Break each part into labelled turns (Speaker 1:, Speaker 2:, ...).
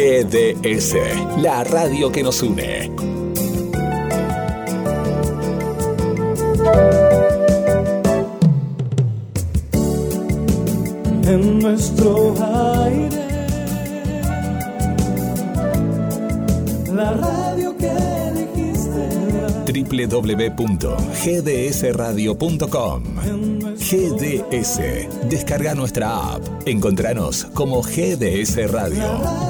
Speaker 1: GDS, la radio que nos une.
Speaker 2: En nuestro aire, la radio que elegiste.
Speaker 1: www.gdsradio.com GDS. Descarga nuestra app. Encontranos como GDS Radio.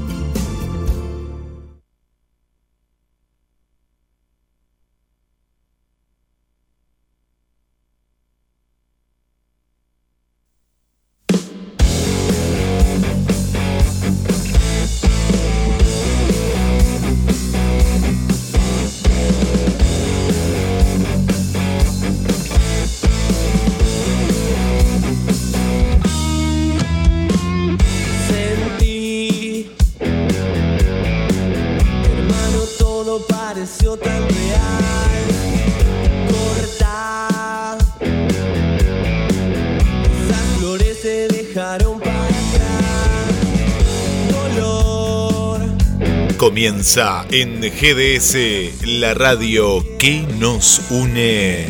Speaker 3: Comienza en GDS, la radio que nos une.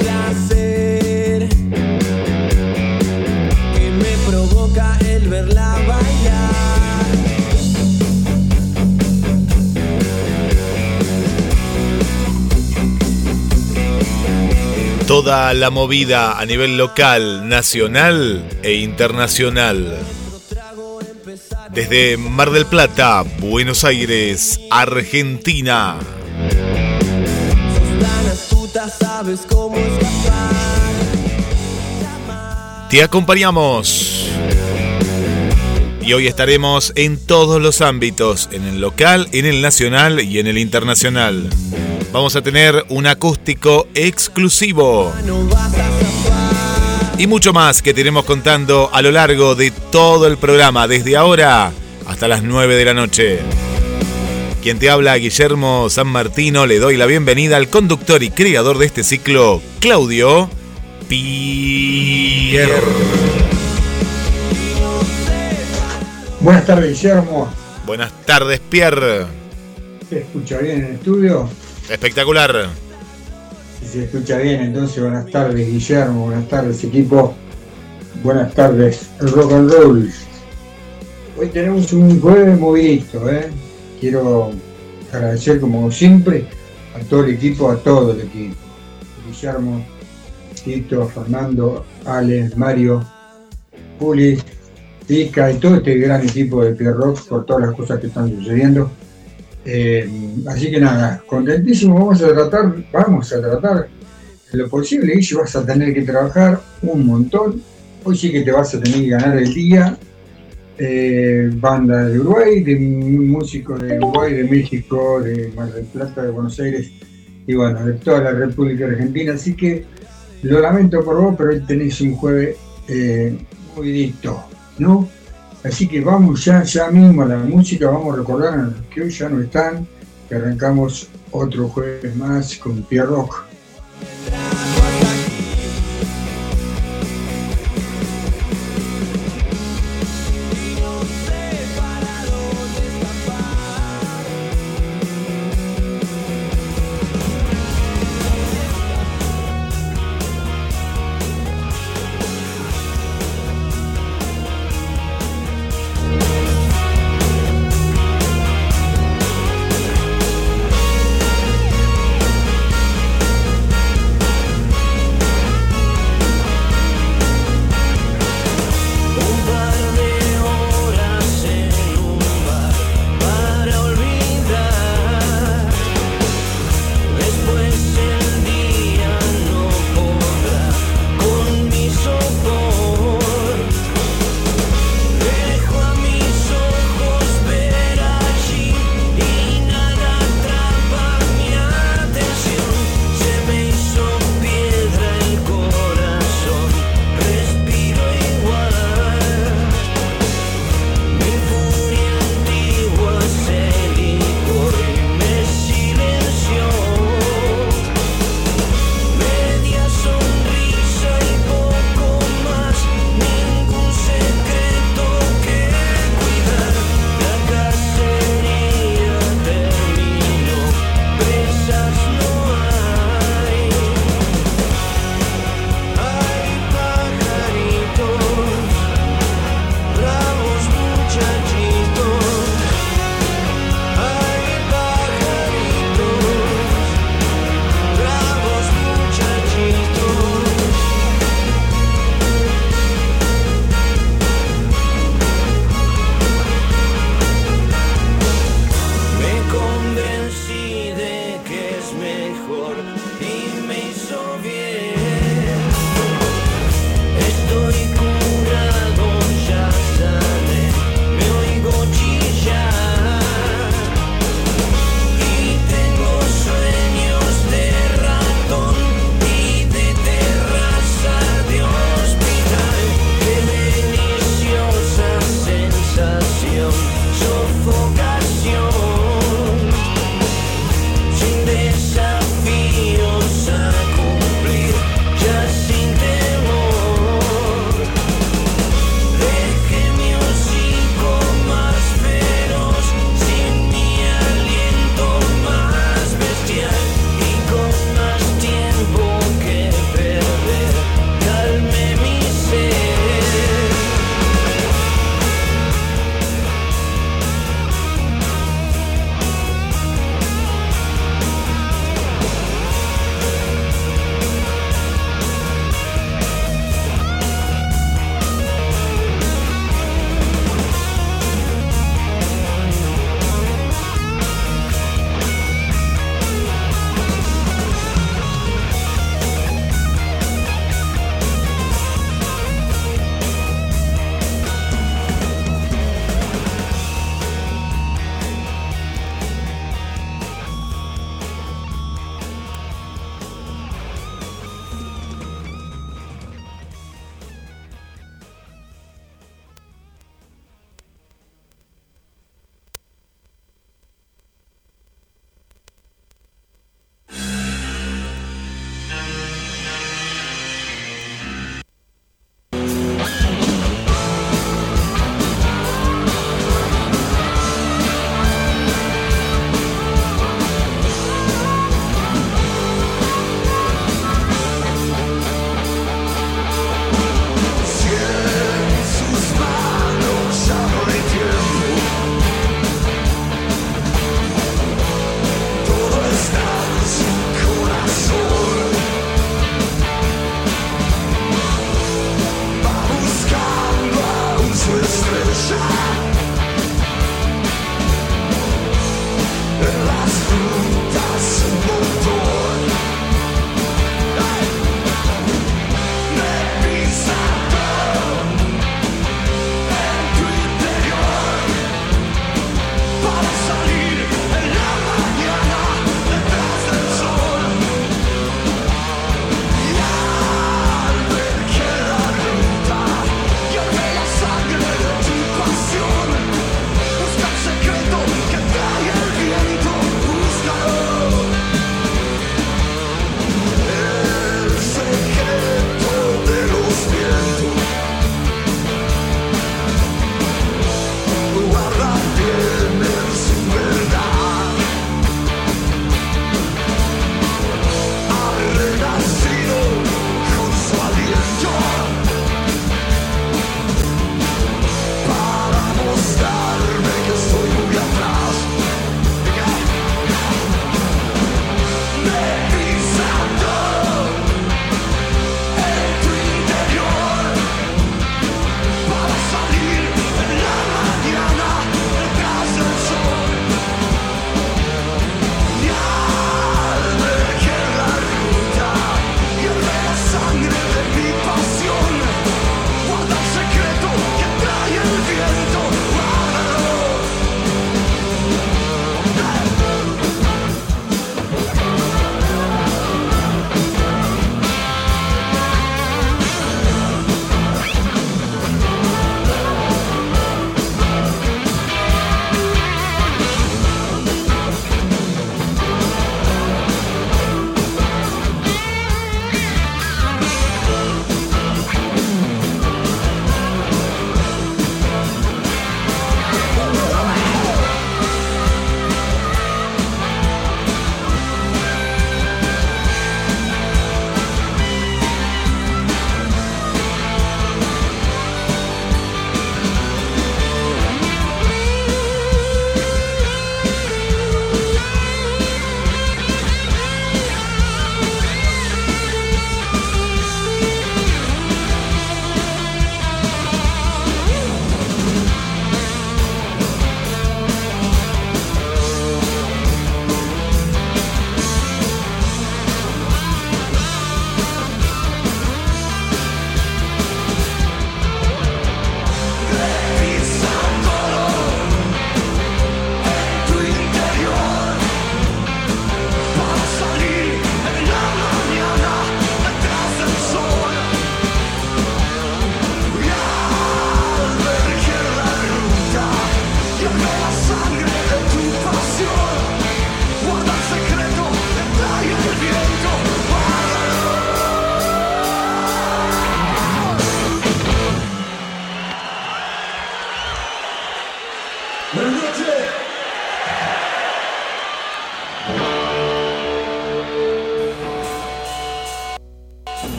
Speaker 2: placer que me provoca el verla bailar.
Speaker 3: Toda la movida a nivel local, nacional e internacional. Desde Mar del Plata, Buenos Aires, Argentina. Te acompañamos. Y hoy estaremos en todos los ámbitos, en el local, en el nacional y en el internacional. Vamos a tener un acústico exclusivo. Y mucho más que tenemos contando a lo largo de todo el programa, desde ahora hasta las 9 de la noche. Quien te habla, Guillermo San Martino, le doy la bienvenida al conductor y creador de este ciclo, Claudio Pierre.
Speaker 4: Buenas tardes, Guillermo.
Speaker 3: Buenas tardes, Pierre.
Speaker 4: ¿Se escucha bien en el estudio?
Speaker 3: Espectacular.
Speaker 4: Si se escucha bien, entonces buenas tardes, Guillermo. Buenas tardes, equipo. Buenas tardes, rock and roll. Hoy tenemos un jueves movidito, ¿eh? Quiero agradecer, como siempre, a todo el equipo, a todo el equipo. Guillermo, Tito, Fernando, Ale, Mario, Juli, Pica y todo este gran equipo de Pierre Rock por todas las cosas que están sucediendo. Eh, así que nada, contentísimo, vamos a tratar, vamos a tratar lo posible, y vas a tener que trabajar un montón. Hoy sí que te vas a tener que ganar el día. Eh, banda de Uruguay, de músicos de Uruguay, de México, de Mar del Plata, de Buenos Aires y bueno, de toda la República Argentina. Así que lo lamento por vos, pero hoy tenés un jueves eh, movidito, ¿no? Así que vamos ya, ya mismo a la música, vamos a recordar a los que hoy ya no están, que arrancamos otro jueves más con Pierre Rock.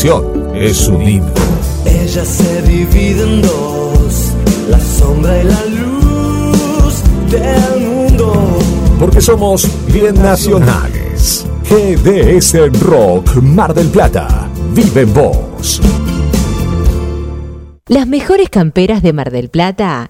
Speaker 1: Canción es un himno.
Speaker 2: Ella se divide en dos, la sombra y la luz del mundo.
Speaker 1: Porque somos bien nacionales. GDS Rock Mar del Plata. Vive en vos.
Speaker 5: Las mejores camperas de Mar del Plata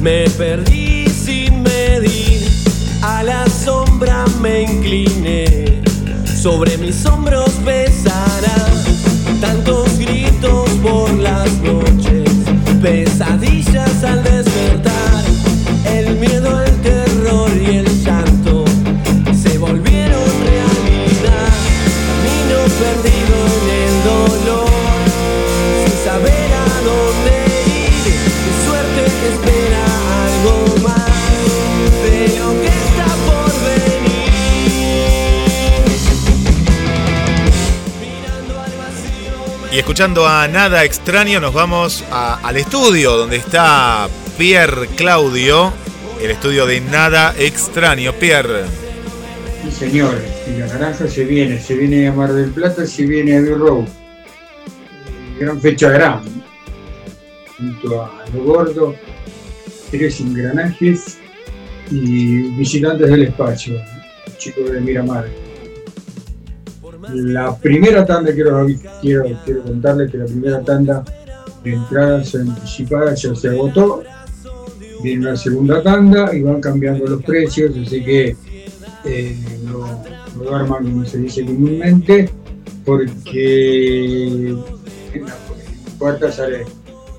Speaker 2: Me perdí sin medir, a la sombra me incliné, sobre mis hombros pesará tantos gritos por las noches, pesadillas al
Speaker 3: escuchando a Nada Extraño, nos vamos al estudio donde está Pierre Claudio, el estudio de Nada Extraño. Pierre,
Speaker 4: Sí, señores, y la naranja se viene, se viene a Mar del Plata, se viene a. Eh, Gran fecha gran. Junto a Lo Gordo, tres engranajes y visitantes del espacio, chicos de Miramar. La primera tanda, quiero, quiero, quiero contarles que la primera tanda de entradas anticipadas ya se agotó. Viene la segunda tanda y van cambiando los precios, así que eh, lo, lo duerman como se dice comúnmente, porque en la, puerta sale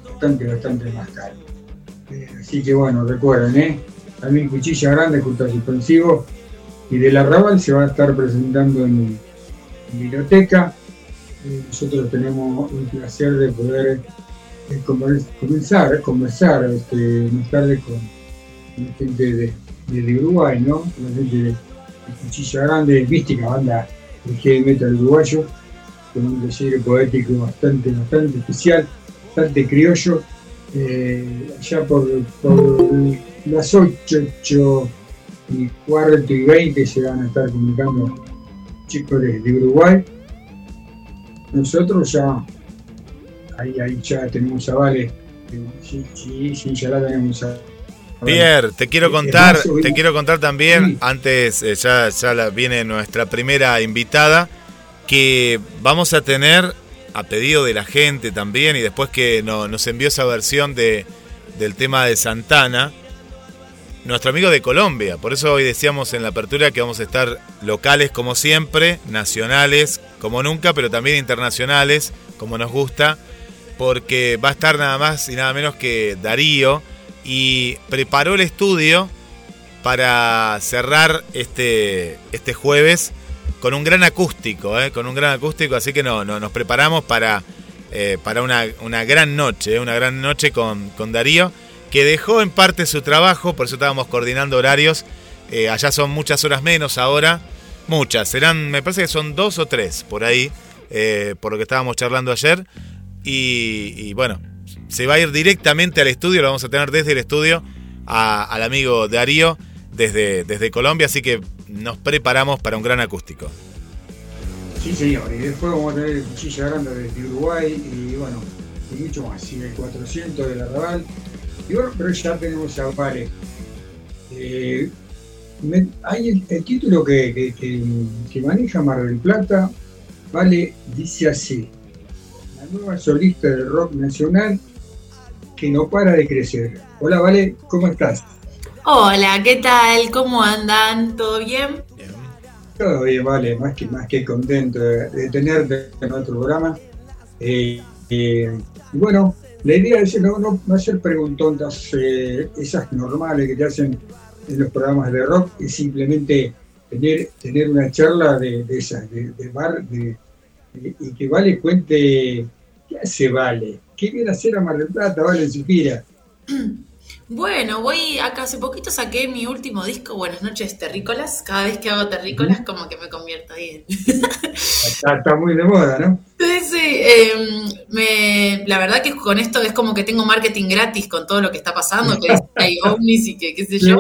Speaker 4: bastante, bastante más caro. Eh, así que bueno, recuerden, ¿eh? también Cuchilla Grande junto a Suspensivo y del Arrabal se va a estar presentando en, en biblioteca. Eh, nosotros tenemos el placer de poder eh, conver- comenzar, conversar este, más tarde con, con gente de, Uruguay, ¿no? La gente de, de Cuchilla Grande, mística banda de heavy metal uruguayo, con un deseo poético bastante, bastante especial, bastante criollo. Eh, allá por, por las 8, 8 y cuarto y 20 se van a estar comunicando chicos de, de Uruguay. Nosotros ya, ahí, ahí ya tenemos avales, eh, sí, sí, sí, ya la tenemos a-
Speaker 3: Pierre, te quiero
Speaker 4: Es
Speaker 3: contar, te quiero contar también,
Speaker 4: Sí.
Speaker 3: antes eh, ya, ya la- viene nuestra primera invitada, que vamos a tener, a pedido de la gente también, y después que no- nos envió esa versión de, del tema de Santana, nuestro amigo de Colombia. Por eso hoy decíamos en la apertura que vamos a estar locales como siempre, nacionales como nunca, pero también internacionales, como nos gusta, porque va a estar nada más y nada menos que Darío y preparó el estudio para cerrar este, este jueves con un gran acústico, ¿eh? con un gran acústico, así que no, no nos preparamos para, eh, para una, una gran noche, ¿eh? una gran noche con, con Darío, que dejó en parte su trabajo, por eso estábamos coordinando horarios, eh, allá son muchas horas menos ahora, muchas, serán, me parece que son dos o tres por ahí, eh, por lo que estábamos charlando ayer, y, bueno, se va a ir directamente al estudio, lo vamos a tener desde el estudio al amigo Darío desde, desde Colombia, así que nos preparamos para un gran acústico.
Speaker 4: Sí, señor. Y después vamos a tener cuchilla grande desde Uruguay y bueno, y mucho más. Y el 400 del Arrabal. Pero ya tenemos a Vale. Eh, me- hay el, el título que, que- que- que maneja Mar del Plata, Vale, dice así. La nueva solista del rock nacional que no para de crecer. Hola, Vale, ¿cómo estás?
Speaker 6: Hola, ¿qué tal? ¿Cómo andan? ¿Todo bien?
Speaker 4: Todo bien, Vale, más que, más que contento de, de tenerte en nuestro programa. Eh, eh, y bueno, la idea es no, no, no hacer preguntontas eh, esas normales que te hacen en los programas de rock, es simplemente tener, tener una charla de, esas, de, de bar, de- y que Vale cuente qué hace Vale, qué viene a hacer a Mar del Plata, Vale en su gira.
Speaker 6: Bueno, voy acá hace poquito saqué mi último disco, Buenas noches terrícolas. Cada vez que hago terrícolas como que me convierto ahí en...
Speaker 4: Está, está muy de moda, ¿no?
Speaker 6: Sí, sí, eh, me, la verdad que con esto es como que tengo marketing gratis con todo lo que está pasando, que hay ovnis y que qué sé yo.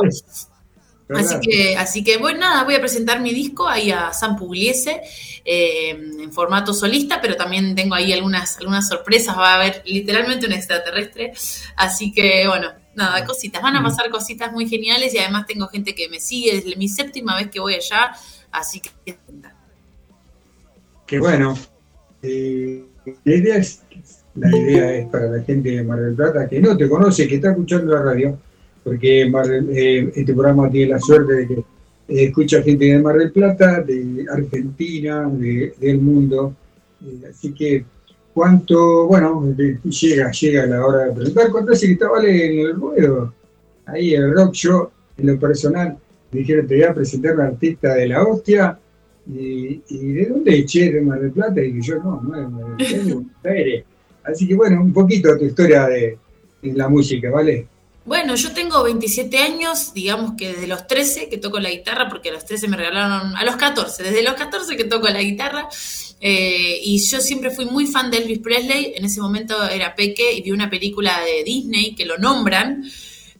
Speaker 6: Así que, así que, bueno, nada, voy a presentar mi disco ahí a San Pugliese eh, en formato solista, pero también tengo ahí algunas, algunas sorpresas, va a haber literalmente un extraterrestre, así que, bueno, nada, cositas, van a pasar cositas muy geniales y además tengo gente que me sigue. Desde mi séptima vez que voy allá, así que...
Speaker 4: que bueno, eh, la, idea es, la idea es para la gente de Mar del Plata que no te conoce, que está escuchando la radio, porque Mar del- eh, este programa tiene la suerte de que eh, escucha gente de Mar del Plata, de Argentina, de- del mundo. Eh, así que, ¿cuánto? Bueno, llega, llega la hora de preguntar. ¿Cuánto hace que está Vale en el ruedo? Ahí el rock show, en lo personal, dijeron, te voy a presentar una artista de la hostia. Y, y de dónde eché de Mar del Plata? Y yo no, no, de Mar del Plata. Así que bueno, un poquito tu historia de, de la música, ¿vale?
Speaker 6: Bueno, yo tengo 27 años, digamos que desde los 13 que toco la guitarra, porque a los 13 me regalaron, a los 14, desde los 14 que toco la guitarra, eh, y yo siempre fui muy fan de Elvis Presley, en ese momento era peque y vi una película de Disney que lo nombran,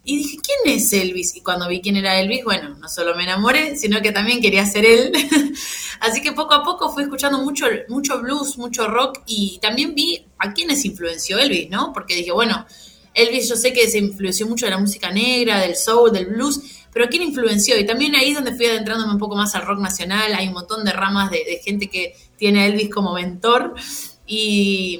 Speaker 6: y dije, ¿quién es Elvis? Y cuando vi quién era Elvis, bueno, no solo me enamoré, sino que también quería ser él. Así que poco a poco fui escuchando mucho, mucho blues, mucho rock, y también vi a quiénes influenció Elvis, ¿no? Porque dije, bueno, Elvis yo sé que se influenció mucho de la música negra, del soul, del blues, pero ¿quién influenció? Y también ahí es donde fui adentrándome un poco más al rock nacional, hay un montón de ramas de, de gente que tiene a Elvis como mentor. Y,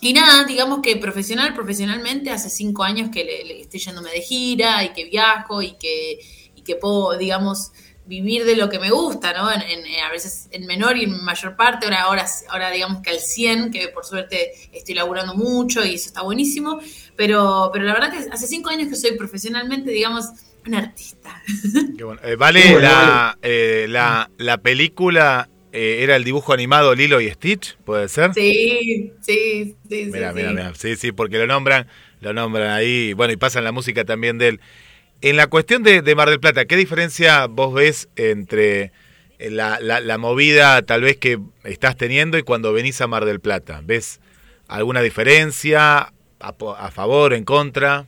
Speaker 6: y nada, digamos que profesional, profesionalmente, hace cinco años que le, le estoy yéndome de gira y que viajo y que, y que puedo, digamos, vivir de lo que me gusta, ¿no? En, en- a veces en menor y en mayor parte, ahora, ahora, ahora digamos que al 100, que por suerte estoy laburando mucho y eso está buenísimo, pero, pero la verdad que hace cinco años que soy profesionalmente, digamos, un artista.
Speaker 3: Qué bueno. Eh, vale,
Speaker 4: Qué bueno,
Speaker 3: la, eh, la, la película eh, era el dibujo animado Lilo y Stitch, ¿puede ser?
Speaker 6: Sí, sí, sí,
Speaker 3: Mira,
Speaker 6: sí,
Speaker 3: mira,
Speaker 6: sí.
Speaker 3: mira. Sí, sí, porque lo nombran, lo nombran ahí, bueno, y pasan la música también de él. En la cuestión de, de Mar del Plata, ¿qué diferencia vos ves entre eh, la, la- la movida tal vez que estás teniendo y cuando venís a Mar del Plata? ¿Ves alguna diferencia? ¿A, a favor, en contra?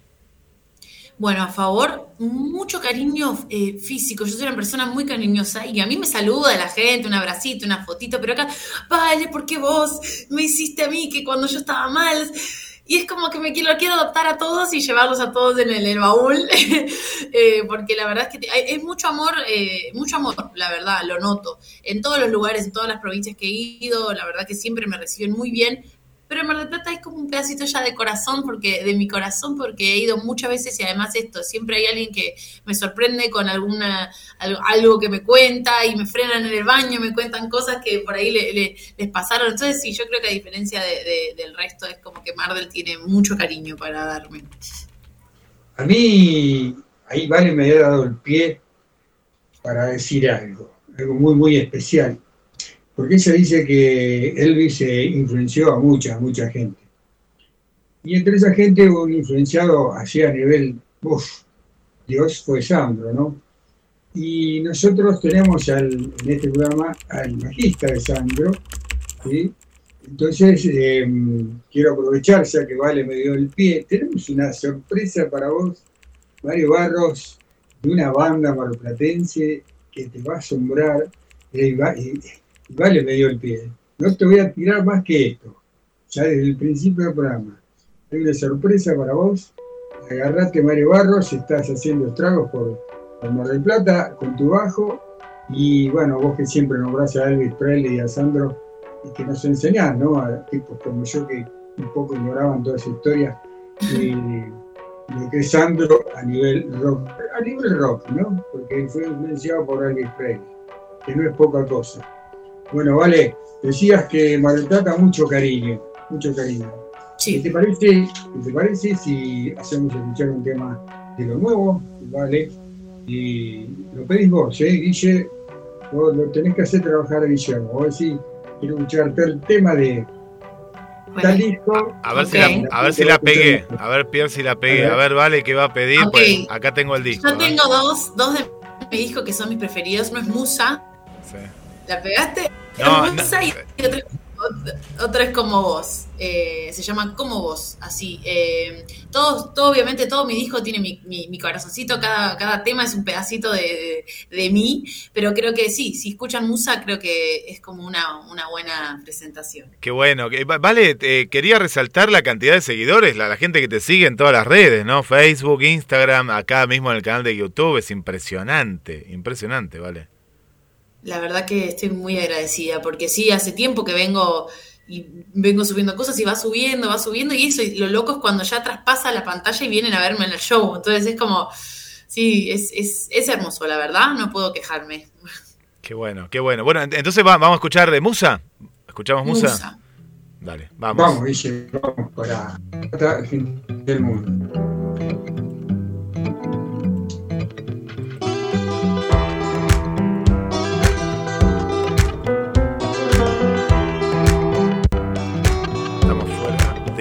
Speaker 6: Bueno, a favor, mucho cariño eh, físico. Yo soy una persona muy cariñosa y a mí me saluda la gente, un abracito, una fotito, pero acá, vale, porque vos me hiciste a mí que cuando yo estaba mal. Y es como que me quiero, quiero adoptar a todos y llevarlos a todos en el, baúl, Eh, porque la verdad es que hay mucho amor, eh, mucho amor, la verdad, lo noto. En todos los lugares, en todas las provincias que he ido, la verdad que siempre me reciben muy bien. Pero Mar del Plata es como un pedacito ya de corazón, porque de mi corazón, porque he ido muchas veces y además esto, siempre hay alguien que me sorprende con alguna algo, que me cuenta y me frenan en el baño, me cuentan cosas que por ahí le- le- les pasaron. Entonces sí, yo creo que a diferencia de- de- del resto es como que Mar del tiene mucho cariño para darme.
Speaker 4: A mí, ahí Vale me ha dado el pie para decir algo, algo muy, muy especial. Porque ella dice que Elvis influenció a mucha, mucha gente. Y entre esa gente un influenciado así a nivel, uff, Dios fue Sandro, ¿no? Y nosotros tenemos al, en este programa al bajista de Sandro, ¿sí? Entonces, eh, quiero aprovechar, ya que Vale me dio el pie, tenemos una sorpresa para vos, Mario Barros, de una banda marplatense que te va a asombrar, Vale me dio el pie. No te voy a tirar más que esto, ya desde el principio del programa. Hay una sorpresa para vos, agarrate Mario Barros, estás haciendo estragos por, por Mar del Plata con tu bajo, y bueno, vos que siempre nombrás a Elvis Presley y a Sandro, y que nos enseñás, ¿no? A tipos como yo que un poco ignoraban toda esa historia, eh, lo que es Sandro a nivel rock, a nivel rock, ¿no? Porque fue influenciado por Elvis Presley, que no es poca cosa. Bueno, vale, decías que Mar del Plata mucho cariño, mucho cariño. ¿Qué
Speaker 6: Sí,
Speaker 4: te parece, qué te parece si hacemos escuchar un tema de lo nuevo, vale? Y lo pedís vos, ¿eh, Guille? Vos lo tenés que hacer trabajar a Guillermo. Vos decís, quiero escucharte el tema de tal
Speaker 6: bueno,
Speaker 4: disco.
Speaker 3: A ver, si la, a ver si la pegué. A ver, Pierre, si la pegué.
Speaker 4: A ver.
Speaker 3: Vale, ¿qué va a pedir? Pues acá tengo el disco.
Speaker 6: yo
Speaker 3: ¿no?
Speaker 6: tengo dos, dos de mi disco que son mis preferidos. Uno es Musa,
Speaker 3: Sí.
Speaker 6: ¿La pegaste?
Speaker 3: No,
Speaker 6: Musa
Speaker 3: no.
Speaker 6: y otra, otra- es Como Vos. Eh, se llama Como Vos, así. Eh, todo, todo, obviamente, todo mi disco tiene mi, mi- mi corazoncito. Cada, cada tema es un pedacito de, de- de mí. Pero creo que sí, si escuchan Musa, creo que es como una, una buena presentación.
Speaker 3: Qué bueno. Vale, eh, quería resaltar la cantidad de seguidores, la, la gente que te sigue en todas las redes, ¿no? Facebook, Instagram, acá mismo en el canal de YouTube. Es impresionante, impresionante, vale.
Speaker 6: La verdad que estoy muy agradecida porque sí, hace tiempo que vengo y vengo subiendo cosas y va subiendo, va subiendo y eso, y lo loco es cuando ya traspasa la pantalla y vienen a verme en el show. Entonces es como, sí, es, es, es hermoso, la verdad, no puedo quejarme.
Speaker 3: Qué bueno, qué bueno. Bueno, ent- entonces va- vamos a escuchar de Musa. ¿Escuchamos Musa?
Speaker 6: Musa.
Speaker 3: Dale, vamos.
Speaker 4: Vamos, Guille, vamos para del mundo.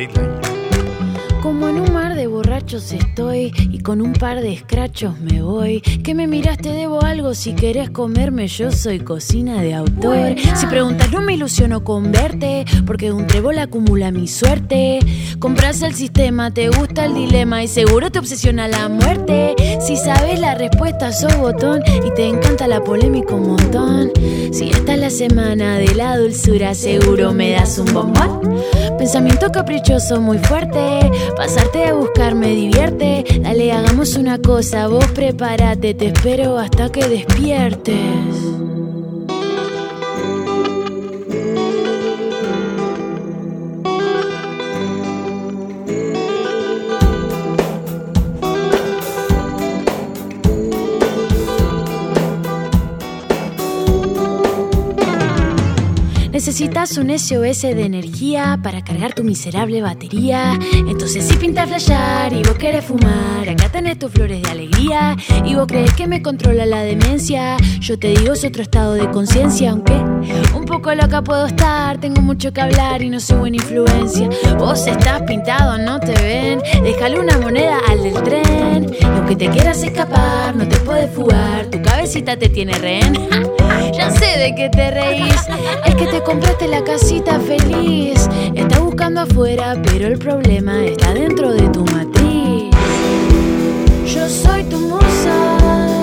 Speaker 3: Fuera
Speaker 7: estoy y con un par de escrachos me voy. Que me miraste, debo algo. Si querés comerme, yo soy cocina de autor. Si preguntas, no me ilusiono con verte, porque un trébol acumula mi suerte. Compras el sistema, te gusta el dilema y seguro te obsesiona la muerte. Si sabes la respuesta, sos botón y te encanta la polémica un montón. Si esta es la semana de la dulzura, seguro me das un bombón. Pensamiento caprichoso muy fuerte. Pasarte a buscar me divierte. Dale, hagamos una cosa. Vos prepárate, te espero hasta que despiertes. Necesitas un SOS de energía para cargar tu miserable batería. Entonces si pinta flashear y vos querés fumar, acá tenés tus flores de alegría. Y vos crees que me controla la demencia. Yo te digo es otro estado de conciencia, aunque un poco loca puedo estar. Tengo mucho que hablar y no soy buena influencia. Vos estás pintado, no te ven. Déjale una moneda al del tren. Y aunque te quieras escapar, no te puedes fugar. Tu cabecita te tiene rehén. Ya sé de qué te reís. Es que te compraste la casita feliz. Estás buscando afuera, pero el problema está dentro de tu matriz. Yo soy tu musa.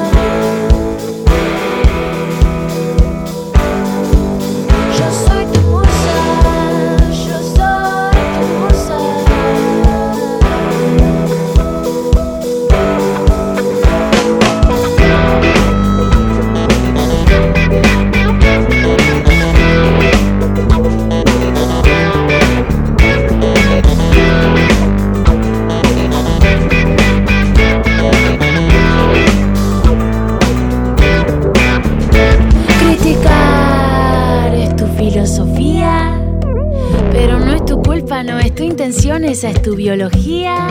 Speaker 7: Intención, esa es tu biología.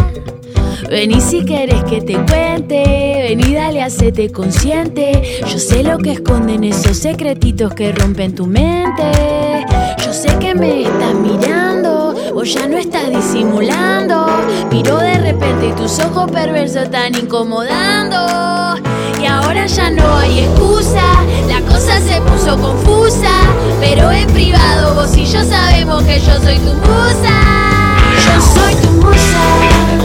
Speaker 7: Vení si querés que te cuente, vení dale, hacete consciente. Yo sé lo que esconden esos secretitos que rompen tu mente. Yo sé que me estás mirando, o ya no estás disimulando. Miro de repente y tus ojos perversos están incomodando. Y ahora ya no hay excusa, la cosa se puso confusa. Pero en privado vos y yo sabemos que yo soy tu musa. Soy tu musa.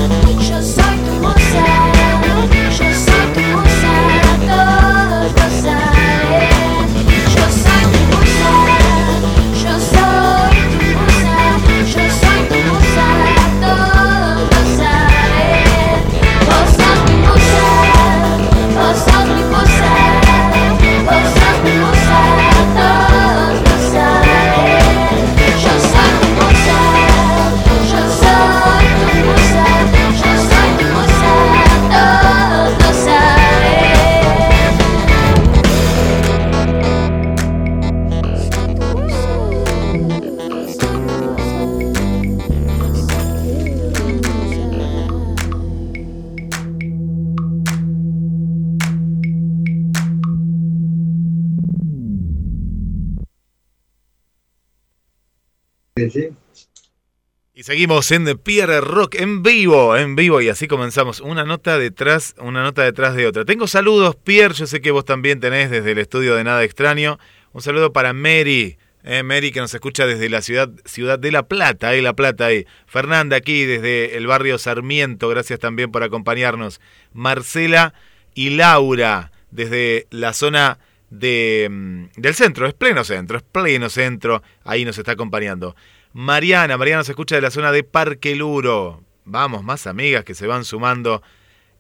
Speaker 3: Y seguimos en Pierre Rock en vivo, en vivo, y así comenzamos. Una nota detrás, una nota detrás de otra. Tengo saludos, Pierre, yo sé que vos también tenés desde el estudio de Nada Extraño. Un saludo para Mary, eh, Mary que nos escucha desde la ciudad, ciudad de La Plata, ahí La Plata, ahí. Fernanda aquí desde el barrio Sarmiento, gracias también por acompañarnos. Marcela y Laura desde la zona mm, del centro, es pleno centro, es pleno centro, ahí nos está acompañando. Mariana, Mariana se escucha de la zona de Parque Luro. Vamos, más amigas que se van sumando.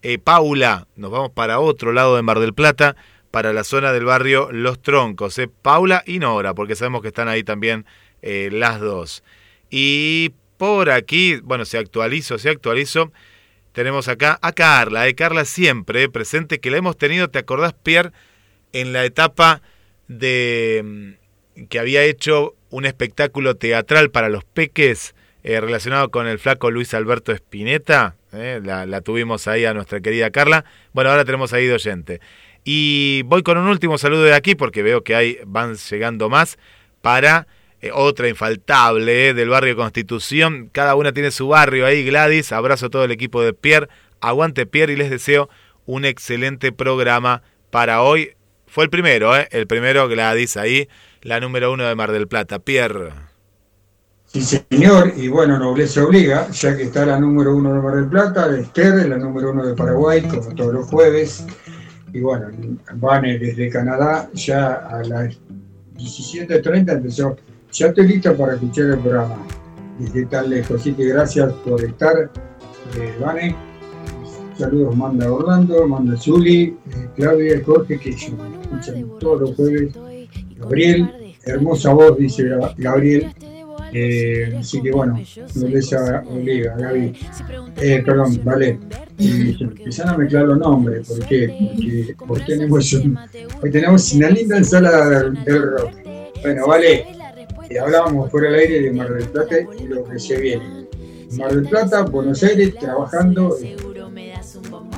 Speaker 3: Eh, Paula, nos vamos para otro lado de Mar del Plata, para la zona del barrio Los Troncos. Eh. Paula y Nora, porque sabemos que están ahí también eh, las dos. Y por aquí, bueno, se actualizo, se actualizo. Tenemos acá a Carla, Carla siempre presente, que la hemos tenido, ¿te acordás, Pierre? En la etapa de mm, que había hecho un espectáculo teatral para los peques eh, relacionado con el flaco Luis Alberto Espineta. eh, la, tuvimos ahí a nuestra querida Carla. Bueno, ahora tenemos ahí de oyente. Y voy con un último saludo de aquí porque veo que hay, van llegando más para eh, otra infaltable del barrio Constitución. Cada una tiene su barrio ahí, Gladys. Abrazo a todo el equipo de Pierre. Aguante Pierre y les deseo un excelente programa para hoy. Fue el primero, ¿eh? El primero Gladys ahí, la número uno de Mar del Plata. Pierre.
Speaker 4: Sí, señor, y bueno, nobleza obliga, ya que está la número uno de Mar del Plata, de Esther, la número uno de Paraguay, como todos los jueves. Y bueno, Vane desde Canadá, ya a las 17.30 empezó. Ya estoy listo para escuchar el programa desde tan lejos. Gracias por estar, eh, Vane. Saludos manda Orlando, manda Zuli, eh, Claudia, Jorge, que se escuchan todos los jueves. Gabriel, hermosa voz, dice Gab- Gabriel. Eh, así que bueno, nobleza obliga, Gaby. Eh, perdón, vale. Y empiezan a mezclar los nombres, ¿por qué? Porque hoy tenemos, un- hoy tenemos una linda ensalada del, del rock. Bueno, vale. Y hablábamos fuera del aire de Mar del Plata y lo que se viene. Mar del Plata, Buenos Aires, trabajando eh,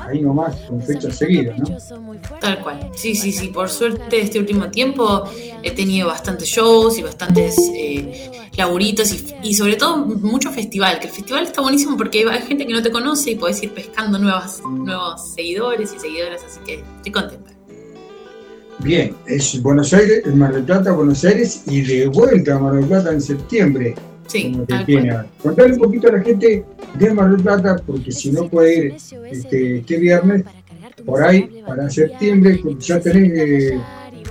Speaker 4: ahí nomás con fechas seguidas, ¿no?
Speaker 6: Tal cual. Sí, sí, sí. Por suerte, este último tiempo he tenido bastantes shows y bastantes eh, laburitos y, y sobre todo mucho festival. Que el festival está buenísimo porque hay gente que no te conoce y podés ir pescando nuevas, nuevos seguidores y seguidoras. Así que estoy contenta.
Speaker 4: Bien, es Buenos Aires, Mar del Plata, Buenos Aires y de vuelta a Mar del Plata en septiembre.
Speaker 6: Sí.
Speaker 4: Contarle un poquito a la gente de Mar del Plata, porque si no puede ir este, este viernes, por ahí, para septiembre, ya tenés, eh,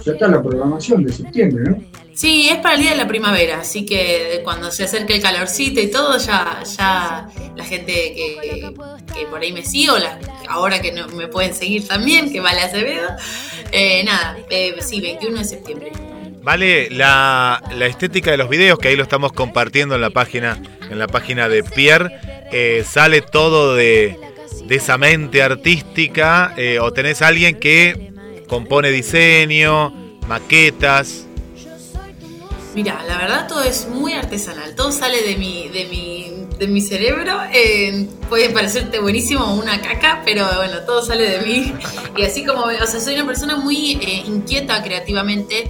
Speaker 4: ya está la programación de septiembre, ¿no?
Speaker 6: Sí, es para el día de la primavera, así que cuando se acerque el calorcito y todo, ya, ya la gente que, que por ahí me sigue, o la- ahora que no, me pueden seguir también, que vale Acevedo, eh, nada, eh, sí, 21 de septiembre.
Speaker 3: Vale, la, la estética de los videos, que ahí lo estamos compartiendo en la página, en la página de Pierre, eh, sale todo de, de esa mente artística, eh, o tenés alguien que compone diseño, maquetas.
Speaker 6: Mira, la verdad todo es muy artesanal, todo sale de mi, de mi, de mi cerebro. eh, puede parecerte buenísimo una caca, pero bueno, todo sale de mí. Y así como, o sea, soy una persona muy inquieta creativamente.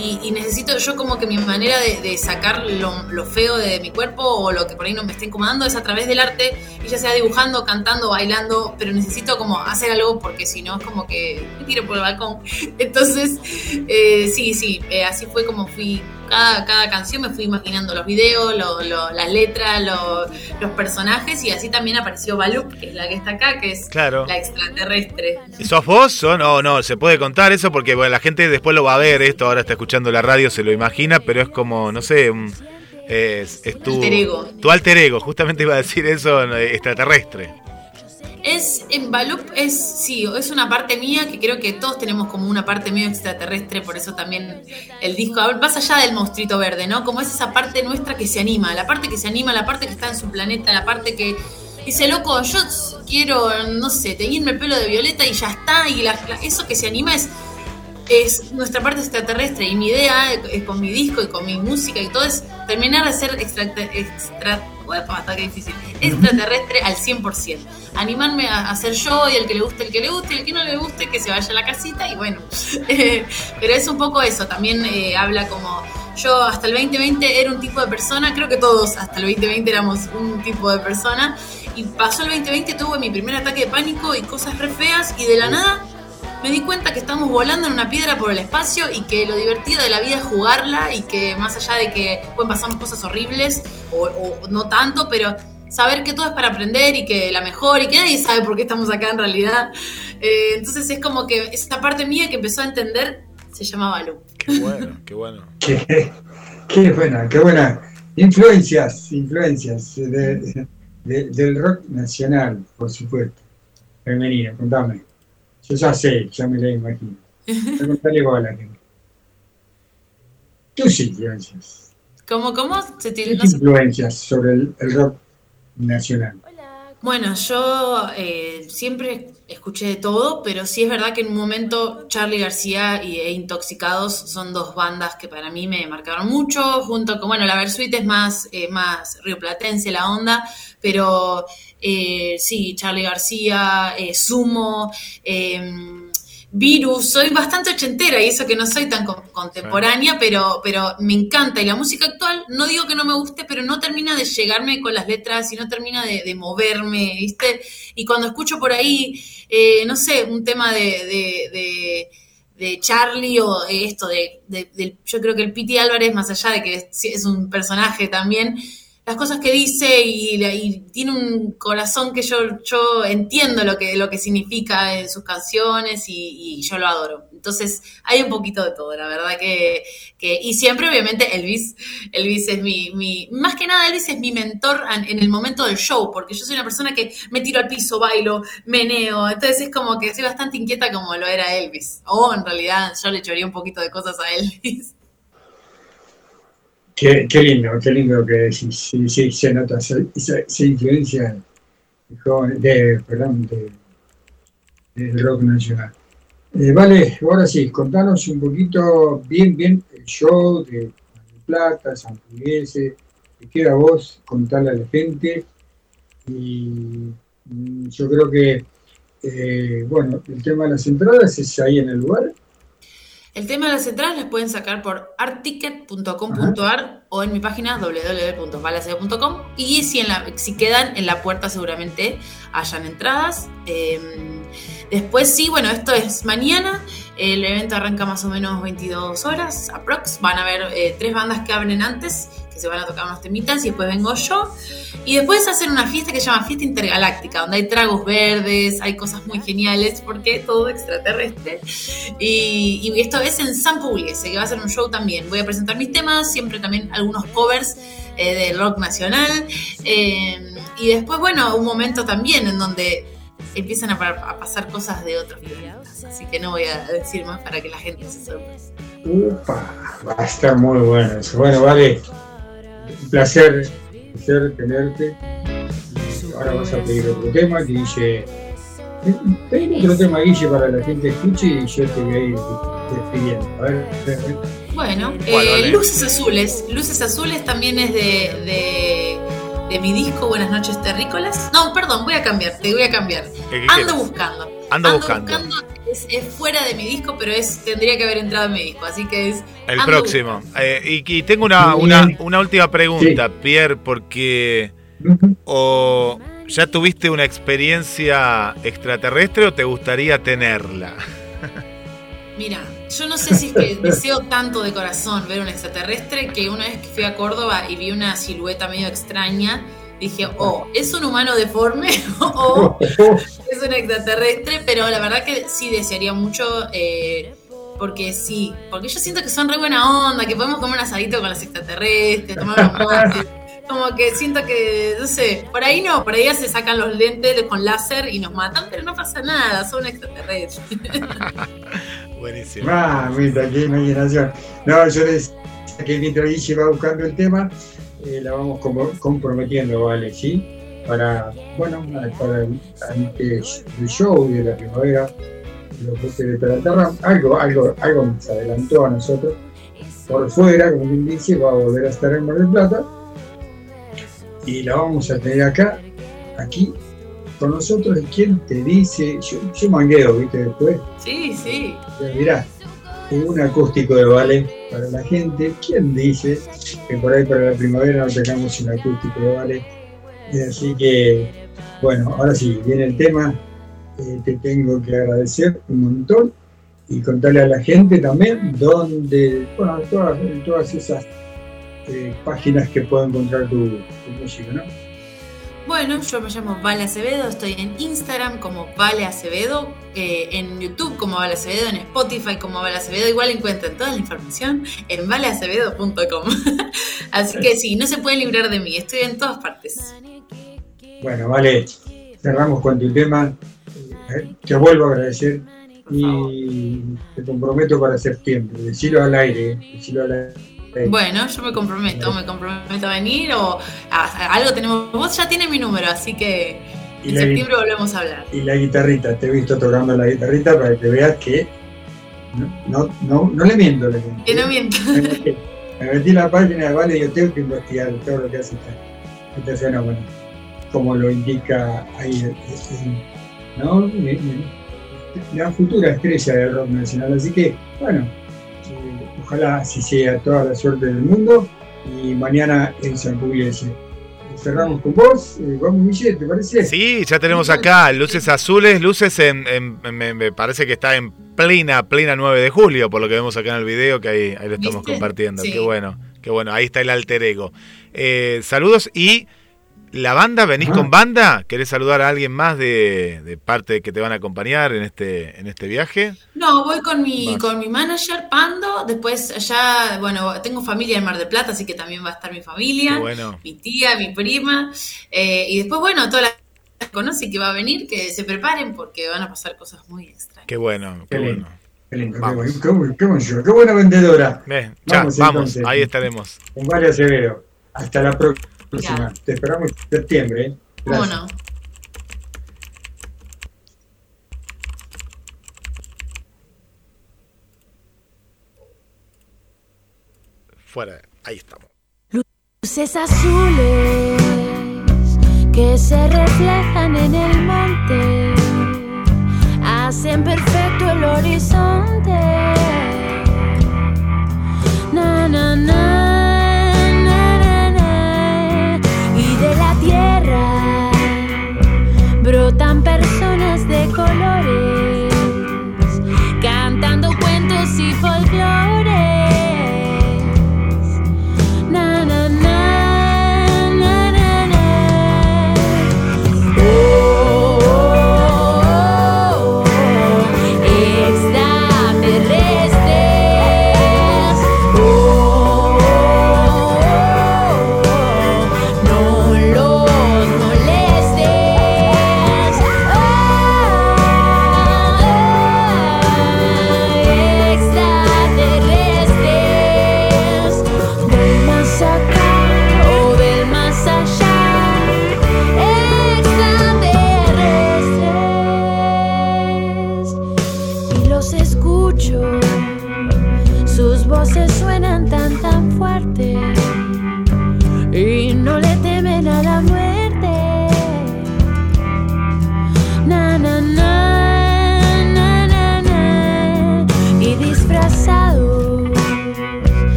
Speaker 6: Y, y necesito, yo como que mi manera de, sacar lo, lo feo de mi cuerpo o lo que por ahí no me está incomodando es a través del arte, y ya sea dibujando, cantando, bailando, pero necesito como hacer algo porque si no es como que me tiro por el balcón. Entonces, eh, sí, sí, eh, así fue como fui. Cada, cada canción me fui imaginando los videos, lo- lo- las letras, lo- los personajes y así también apareció Balup, que es la que está acá, que es
Speaker 3: Claro.
Speaker 6: la extraterrestre.
Speaker 3: ¿Sos vos o no? No, se puede contar eso porque bueno, la gente después lo va a ver esto, ahora está escuchando la radio, se lo imagina, pero es como, no sé, un- es, es tu
Speaker 6: Alter ego.
Speaker 3: Tu alter ego, justamente iba a decir eso, eh, extraterrestre.
Speaker 6: Es, en Balup es, sí, es una parte mía que creo que todos tenemos como una parte medio extraterrestre, por eso también el disco, más allá del monstruito verde, ¿no? Como es esa parte nuestra que se anima, la parte que se anima, la parte que está en su planeta, la parte que dice, loco, yo quiero, no sé, teñirme el pelo de violeta y ya está, y eso que se anima es es nuestra parte extraterrestre y mi idea eh, con mi disco y con mi música y todo es terminar de ser extra, extra Uepa, está que difícil, extraterrestre al 100%. Animarme a, ser yo y el que le guste, el que le guste, el que no le guste, que se vaya a la casita y bueno. Eh, pero es un poco eso, también eh, habla como Yo hasta el 2020 era un tipo de persona, creo que todos hasta el 2020 éramos un tipo de persona. Y pasó el 2020, tuve mi primer ataque de pánico y cosas re feas. Y de la nada me di cuenta que estamos volando en una piedra por el espacio y que lo divertido de la vida es jugarla y que más allá de que pueden pasarnos cosas horribles o, o no tanto, pero saber que todo es para aprender y que la mejor y que nadie sabe por qué estamos acá en realidad. Eh, entonces es como que esta parte mía que empezó a entender se llamaba Lu.
Speaker 3: Qué bueno, qué bueno.
Speaker 4: Qué, qué buena, qué buena. Influencias, influencias de- de- del rock nacional, por supuesto. Femenino, contame. Yo ya sé, ya me la imagino. Pero Contale vos a la gente. Tus influencias.
Speaker 6: ¿Cómo, cómo? Se
Speaker 4: Tus
Speaker 6: sé.
Speaker 4: influencias sobre el, el rock nacional.
Speaker 6: Bueno, yo eh, siempre escuché de todo, pero sí es verdad que en un momento Charlie García y, e Intoxicados son dos bandas que para mí me marcaron mucho, junto con, bueno, la Versuit es más, eh, más rioplatense la onda, pero eh, sí, Charlie García, eh, Sumo, eh, Virus, soy bastante ochentera y eso que no soy tan con- contemporánea, pero, pero me encanta. Y la música actual, no digo que no me guste, pero no termina de llegarme con las letras y no termina de, de moverme, ¿viste? Y cuando escucho por ahí, eh, no sé, un tema de, de, de- de Charlie o esto, de, yo creo que el Piti Álvarez, más allá de que es, es un personaje también, las cosas que dice y, y tiene un corazón que yo, yo entiendo lo que, lo que significa en sus canciones y, y yo lo adoro. Entonces hay un poquito de todo, la verdad que, que- y siempre obviamente Elvis, Elvis es mi, mi, más que nada Elvis es mi mentor en, en el momento del show, porque yo soy una persona que me tiro al piso, bailo, meneo, entonces es como que soy bastante inquieta como lo era Elvis, o en realidad yo le choreé un poquito de cosas a Elvis.
Speaker 4: Qué, qué lindo, qué lindo que decís. Sí, sí, se nota esa, esa- influencia de, de, perdón, de, del rock nacional. Eh, vale, ahora sí, contanos un poquito bien, bien el show de Plata, San Pugliese, que queda vos contarle a la gente. Y mm, yo creo que, eh, bueno, el tema de las entradas es ahí en el lugar.
Speaker 6: El tema de las entradas las pueden sacar por artticket.com.ar o en mi página www.balaceo.com y si, en la, si quedan en la puerta seguramente hayan entradas. Eh, después sí, bueno, esto es mañana, el evento arranca más o menos 22 horas, aprox. Van a haber eh, tres bandas que abren antes, que se van a tocar unos temitas y después vengo yo. Y después hacen una fiesta que se llama Fiesta Intergaláctica, donde hay tragos verdes, hay cosas muy geniales, porque todo extraterrestre. Y, esto es en San Pugliese, que va a ser un show también. Voy a presentar mis temas, siempre también algunos covers eh, de rock nacional. Eh, y después, bueno, un momento también en donde empiezan a, pa- a pasar cosas de otros planetas. Así que no voy a decir más para que la gente se sorprenda.
Speaker 4: Upa, va a estar muy bueno eso. Bueno, vale, un placer, un placer tenerte. Ahora vas a pedir otro tema que dice. Pedí otro tema, Guille, para la gente escuche y yo te voy a ir despidiendo. A ver.
Speaker 6: Bueno,
Speaker 3: ¿Cuál,
Speaker 6: eh? Luces Azules. Luces Azules también es de, de, de mi disco Buenas noches terrícolas. No, perdón, voy a cambiar, te voy a cambiar.
Speaker 3: ¿Qué- qué
Speaker 6: Ando
Speaker 3: quieres?
Speaker 6: buscando.
Speaker 3: Ando buscando.
Speaker 6: es, es fuera de mi disco, pero es tendría que haber entrado en mi disco, así que es
Speaker 3: El
Speaker 6: Ando
Speaker 3: próximo. Eh, y, y tengo una, una, una última pregunta, Pierre, porque o ya tuviste una experiencia extraterrestre o te gustaría tenerla.
Speaker 6: Mira, yo no sé si es que deseo tanto de corazón ver un extraterrestre que una vez que fui a Córdoba y vi una silueta medio extraña, dije, oh, ¿es un humano deforme o es un extraterrestre? Pero la verdad que sí desearía mucho, eh, porque sí, porque yo siento que son re buena onda, que podemos comer un asadito con los extraterrestres, tomar unos mates. Como que siento que, no sé, por ahí no, por ahí ya se sacan los lentes con láser y nos matan, pero no pasa nada, son extraterrestres.
Speaker 3: Buenísimo.
Speaker 4: Mamita, qué imaginación. No, yo les que mientras Guille va buscando el tema, eh, la vamos comprometiendo, ¿vale? ¿Sí? Para, bueno, para el, del show de la primavera, los buques de Tierra, algo, algo, algo nos adelantó a nosotros. Por fuera, como quien dice, va a volver a estar en Mar del Plata. Y la vamos a tener acá, aquí, con nosotros. ¿Y quién te dice? Yo, yo mangueo, ¿viste? Después,
Speaker 6: Sí, sí.
Speaker 4: mirá. un acústico de vale para la gente. ¿Quién dice que por ahí para la primavera no tengamos un acústico de vale? Y así que, bueno, ahora sí, viene el tema. Eh, te tengo que agradecer un montón y contarle a la gente también donde, bueno, todas, todas esas eh, páginas que puedo encontrar tu, tu música, ¿no?
Speaker 6: Bueno, yo me llamo Vale Acevedo, estoy en Instagram como Vale Acevedo, eh, en YouTube como Vale Acevedo, en Spotify como Vale Acevedo, igual encuentran toda la información en valeacevedo.com. Así que sí, no se pueden librar de mí, estoy en todas partes.
Speaker 4: Bueno, vale, cerramos con tu tema. Eh, Te vuelvo a agradecer y te comprometo para septiembre. Decilo al aire, decilo al aire.
Speaker 6: Bueno, yo me comprometo, me comprometo a venir o a- a- algo tenemos. Vos ya tienes mi número, así que en septiembre volvemos a hablar.
Speaker 4: Y la guitarrita, te he visto tocando la guitarrita para que veas que no, no, no, no le miento, le miento.
Speaker 6: Que no miento.
Speaker 4: Me metí, me metí la página de Vale y yo tengo que investigar todo lo que hace este fenómeno, como lo indica ahí, ¿no? La futura estrella del rock nacional. Así que, bueno, ojalá así sea toda la suerte del mundo y mañana en San Pugliese. Cerramos con vos, eh, vamos Guille, ¿te parece?
Speaker 3: Sí, ya tenemos acá luces azules, luces en, en- me, me parece que está en plena, plena 9 de julio, por lo que vemos acá en el video, que ahí, ahí lo estamos
Speaker 6: ¿Viste?
Speaker 3: compartiendo.
Speaker 6: Sí.
Speaker 3: Qué bueno, qué bueno, ahí está el alter ego. Eh, saludos y la banda, ¿venís con banda? ¿Querés saludar a alguien más de, de parte que te van a acompañar en este, en este viaje?
Speaker 6: No, voy con mi,
Speaker 3: Vas.
Speaker 6: con mi manager Pando, después allá, bueno, tengo familia en Mar del Plata, así que también va a estar mi familia,
Speaker 3: bueno.
Speaker 6: mi tía, mi prima, eh, y después, bueno, toda la gente que conoce y que va a venir, que se preparen porque van a pasar cosas muy extrañas.
Speaker 3: Qué bueno, qué
Speaker 4: Qué lindo.
Speaker 3: bueno.
Speaker 4: Qué lindo, qué,
Speaker 3: Vamos.
Speaker 4: bueno, qué, bu- qué buen- qué buena vendedora.
Speaker 3: Bien, ya,
Speaker 4: Vamos,
Speaker 3: vamos, ahí estaremos.
Speaker 4: Con Vale Acevedo. Hasta la próxima.
Speaker 6: Ya.
Speaker 4: Te esperamos en septiembre. ¿eh?
Speaker 6: ¿Cómo
Speaker 4: Gracias.
Speaker 6: no?
Speaker 3: Fuera, ahí estamos.
Speaker 7: Luces azules que se reflejan en el monte hacen perfecto el horizonte. Na, na, na, colores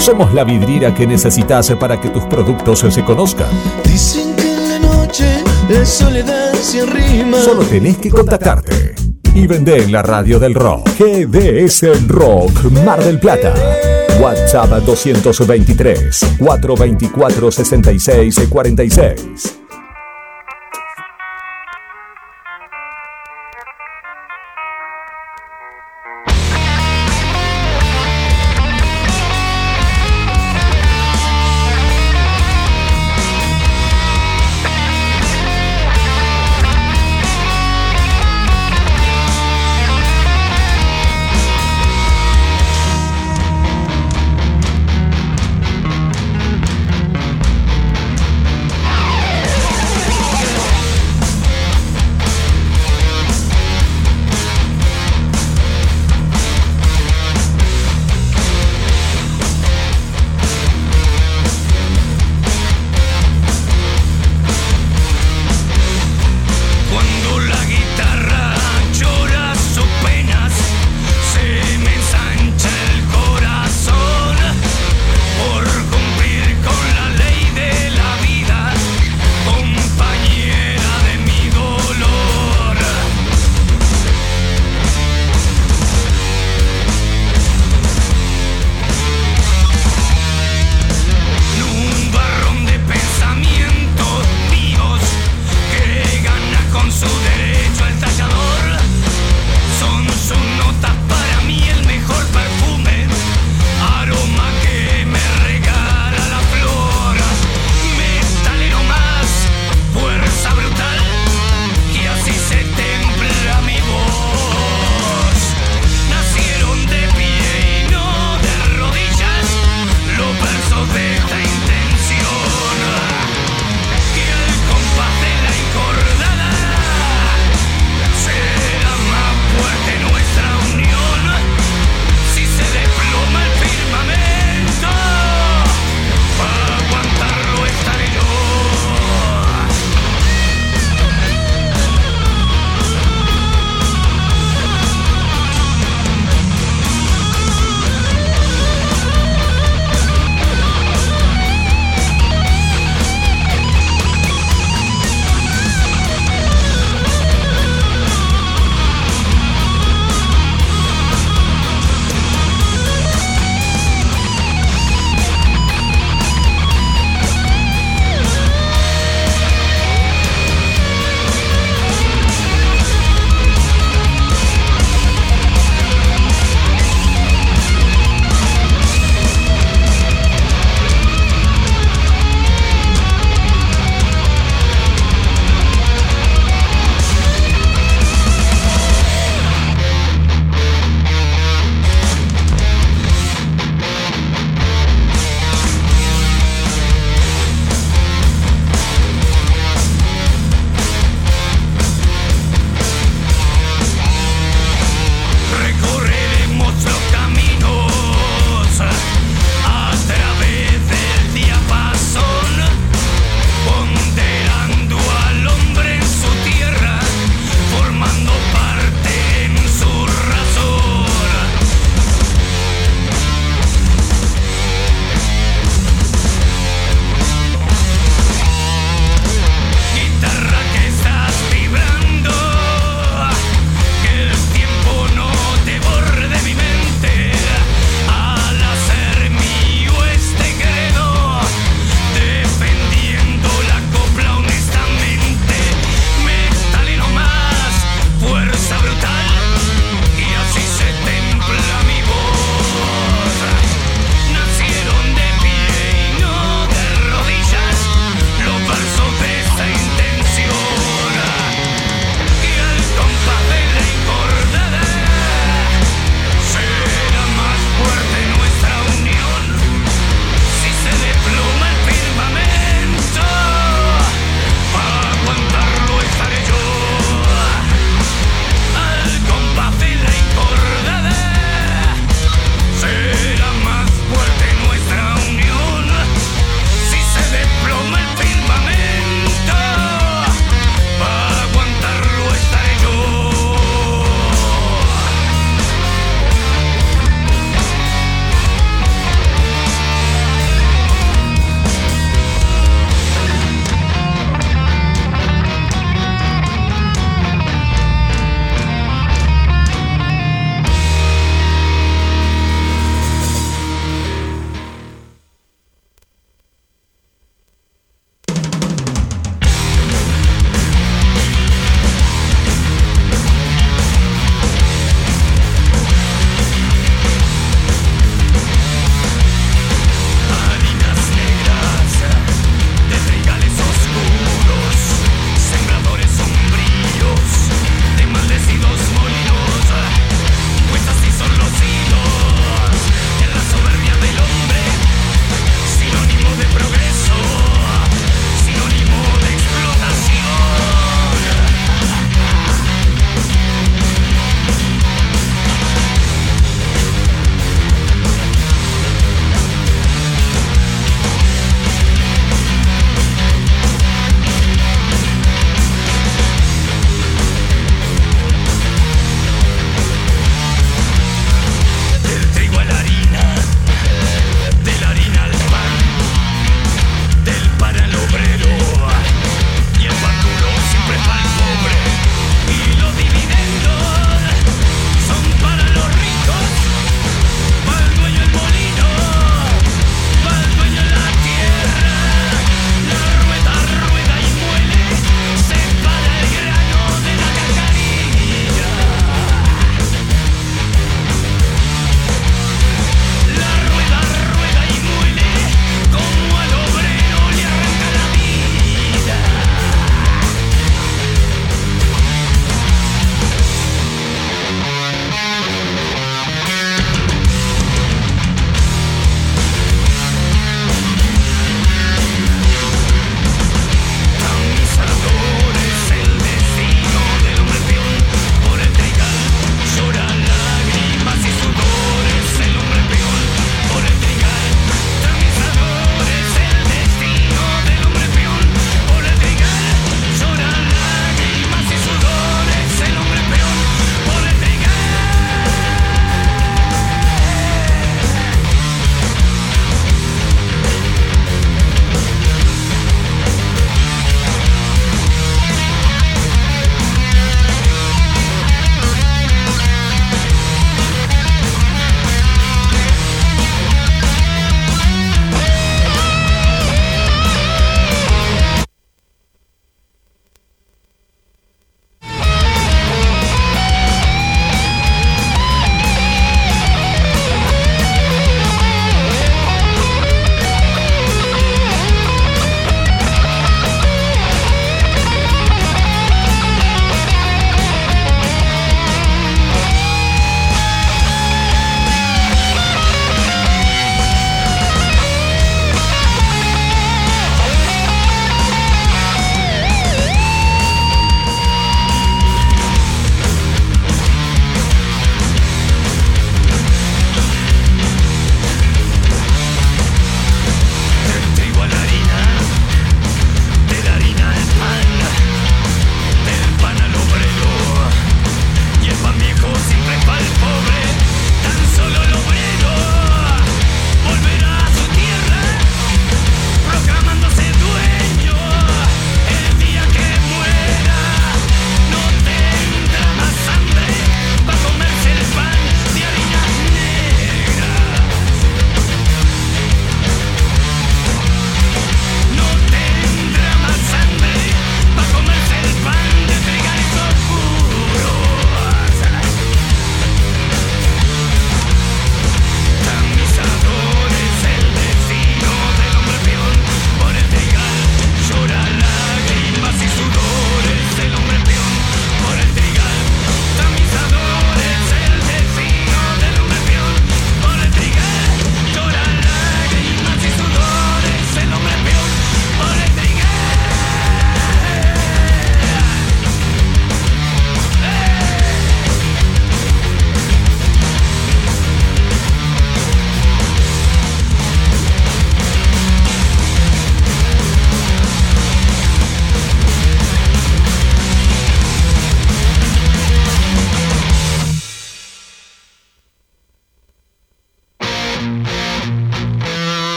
Speaker 1: Somos la vidriera que necesitas para que tus productos se conozcan.
Speaker 2: Dicen que en la noche la soledad se arrima.
Speaker 1: Solo tenés que contactarte y vender en la radio del rock. GDS Rock Mar del Plata. WhatsApp 223 424 66 46.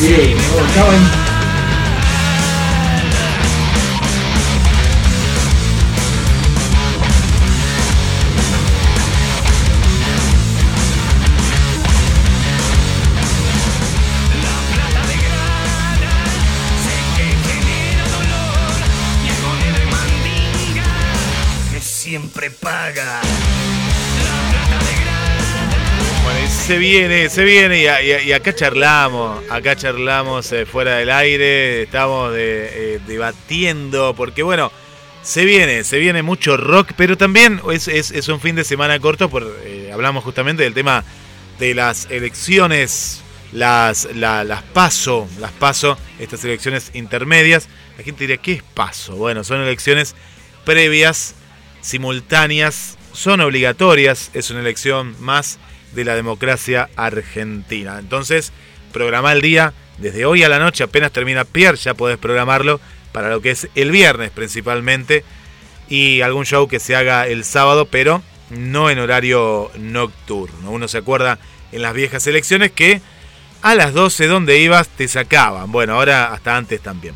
Speaker 4: Lo que transpiré, ¿no?
Speaker 3: Viene, se viene y, acá charlamos, acá charlamos eh, fuera del aire, estamos eh, debatiendo, porque bueno, se viene, se viene mucho rock, pero también es, un fin de semana corto, por, eh, hablamos justamente del tema de las elecciones, las, la- las paso, las paso, estas elecciones intermedias. La gente diría, ¿qué es paso? Bueno, son elecciones previas, simultáneas, son obligatorias, es una elección más de la democracia argentina. Entonces, programa el día, desde hoy a la noche, apenas termina Pierre, ya podés programarlo para lo que es el viernes principalmente, y algún show que se haga el sábado, pero no en horario nocturno. Uno se acuerda en las viejas elecciones que a las 12 donde ibas te sacaban. Bueno, ahora hasta antes también.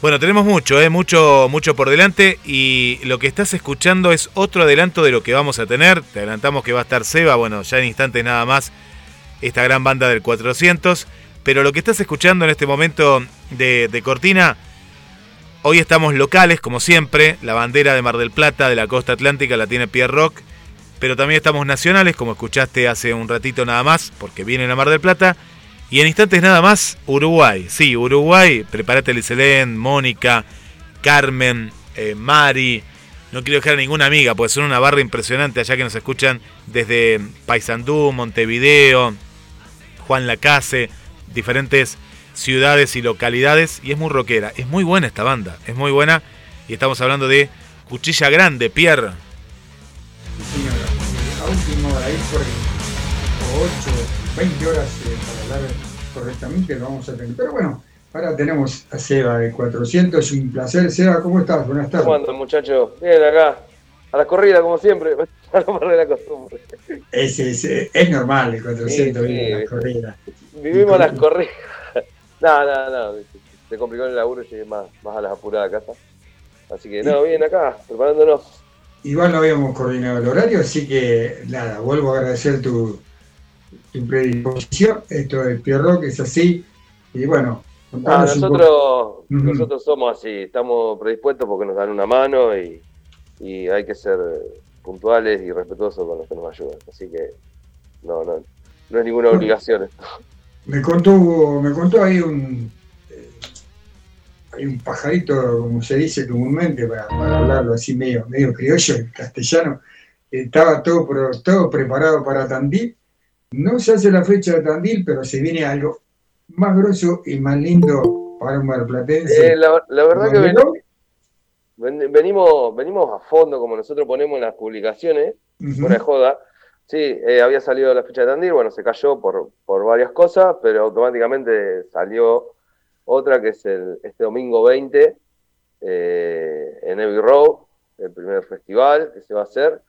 Speaker 3: Bueno, tenemos mucho, ¿eh? mucho, mucho por delante y lo que estás escuchando es otro adelanto de lo que vamos a tener. Te adelantamos que va a estar Seba, bueno, ya en instantes nada más, esta gran banda del 400. Pero lo que estás escuchando en este momento de, de Cortina, hoy estamos locales, como siempre. La bandera de Mar del Plata, de la costa atlántica, la tiene Pierre Rock. Pero también estamos nacionales, como escuchaste hace un ratito nada más, porque viene la Mar del Plata. Y en instantes nada más, Uruguay. Sí, Uruguay. Prepárate, Liselén, Mónica, Carmen, eh, Mari. No quiero dejar a ninguna amiga, porque son una barra impresionante allá que nos escuchan desde Paysandú, Montevideo, Juan Lacase, diferentes ciudades y localidades. Y es muy rockera. Es muy buena esta banda. Es muy buena. Y estamos hablando de Cuchilla Grande, Pierre.
Speaker 4: Sí, señora. A última ahí por 8, 20 horas eh, para hablar correctamente, lo vamos a tener. Pero bueno, ahora tenemos a Seba de 400, un placer. Seba, ¿cómo estás? Buenas
Speaker 8: ¿Cómo
Speaker 4: tardes.
Speaker 8: andan, muchachos? Bien, acá. A la corrida, como siempre. Para no perder la costumbre.
Speaker 4: Es, es, es normal el 400
Speaker 8: Sí, sí,
Speaker 4: la
Speaker 8: sí.
Speaker 4: corrida.
Speaker 8: Vivimos las corridas. No, no, no. Se complicó el laburo y llegué más, más a las apuradas a casa. Así que, no, bien acá, preparándonos.
Speaker 4: Igual no habíamos coordinado el horario, así que nada, vuelvo a agradecer tu, tu predisposición. Esto es Pierro, que es así. Y bueno,
Speaker 8: Ah, nosotros, nosotros somos así, estamos predispuestos porque nos dan una mano y, y hay que ser puntuales y respetuosos con los que nos ayudan. Así que no, no, no es ninguna obligación. esto.
Speaker 4: Me contó, me contó ahí un, eh, hay un pajarito, como se dice comúnmente, para, para hablarlo así medio, medio criollo, castellano, estaba todo, todo preparado para Tandil. No se hace la fecha de Tandil, pero se viene algo más grosso y más lindo para un marplatense.
Speaker 8: Eh, la, la verdad que venimos, venimos a fondo, como nosotros ponemos en las publicaciones, fuera de joda. Sí, eh, había salido la fecha de Tandil, bueno, se cayó por, por varias cosas, pero automáticamente salió otra que es el, este domingo 20 eh, en Abbey Road, el primer festival que se va a hacer.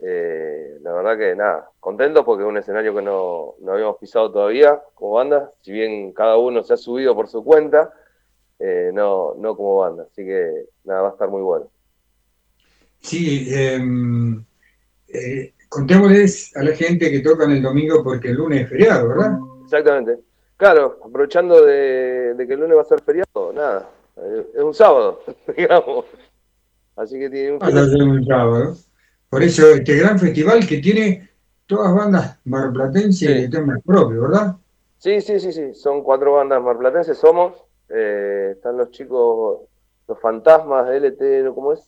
Speaker 8: Eh, la verdad que nada, contentos porque es un escenario que no, no habíamos pisado todavía como banda, si bien cada uno se ha subido por su cuenta, eh, no, no como banda, así que nada, va a estar muy bueno.
Speaker 4: Sí, em, eh, contémosles a la gente que tocan el domingo porque el lunes es feriado, ¿verdad?
Speaker 8: Exactamente. Claro, aprovechando de, de que el lunes va a ser feriado, nada, es un sábado, digamos. Así que tiene un
Speaker 4: Vas a hacer un sábado. Por eso este gran festival que tiene todas bandas marplatenses
Speaker 8: Sí.
Speaker 4: y temas propios, ¿verdad?
Speaker 8: Sí, sí, sí, sí, son cuatro bandas marplatenses, somos. eh, están los chicos, los fantasmas de LT. ¿cómo es?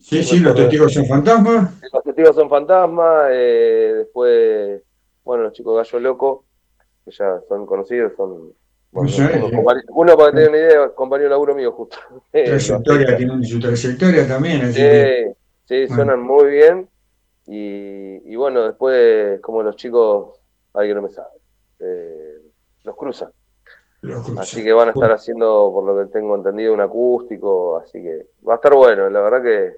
Speaker 4: Sí, sí, los testigos son fantasmas.
Speaker 8: Los testigos son fantasmas, eh, después, bueno, los chicos Gallo Loco, que ya son conocidos, son... Bueno,
Speaker 4: No sé,
Speaker 8: uno,
Speaker 4: sí.
Speaker 8: para que tengan una idea, compañero de laburo mío, justo. Eh,
Speaker 4: Trayectoria, tienen su trayectoria también, así que
Speaker 8: Sí,
Speaker 4: Bueno.
Speaker 8: suenan muy bien. Y, y bueno, después, como los chicos, que no me sabe, eh, los cruzan.
Speaker 4: los cruzan.
Speaker 8: Así que van a estar haciendo, por lo que tengo entendido, un acústico. Así que va a estar bueno. La verdad que,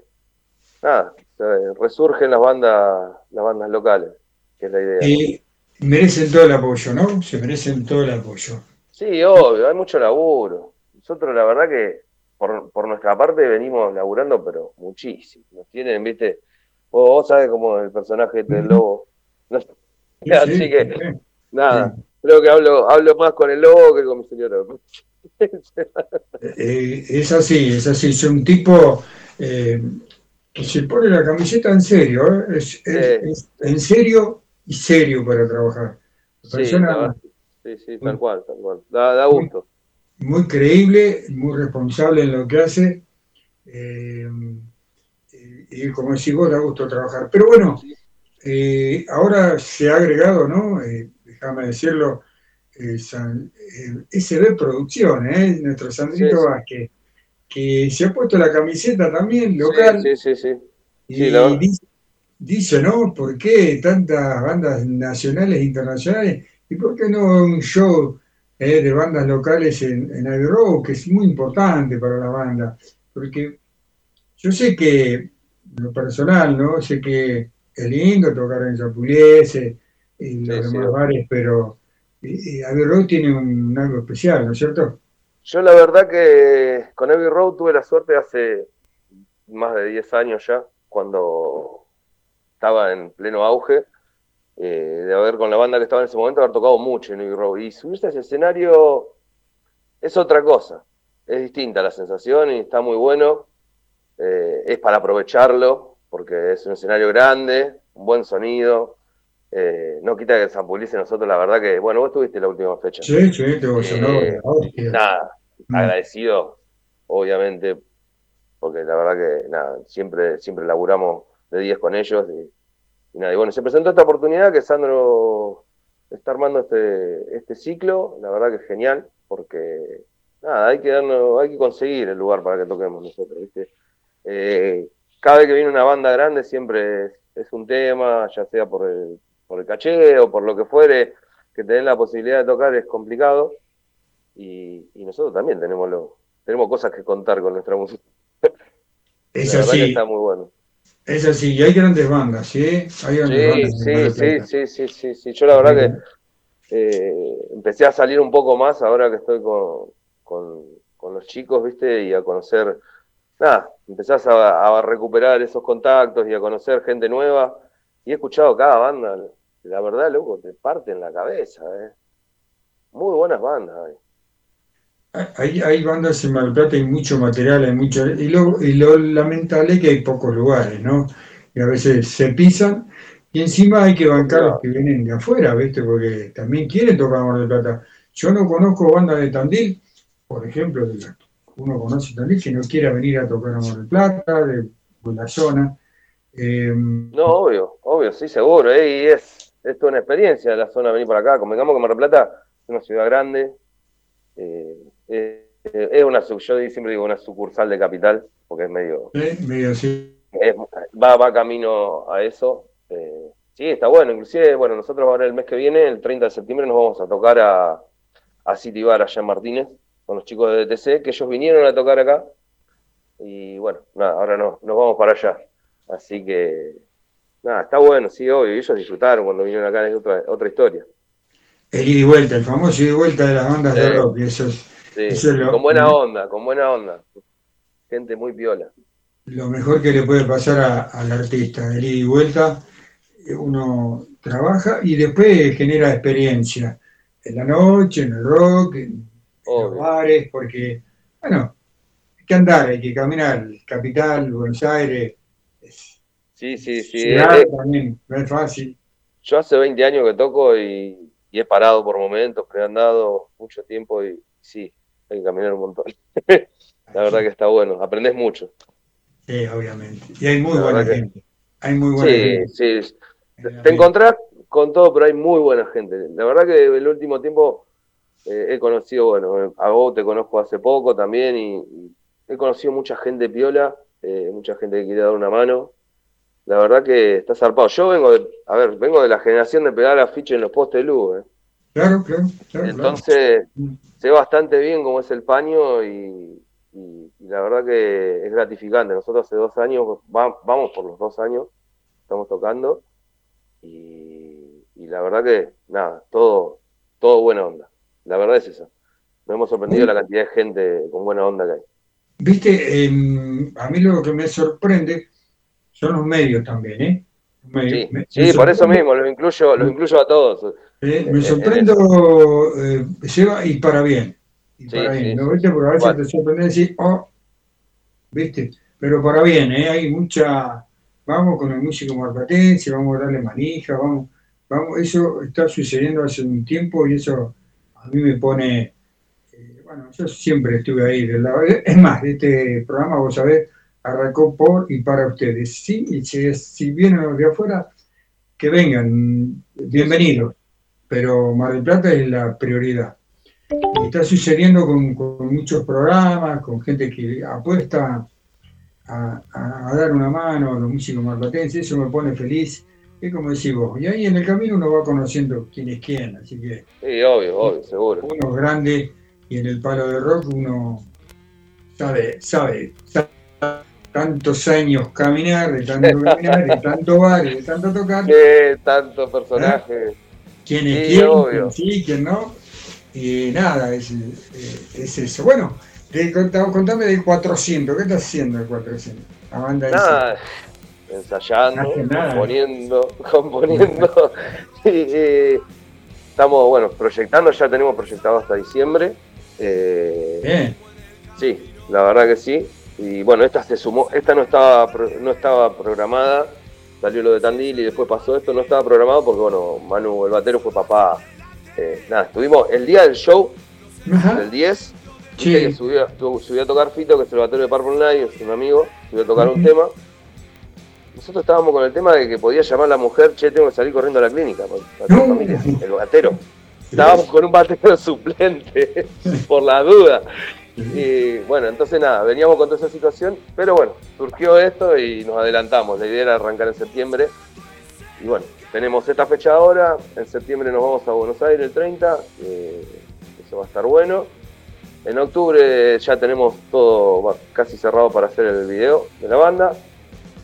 Speaker 8: nada, se- resurgen las bandas, las bandas locales, que es la idea.
Speaker 4: Eh, merecen todo el apoyo, ¿no? Se merecen todo el apoyo.
Speaker 8: Sí, obvio, hay mucho laburo. Nosotros, la verdad que por, por nuestra parte venimos laburando, pero muchísimo. Nos tienen, viste, vos, vos sabés cómo el personaje del lobo. No-
Speaker 4: Sí,
Speaker 8: Así
Speaker 4: sí,
Speaker 8: que,
Speaker 4: sí.
Speaker 8: nada, creo que hablo, hablo más con el lobo que con mi señora.
Speaker 4: Eh, es así, es así. Es un tipo eh, que se pone la camiseta en serio, ¿eh? es, es- es en serio y serio para trabajar. Persona
Speaker 8: sí, tal cual, tal cual. Da, da gusto.
Speaker 4: Muy creíble, muy responsable en lo que hace. eh, y como decís vos, da gusto trabajar. Pero bueno, eh, ahora se ha agregado, ¿no? Eh, déjame decirlo, eh, San- SB Producciones, nuestro Sandrito
Speaker 8: Sí, sí.
Speaker 4: Vázquez, que se ha puesto la camiseta también local.
Speaker 8: Sí, sí, sí. sí.
Speaker 4: Y
Speaker 8: la
Speaker 4: dice, dice, ¿no? ¿Por qué tantas bandas nacionales e internacionales? ¿Y por qué no un show eh, de bandas locales en, en Abbey Road, que es muy importante para la banda? Porque yo sé que, lo personal, ¿no? Sé que es lindo tocar en Zapuliese y los
Speaker 8: Sí, sí.
Speaker 4: demás bares, pero eh, eh, Abbey Road tiene un, algo especial, ¿no es cierto?
Speaker 8: Yo la verdad que con Abbey Road tuve la suerte hace más de 10 años ya, cuando estaba en pleno auge, eh, de haber con la banda que estaba en ese momento, haber tocado mucho en Abbey Road. Y subirse a ese escenario es otra cosa, es distinta la sensación y está muy bueno. Eh, es para aprovecharlo, porque es un escenario grande, un buen sonido. Eh, no quita que San Pulice nosotros, la verdad que, bueno, vos tuviste la última fecha.
Speaker 4: Sí, sí, te
Speaker 8: Eh, nada,
Speaker 4: Mm.
Speaker 8: agradecido, obviamente, porque la verdad que nada, siempre, siempre laburamos de 10 con ellos y, y nada, y bueno, se presentó esta oportunidad que Sandro está armando este, este ciclo, la verdad que es genial, porque nada, hay que darnos, hay que conseguir el lugar para que toquemos nosotros, ¿viste? Eh, cada vez que viene una banda grande siempre es, es un tema, ya sea por el, por el caché o por lo que fuere, que tener la posibilidad de tocar es complicado y, y nosotros también tenemos lo, tenemos cosas que contar con nuestra música.
Speaker 4: Es
Speaker 8: la verdad que
Speaker 4: así.
Speaker 8: está muy bueno.
Speaker 4: Es así, y hay grandes bandas, ¿sí? Hay grandes
Speaker 8: Sí,
Speaker 4: bandas
Speaker 8: sí, sí, sí, sí, sí, sí. Yo la verdad que eh, empecé a salir un poco más ahora que estoy con, con, con los chicos, ¿viste? Y a conocer, nada, empezás a, a recuperar esos contactos y a conocer gente nueva. Y he escuchado cada banda, la verdad, loco, te parten la cabeza, ¿eh? Muy buenas bandas hay.
Speaker 4: Hay, hay bandas en Mar del Plata, hay mucho material, hay mucho. Y lo, y lo lamentable es que hay pocos lugares, ¿no? Y a veces se pisan, y encima hay que bancar los que vienen de afuera, ¿viste? Porque también quieren tocar Mar del Plata. Yo no conozco bandas de Tandil, por ejemplo, de uno conoce Tandil, que no quiera venir a tocar a Mar del Plata, de, de la zona. Eh,
Speaker 8: No, obvio, obvio, sí, seguro. eh, y es, es toda una experiencia la zona venir para acá. Convengamos que Mar del Plata es una ciudad grande. eh, eh, es una, yo siempre digo una sucursal de capital, porque es medio,
Speaker 4: eh, medio
Speaker 8: es- va, va camino a eso. eh, sí, está bueno. Inclusive, bueno, nosotros ahora el mes que viene, el 30 de septiembre, nos vamos a tocar a, a City Bar allá en Martínez, con los chicos de DTC, que ellos vinieron a tocar acá. Y bueno, nada, ahora no, nos vamos para allá. Así que, nada, está bueno, sí, obvio. ellos disfrutaron cuando vinieron acá, es otra, otra historia.
Speaker 4: El ida y vuelta, el famoso ida y vuelta de las bandas de
Speaker 8: Sí.
Speaker 4: rock, eso es,
Speaker 8: Sí, con buena onda, con buena onda. Gente muy piola.
Speaker 4: lo mejor que le puede pasar a- al artista, el ida y vuelta, eh, uno trabaja y después genera experiencia en la noche, en el rock, en, en los bares, porque, bueno, hay que andar, hay que caminar, capital, Buenos Aires,
Speaker 8: Sí, sí, sí.
Speaker 4: ciudad
Speaker 8: eh, eh,
Speaker 4: también, no es fácil.
Speaker 8: Yo hace 20 años que toco y, y he parado por momentos, pero he andado mucho tiempo y sí, hay que caminar un montón. La verdad que está bueno, aprendes mucho.
Speaker 4: Sí, obviamente. Y hay muy
Speaker 8: La
Speaker 4: buena
Speaker 8: que-
Speaker 4: gente. Hay muy buena
Speaker 8: Sí,
Speaker 4: gente.
Speaker 8: sí. Te encontrás con todo, pero hay muy buena gente. La verdad que el último tiempo eh, he conocido, bueno, a vos te conozco hace poco también y, y he conocido mucha gente piola, eh, mucha gente que quiere dar una mano. La verdad que está zarpado. Yo vengo de, a ver, vengo de la generación de pegar afiches en los postes de luz, eh.
Speaker 4: Claro, claro, claro.
Speaker 8: Entonces, sé bastante bien cómo es el paño y, y- y la verdad que es gratificante. Nosotros hace dos años, va- vamos por los dos años, estamos tocando y, la verdad que, nada, todo, todo buena onda. La verdad es esa. Nos hemos sorprendido la cantidad de gente con buena onda que hay.
Speaker 4: Viste, Em, a mí lo que me sorprende son los medios también, ¿eh?
Speaker 8: Sí,
Speaker 4: Me-
Speaker 8: sí,
Speaker 4: me
Speaker 8: por eso mismo, los incluyo, los incluyo a todos.
Speaker 4: Eh,
Speaker 8: Eh,
Speaker 4: me
Speaker 8: eh,
Speaker 4: sorprendo, eh, Seba, y para bien. Y
Speaker 8: Sí,
Speaker 4: para bien.
Speaker 8: sí.
Speaker 4: ¿no? ¿Viste? Porque a veces
Speaker 8: Igual.
Speaker 4: te sorprende decir, oh, ¿viste? Pero para bien, ¿eh? Hay mucha. Vamos con el músico marplatense, vamos a darle manija, vamos. vamos Eso está sucediendo hace un tiempo y eso a mí me pone. eh, bueno, yo siempre estuve ahí. Es más, este programa, vos sabés, arrancó por y para ustedes. Sí, y si, si vienen los de afuera, que vengan, bienvenidos pero Mar del Plata es la prioridad. Y está sucediendo con, con muchos programas, con gente que apuesta a, a- a dar una mano a los músicos marplatenses, eso me pone feliz. Es como decís vos, y ahí en el camino uno va conociendo quién es quién, así que
Speaker 8: Sí, obvio, obvio, seguro.
Speaker 4: uno es grande y en el palo de rock uno sabe, sabe, sabe tantos años caminar, de tanto caminar, de tanto bar de tanto tocar,
Speaker 8: Qué tanto personaje.
Speaker 4: Quién es
Speaker 8: Sí,
Speaker 4: quién,
Speaker 8: obvio.
Speaker 4: quién sí, quién no. Y nada, es, eh, es eso. Bueno, te contame, del 400, ¿qué estás haciendo el 400? La banda esa.
Speaker 8: Nada, ensayando,
Speaker 4: nada.
Speaker 8: componiendo, componiendo. Eh, estamos, bueno, proyectando, ya tenemos proyectado hasta diciembre. Eh,
Speaker 4: Bien,
Speaker 8: Sí, la verdad que sí. Y bueno, esta se sumó, esta no estaba no estaba programada, salió lo de Tandil y después pasó esto, no estaba programado porque bueno, Manu el batero fue papá. Eh, nada, estuvimos el día del show,
Speaker 4: Ajá.
Speaker 8: del 10,
Speaker 4: Sí.
Speaker 8: que subió, a tocar Fito, que es el batero de Purple Night, es un amigo, subió a tocar un tema. Nosotros estábamos con el tema de que podía llamar la mujer, che, tengo que salir corriendo a la clínica, para
Speaker 4: No.
Speaker 8: familia, el batero. Estábamos con un batero suplente, por la duda. Y bueno, entonces nada, veníamos con toda esa situación, pero bueno, surgió esto y nos adelantamos. La idea era arrancar en septiembre. Y bueno, tenemos esta fecha ahora, en septiembre nos vamos a Buenos Aires el 30, eh, eso va a estar bueno. En octubre ya tenemos todo casi cerrado para hacer el video de la banda,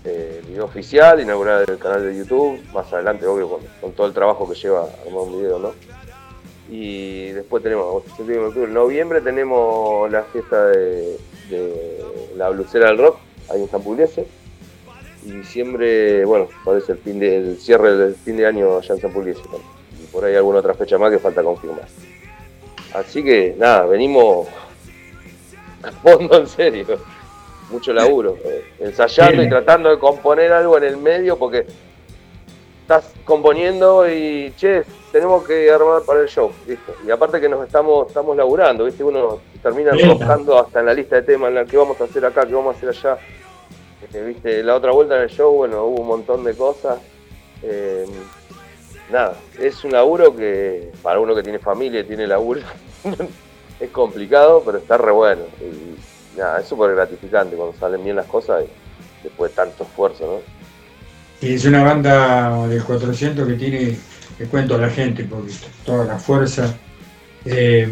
Speaker 8: eh, el video oficial, inaugurar el canal de YouTube, más adelante obvio con, con todo el trabajo que lleva armar un video, ¿no? Y después tenemos, septiembre, octubre, noviembre tenemos la fiesta de, de la blusera del rock, ahí en San Pugliese. Y diciembre, bueno, parece el, fin de, el cierre del fin de año allá en San Pugliese. también. Y por ahí alguna otra fecha más que falta confirmar. Así que nada, venimos a fondo en serio. Mucho laburo. eh, ensayando y tratando de componer algo en el medio porque estás componiendo y che, tenemos que armar para el show, ¿viste? Y aparte que nos estamos, estamos laburando, ¿viste? Uno termina buscando hasta en la lista de temas, en la que vamos a hacer acá, que vamos a hacer allá. Este, ¿Viste? La otra vuelta en el show, bueno, hubo un montón de cosas. Eh, nada, es un laburo que para uno que tiene familia y tiene laburo es complicado, pero está re bueno. Y nada, es súper gratificante cuando salen bien las cosas y después de tanto esfuerzo, ¿no?
Speaker 4: Y es una banda del 400 que tiene, te cuento a la gente, porque toda la fuerza, eh,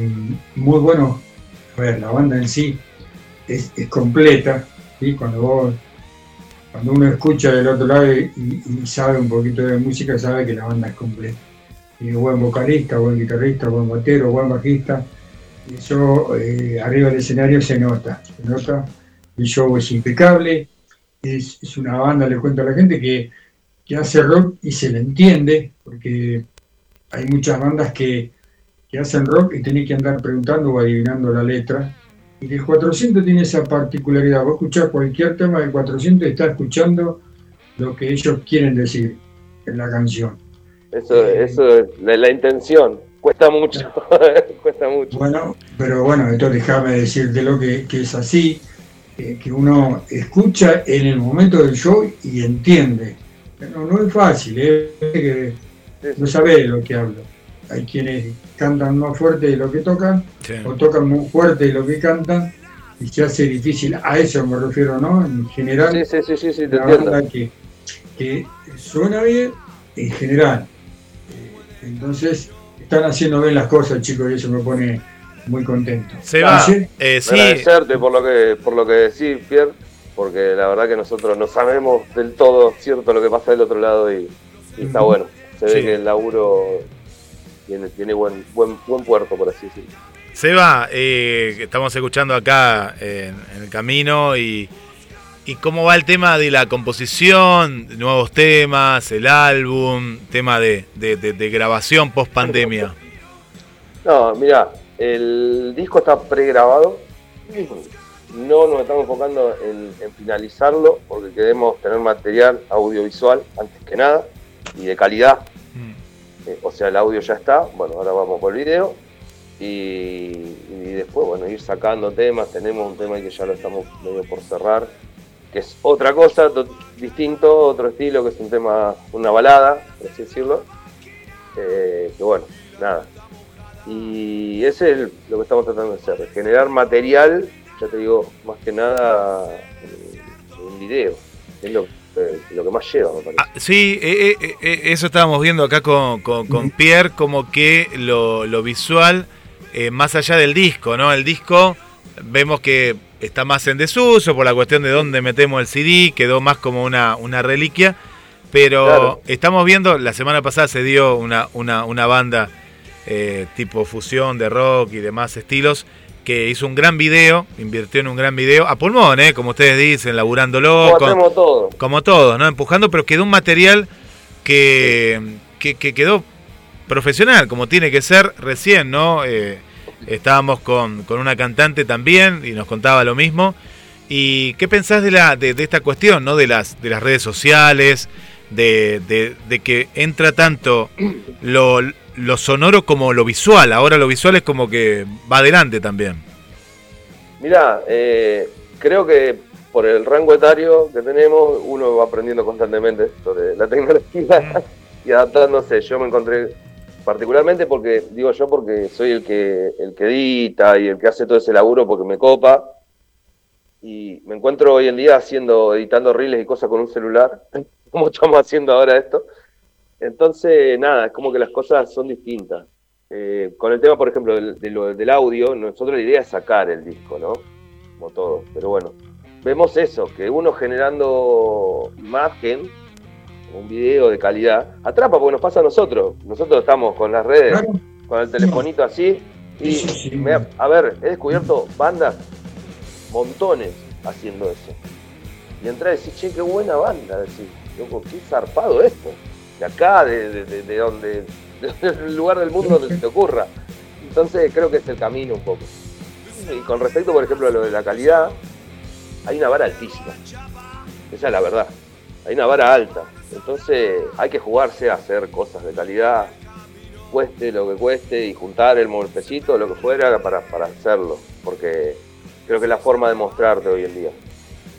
Speaker 4: muy bueno. A ver, la banda en sí es, completa, ¿sí? cuando cuando uno escucha del otro lado y, sabe un poquito de música, sabe que la banda es completa. Y buen vocalista, buen guitarrista, buen batero, buen bajista. Eso eh, arriba del escenario se nota, se nota. El show es impecable, es una banda, le cuento a la gente, que, que hace rock y se le entiende, porque hay muchas bandas que, que hacen rock y tenés que andar preguntando o adivinando la letra. Y el 400 tiene esa particularidad. Vos escuchás cualquier tema del 400 y estás escuchando lo que ellos quieren decir en la canción.
Speaker 8: Eso, eso es la, la intención. Cuesta mucho, cuesta mucho.
Speaker 4: Bueno, pero bueno, esto déjame decirte lo que, que es así, eh, que uno escucha en el momento del show y entiende. No, no es fácil, ¿eh? que no sabés de lo que hablo. Hay quienes cantan más fuerte de lo que tocan,
Speaker 3: Sí.
Speaker 4: o tocan más fuerte de lo que cantan, y se hace difícil. A eso me refiero, ¿no? En general,
Speaker 8: Sí, sí, sí, sí, sí, te
Speaker 4: banda que, que suena bien en general. Eh, Entonces, están haciendo bien las cosas, chicos, y eso me pone muy contento.
Speaker 3: Se va.
Speaker 4: ¿Sí?
Speaker 3: Eh, sí,
Speaker 8: Agradecerte por lo que por lo que decís, Pierre, porque la verdad que nosotros no sabemos del todo cierto lo que pasa del otro lado y, y está bueno. se ve que el laburo tiene, tiene buen, buen, buen puerto, por así decirlo.
Speaker 3: Seba, eh, estamos escuchando acá en, en el camino y, y cómo va el tema de la composición, nuevos temas, el álbum, tema de, de- de- de grabación post pandemia.
Speaker 8: No, mira, el disco está pregrabado. No nos estamos enfocando en, en finalizarlo porque queremos tener material audiovisual antes que nada y de calidad. Eh, o sea, el audio ya está. Bueno, ahora vamos por el video. Y, y después, bueno, ir sacando temas. Tenemos un tema que ya lo estamos medio por cerrar, que es otra cosa, to- distinto, otro estilo, que es un tema, una balada, por así decirlo. Eh, que bueno, nada, y ese es el- lo que estamos tratando de hacer, generar material, ya te digo, más que nada eh, un video. Es lo, eh, lo que más lleva, me parece.
Speaker 3: Sí, eh, eh, eh, eso estábamos viendo acá con, con- con Pierre, como que lo, lo visual, más allá del disco, ¿no? El disco vemos que está más en desuso por la cuestión de dónde metemos el CD, quedó más como una, una reliquia, pero
Speaker 8: Claro.
Speaker 3: estamos viendo, la semana pasada se dio una, una, una banda eh, tipo fusión de rock y demás estilos, que hizo un gran video, invirtió en un gran video, a pulmón, ¿eh? como ustedes dicen, laburándolo.
Speaker 8: Como
Speaker 3: con-
Speaker 8: todo.
Speaker 3: como todos, ¿no? Empujando, pero quedó un material que, que, que quedó profesional, como tiene que ser recién, ¿no? Eh, estábamos con, con una cantante también y nos contaba lo mismo. ¿Y qué pensás de, la, de, de esta cuestión, ¿no? De las, de las redes sociales, de, de- de que entra tanto lo, lo sonoro como lo visual. Ahora lo visual es como que va adelante también.
Speaker 8: Mirá, eh, creo que por el rango etario que tenemos, uno va aprendiendo constantemente sobre la tecnología y adaptándose. Yo me encontré particularmente porque, digo yo, porque soy el que, el que edita y el que hace todo ese laburo porque me copa. Y me encuentro hoy en día haciendo, editando reels y cosas con un celular, como estamos haciendo ahora esto. Entonces, nada, es como que las cosas son distintas. Eh, con el tema, por ejemplo, del, del audio, nosotros la idea es sacar el disco, ¿no? Como todo. Pero bueno, vemos eso, que uno generando imagen, un video de calidad, atrapa porque nos pasa a nosotros. Nosotros estamos con las redes,
Speaker 4: Claro.
Speaker 8: con el telefonito así. Y,
Speaker 4: Sí, sí, sí.
Speaker 8: me- a ver, he descubierto bandas, montones, haciendo eso. Y entrar y decir, che, qué buena banda, decir, loco, qué zarpado esto. De acá, de, de, de- de donde, del lugar del mundo donde se te ocurra. Entonces creo que es el camino un poco. Y con respecto, por ejemplo, a lo de la calidad, hay una vara altísima. Esa es la verdad. Hay una vara alta. Entonces hay que jugarse a hacer cosas de calidad, cueste lo que cueste, y juntar el morpecito, lo que fuera, para, para hacerlo. Porque creo que es la forma de mostrarte hoy en día.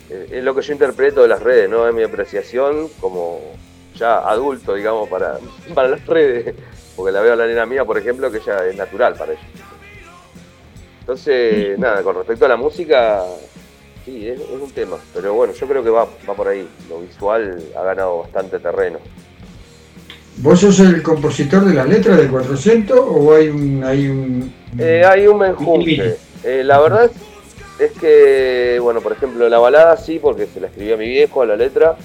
Speaker 8: Es lo que yo interpreto de las redes, ¿no? Es mi apreciación como ya adulto, digamos, para, para las redes. Porque la veo a la nena mía, por ejemplo, que ella es natural para ella. Entonces, nada, con respecto a la música, sí, es, es un tema. Pero bueno, yo creo que va, va por ahí. Lo visual ha ganado bastante terreno.
Speaker 4: ¿Vos sos el compositor de las letras de 400 o hay un... Hay un
Speaker 8: Eh, hay un menjunje. Eh, la verdad es, es que, bueno, por ejemplo, la balada sí, porque se la escribió a mi viejo a la letra,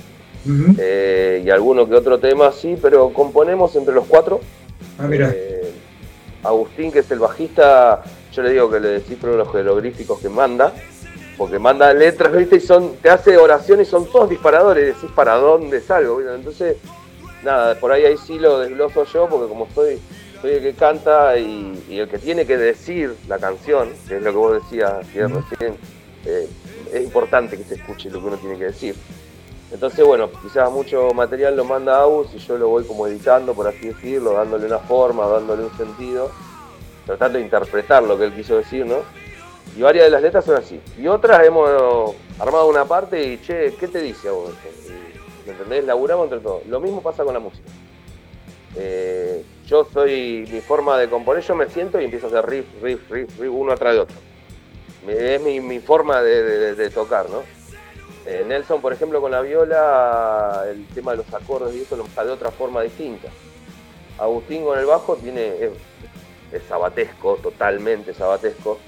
Speaker 8: Eh, y alguno que otro tema sí, pero componemos entre los cuatro.
Speaker 4: Ah, mira.
Speaker 8: Eh, Agustín, que es el bajista, yo le digo que le descifro los jeroglíficos que manda, porque manda letras, ¿viste? Y son, te hace oraciones y son todos disparadores, decís para dónde salgo, ¿viste? Entonces, nada, por ahí ahí sí lo desgloso yo, porque como soy, soy el que canta y, y el que tiene que decir la canción, que es lo que vos decías Pierre, recién, eh, es importante que se escuche lo que uno tiene que decir. Entonces, bueno, quizás mucho material lo manda Agus y yo lo voy como editando, por así decirlo, dándole una forma, dándole un sentido, tratando de interpretar lo que él quiso decir, ¿no? Y varias de las letras son así. Y otras hemos armado una parte y, che, ¿qué te dice a vos? Y, ¿Me entendés? Laburamos entre todos. Lo mismo pasa con la música. Eh, yo soy, mi forma de componer, yo me siento y empiezo a hacer riff, riff, riff, riff, uno atrás de otro. Es mi, forma de tocar, ¿no? Eh, Nelson, por ejemplo, con la viola, el tema de los acordes y eso lo usa de otra forma distinta. Agustín con el bajo tiene es, es sabatesco, totalmente sabatesco.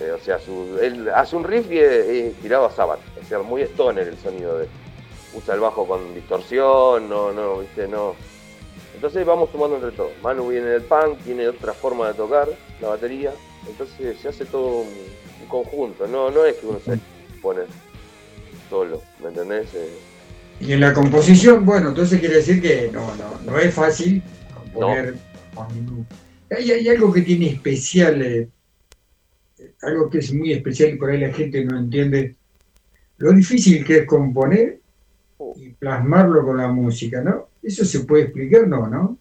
Speaker 8: Eh, o sea, él hace un riff y es, es tirado a Sabbath. O sea, muy stoner el sonido de. Usa el bajo con distorsión, no, no, viste, no. Entonces vamos sumando entre todos. Manu viene del punk, tiene otra forma de tocar la batería. Entonces se hace todo un, un conjunto. No, no es que uno se pone solo, ¿me entendés? Eh,
Speaker 4: Y en la composición, bueno, entonces quiere decir que no, no, no es fácil componer. Hay, hay algo que tiene especial, eh, algo que es muy especial y por ahí la gente no entiende lo difícil que es componer y plasmarlo con la música, ¿no? Eso se puede explicar, ¿no? ¿no?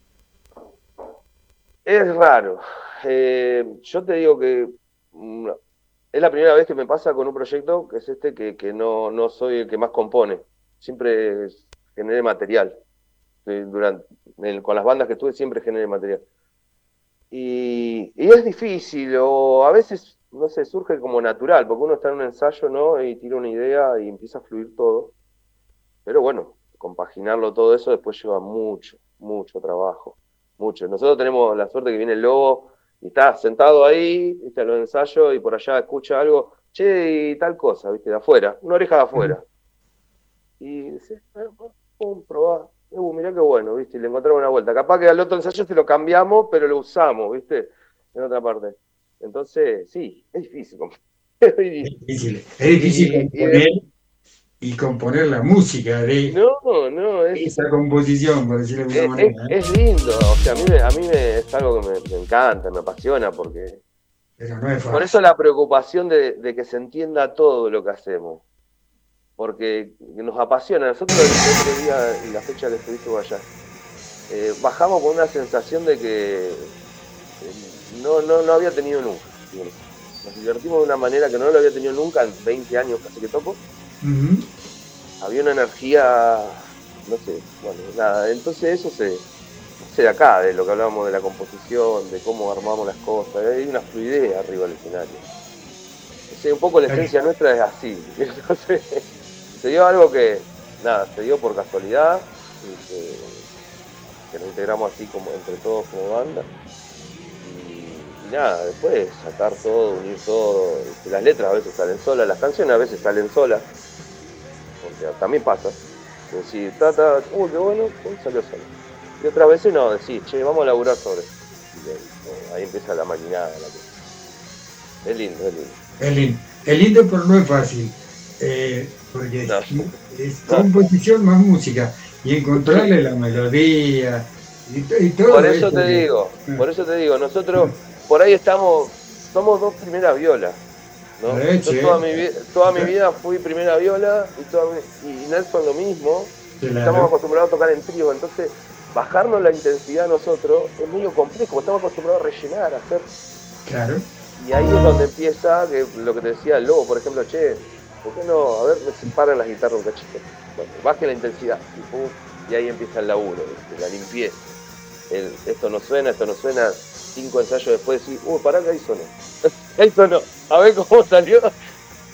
Speaker 8: Es raro. Eh, yo te digo que mm, es la primera vez que me pasa con un proyecto que es este, que, no, soy el que más compone. Siempre generé material. Durante, con las bandas que estuve siempre generé material. Y, y es difícil, o a veces, no sé, surge como natural, porque uno está en un ensayo, ¿no? Y tira una idea y empieza a fluir todo. Pero bueno, compaginarlo todo eso después lleva mucho, mucho trabajo mucho. Nosotros tenemos la suerte que viene el lobo y está sentado ahí, viste, a los ensayos y por allá escucha algo, che, y tal cosa, viste, de afuera, una oreja de afuera. Y dice, "Ah, pum, probá, uh, mirá qué bueno, viste, y le encontramos una vuelta. Capaz que al otro ensayo se lo cambiamos, pero lo usamos, viste, en otra parte. Entonces, sí, es difícil. Es difícil.
Speaker 4: Es difícil
Speaker 8: Y- y
Speaker 4: componer la música de
Speaker 8: No, no, es,
Speaker 4: esa composición, por decirlo de alguna manera. ¿eh?
Speaker 8: es lindo, o sea, a mí, me, a mí me- es algo que me, me encanta, me apasiona, porque
Speaker 4: Pero no es
Speaker 8: Por eso la preocupación de, de que se entienda todo lo que hacemos. Porque nos apasiona. Nosotros el otro día y la fecha que estuviste allá, eh, bajamos con una sensación de que eh, no, no, no había tenido nunca. Nos divertimos de una manera que no lo había tenido nunca en 20 años casi que toco. Había una energía, no sé, bueno, nada. Entonces eso se, se de acá, de lo que hablábamos de la composición, de cómo armamos las cosas. Hay una fluidez arriba del escenario. O sea, un poco la esencia nuestra es así. Entonces, se dio algo que, nada, se dio por casualidad, y que, que nos integramos así como entre todos como banda. Y, y nada, después sacar todo, unir todo. Las letras a veces salen solas, las canciones a veces salen solas. Sea, también pasa. Decir, uy, qué bueno, uy, salió solo. Y otras veces no, decir, che, vamos a laburar sobre eso. Y ahí, oh, ahí empieza la maquinada. La cosa. Es lindo, es lindo.
Speaker 4: Es lindo. Es lindo, pero no es fácil. Eh, porque
Speaker 8: No.
Speaker 4: es composición más música. Y encontrarle la melodía y, y todo
Speaker 8: Por eso te digo, por eso te digo, nosotros por ahí estamos, somos dos primeras violas. ¿No? Yo toda mi, vi- toda mi vida fui primera viola y, toda mi- y Nelson lo mismo.
Speaker 4: Claro.
Speaker 8: Estamos acostumbrados a tocar en trío, entonces bajarnos la intensidad nosotros es medio complejo, estamos acostumbrados a rellenar, a hacer.
Speaker 4: Claro.
Speaker 8: Y ahí es donde empieza que, lo que te decía el lobo, por ejemplo, che, ¿por qué no? A ver, me separan las guitarras un cachito. Bueno, baje la intensidad y, pum, y ahí empieza el laburo, la limpieza. El, esto no suena, esto no suena. Cinco ensayos después decís, uy, pará que ahí sonó. Ahí sonó. A ver cómo salió.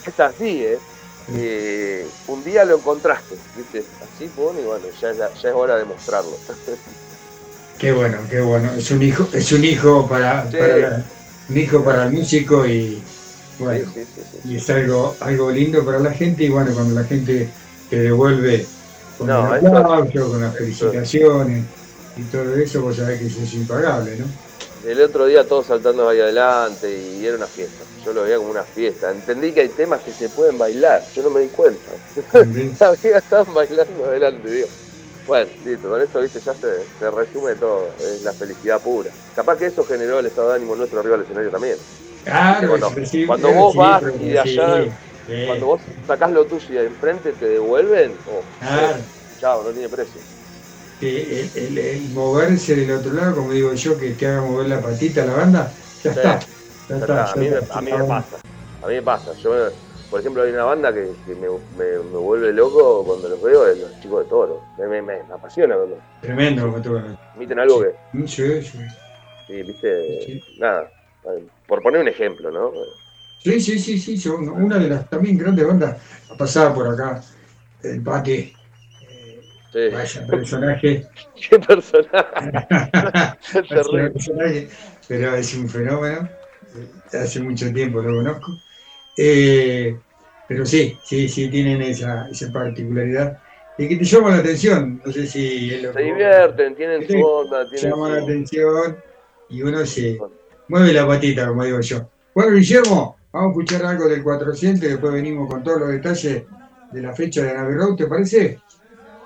Speaker 8: Es así, ¿eh? Eh, un día lo encontraste, ¿viste? Así, pum, y bueno, ya es, la- ya es hora de mostrarlo.
Speaker 4: Qué bueno, qué bueno. Es un hijo, es un hijo para,
Speaker 8: Sí.
Speaker 4: para la- un hijo para el músico y bueno,
Speaker 8: Sí, sí,
Speaker 4: y es algo, algo lindo para la gente y bueno, cuando la gente te devuelve con
Speaker 8: No,
Speaker 4: el
Speaker 8: eso-
Speaker 4: aplauso, con las felicitaciones y todo eso, vos sabés que eso es impagable, ¿no?
Speaker 8: El otro día todos saltando ahí adelante y era una fiesta. Yo lo veía como una fiesta. Entendí que hay temas que se pueden bailar. Yo no me di cuenta. Sabía, estaban bailando adelante, digo. Bueno, listo, con eso, viste, ya se, se resume todo. Es la felicidad pura. Capaz que eso generó el estado de ánimo nuestro arriba del escenario también.
Speaker 4: Claro,
Speaker 8: Cuando-
Speaker 4: recíproco,
Speaker 8: cuando vos vas y de allá-
Speaker 4: sí, sí.
Speaker 8: Cuando vos sacás lo tuyo y de enfrente te devuelven, oh,
Speaker 4: Claro.
Speaker 8: chao, no tiene precio.
Speaker 4: El, el- el moverse del otro lado, como digo yo, que te haga mover la patita a la banda, ya
Speaker 8: Sí.
Speaker 4: está. Ya
Speaker 8: Ya
Speaker 4: está,
Speaker 8: está, a, mí me,
Speaker 4: está.
Speaker 8: a mí me pasa. A mí me pasa. Yo, por ejemplo, hay una banda que, que me, me- me vuelve loco cuando los veo, es los chicos de toro. Me, me- apasiona cuando
Speaker 4: Tremendo como tú.
Speaker 8: emiten algo que,
Speaker 4: Sí, sí.
Speaker 8: sí, viste,
Speaker 4: Sí.
Speaker 8: nada. Por poner un ejemplo, ¿no?
Speaker 4: Sí, sí, sí, sí, son una de las también grandes bandas ha pasado por acá, el Pate,
Speaker 8: Sí.
Speaker 4: vaya personaje,
Speaker 8: Qué personaje.
Speaker 4: vaya personaje, pero es un fenómeno, eh, hace mucho tiempo lo conozco, Eh, pero sí, sí, sí, tienen esa, esa particularidad y que te llama la atención. No sé si es lo
Speaker 8: Se divierten, tienen su onda, tienen
Speaker 4: llama la atención y uno se mueve la patita, como digo yo. Bueno, Guillermo, vamos a escuchar algo del 400 y después venimos con todos los detalles de la fecha de Road, ¿te parece?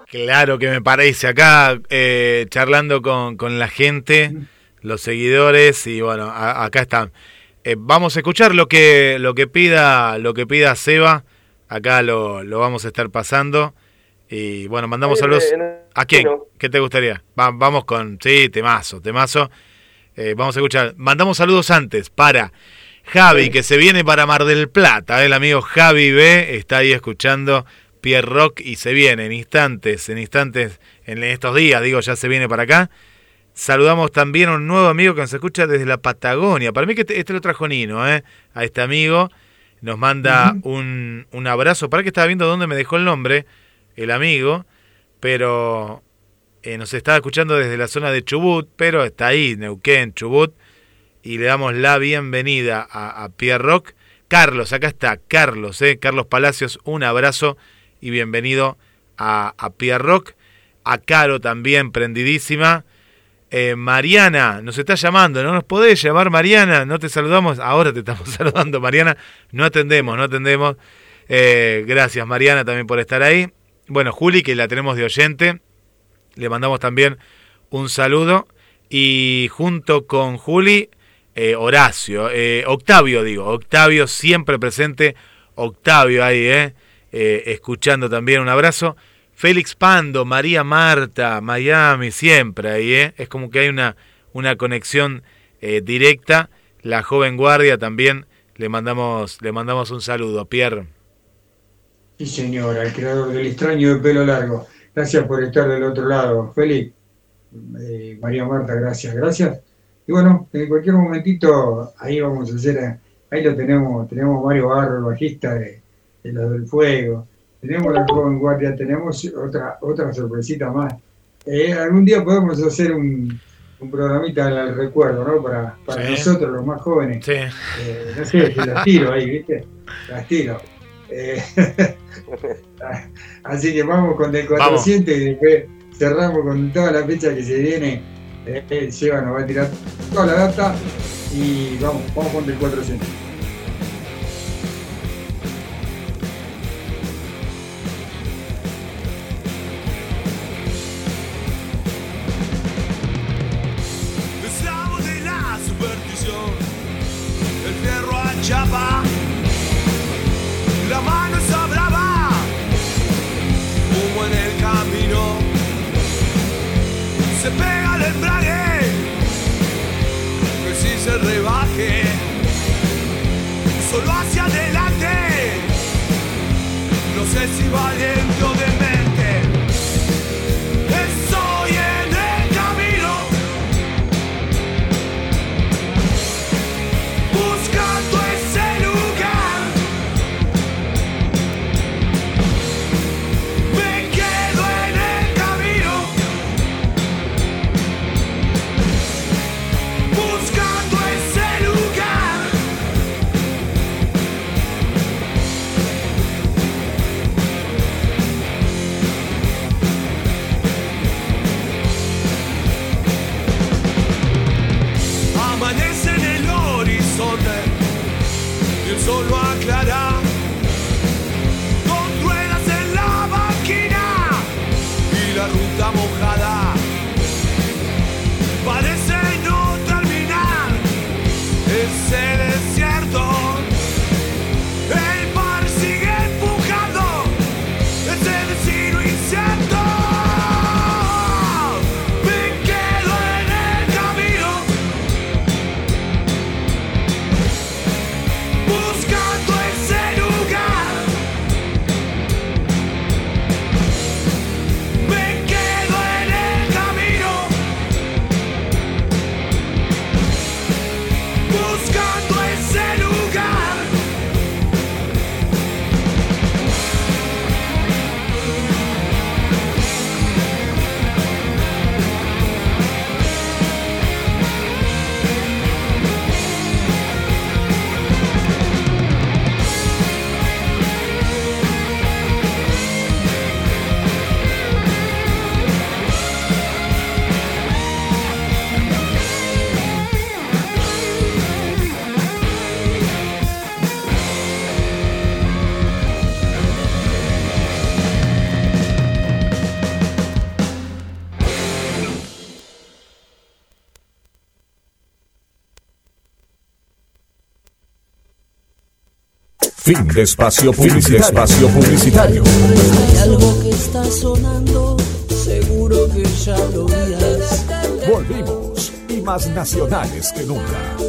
Speaker 3: Claro que me parece. Acá eh, charlando con, con la gente, los seguidores y bueno, a- acá están. Eh, vamos a escuchar lo que lo que pida lo que pida Seba. Acá lo, lo vamos a estar pasando y bueno mandamos saludos.
Speaker 8: eh,
Speaker 3: ¿A quién? ¿Qué te gustaría? Va- vamos con sí temazo temazo. Eh, vamos a escuchar. Mandamos saludos antes para Javi que se viene para Mar del Plata. El amigo Javi B está ahí escuchando Pierre Rock y se viene en instantes, en instantes, en estos días, digo, ya se viene para acá. Saludamos también a un nuevo amigo que nos escucha desde la Patagonia. Para mí que este, este lo trajo Nino, ¿eh? A este amigo. Nos manda un, un abrazo. Para que estaba viendo dónde me dejó el nombre, el amigo. Pero eh, nos estaba escuchando desde la zona de Chubut, pero está ahí, Neuquén, Chubut. Y le damos la bienvenida a, a Pierre Rock. Carlos, acá está Carlos, ¿eh? Carlos Palacios, un abrazo y bienvenido a, a Rock. A Caro también, prendidísima. Eh, Mariana, nos está llamando, ¿no nos podés llamar Mariana? No te saludamos, ahora te estamos saludando Mariana, no atendemos, no atendemos. Eh, gracias Mariana también por estar ahí. Bueno, Juli, que la tenemos de oyente, le mandamos también un saludo. Y junto con Juli, eh, Horacio, Octavio digo, Octavio siempre presente, Octavio ahí, eh, eh, escuchando también un abrazo. Félix Pando, María Marta, Miami, siempre ahí, ¿eh? Es como que hay una, una conexión eh, directa. La joven guardia también le mandamos, le mandamos un saludo, Pierre.
Speaker 4: Sí, señora, el creador del extraño de pelo largo. Gracias por estar del otro lado, Félix. Eh, María Marta, gracias, gracias. Y bueno, en cualquier momentito, ahí vamos a hacer, ahí lo tenemos, tenemos Mario Barro, el bajista de, de los del Fuego, tenemos la joven guardia, tenemos otra, otra sorpresita más. Eh, algún día podemos hacer un, un programita al recuerdo, ¿no? Para, para
Speaker 3: Sí.
Speaker 4: nosotros, los más jóvenes.
Speaker 3: Sí.
Speaker 4: Eh, no sé, las tiro ahí, ¿viste? Las tiro. Eh, así que vamos con el 400 y después cerramos con toda la fecha que se viene. Eh, Seba nos va a tirar toda la data y vamos, vamos con el 400.
Speaker 1: Fin de espacio publicitario. espacio publicitario.
Speaker 2: Hay algo que está sonando, seguro que ya lo oías.
Speaker 1: Volvimos y más nacionales que nunca.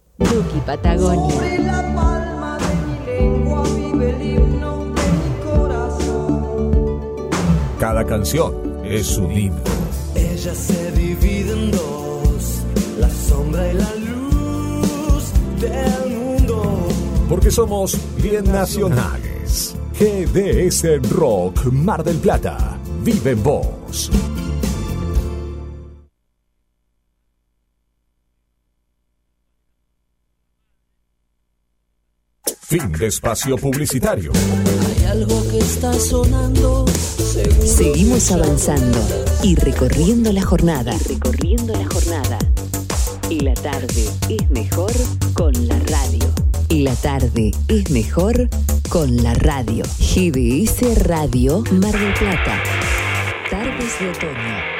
Speaker 5: Duki Patagonia.
Speaker 9: Sobre la palma de mi lengua vive el himno de mi corazón.
Speaker 1: Cada canción es un himno.
Speaker 2: Ella se divide en dos, la sombra y la luz del mundo.
Speaker 1: Porque somos bien nacionales. GDS Rock Mar del Plata. Vive en vos. Fin de espacio publicitario.
Speaker 2: Hay algo que está sonando,
Speaker 10: Seguimos avanzando y recorriendo la jornada.
Speaker 7: Recorriendo la jornada.
Speaker 10: Y la tarde es mejor con la radio. Y la tarde es mejor con la radio. GBS Radio Mar del Plata. Tardes de otoño.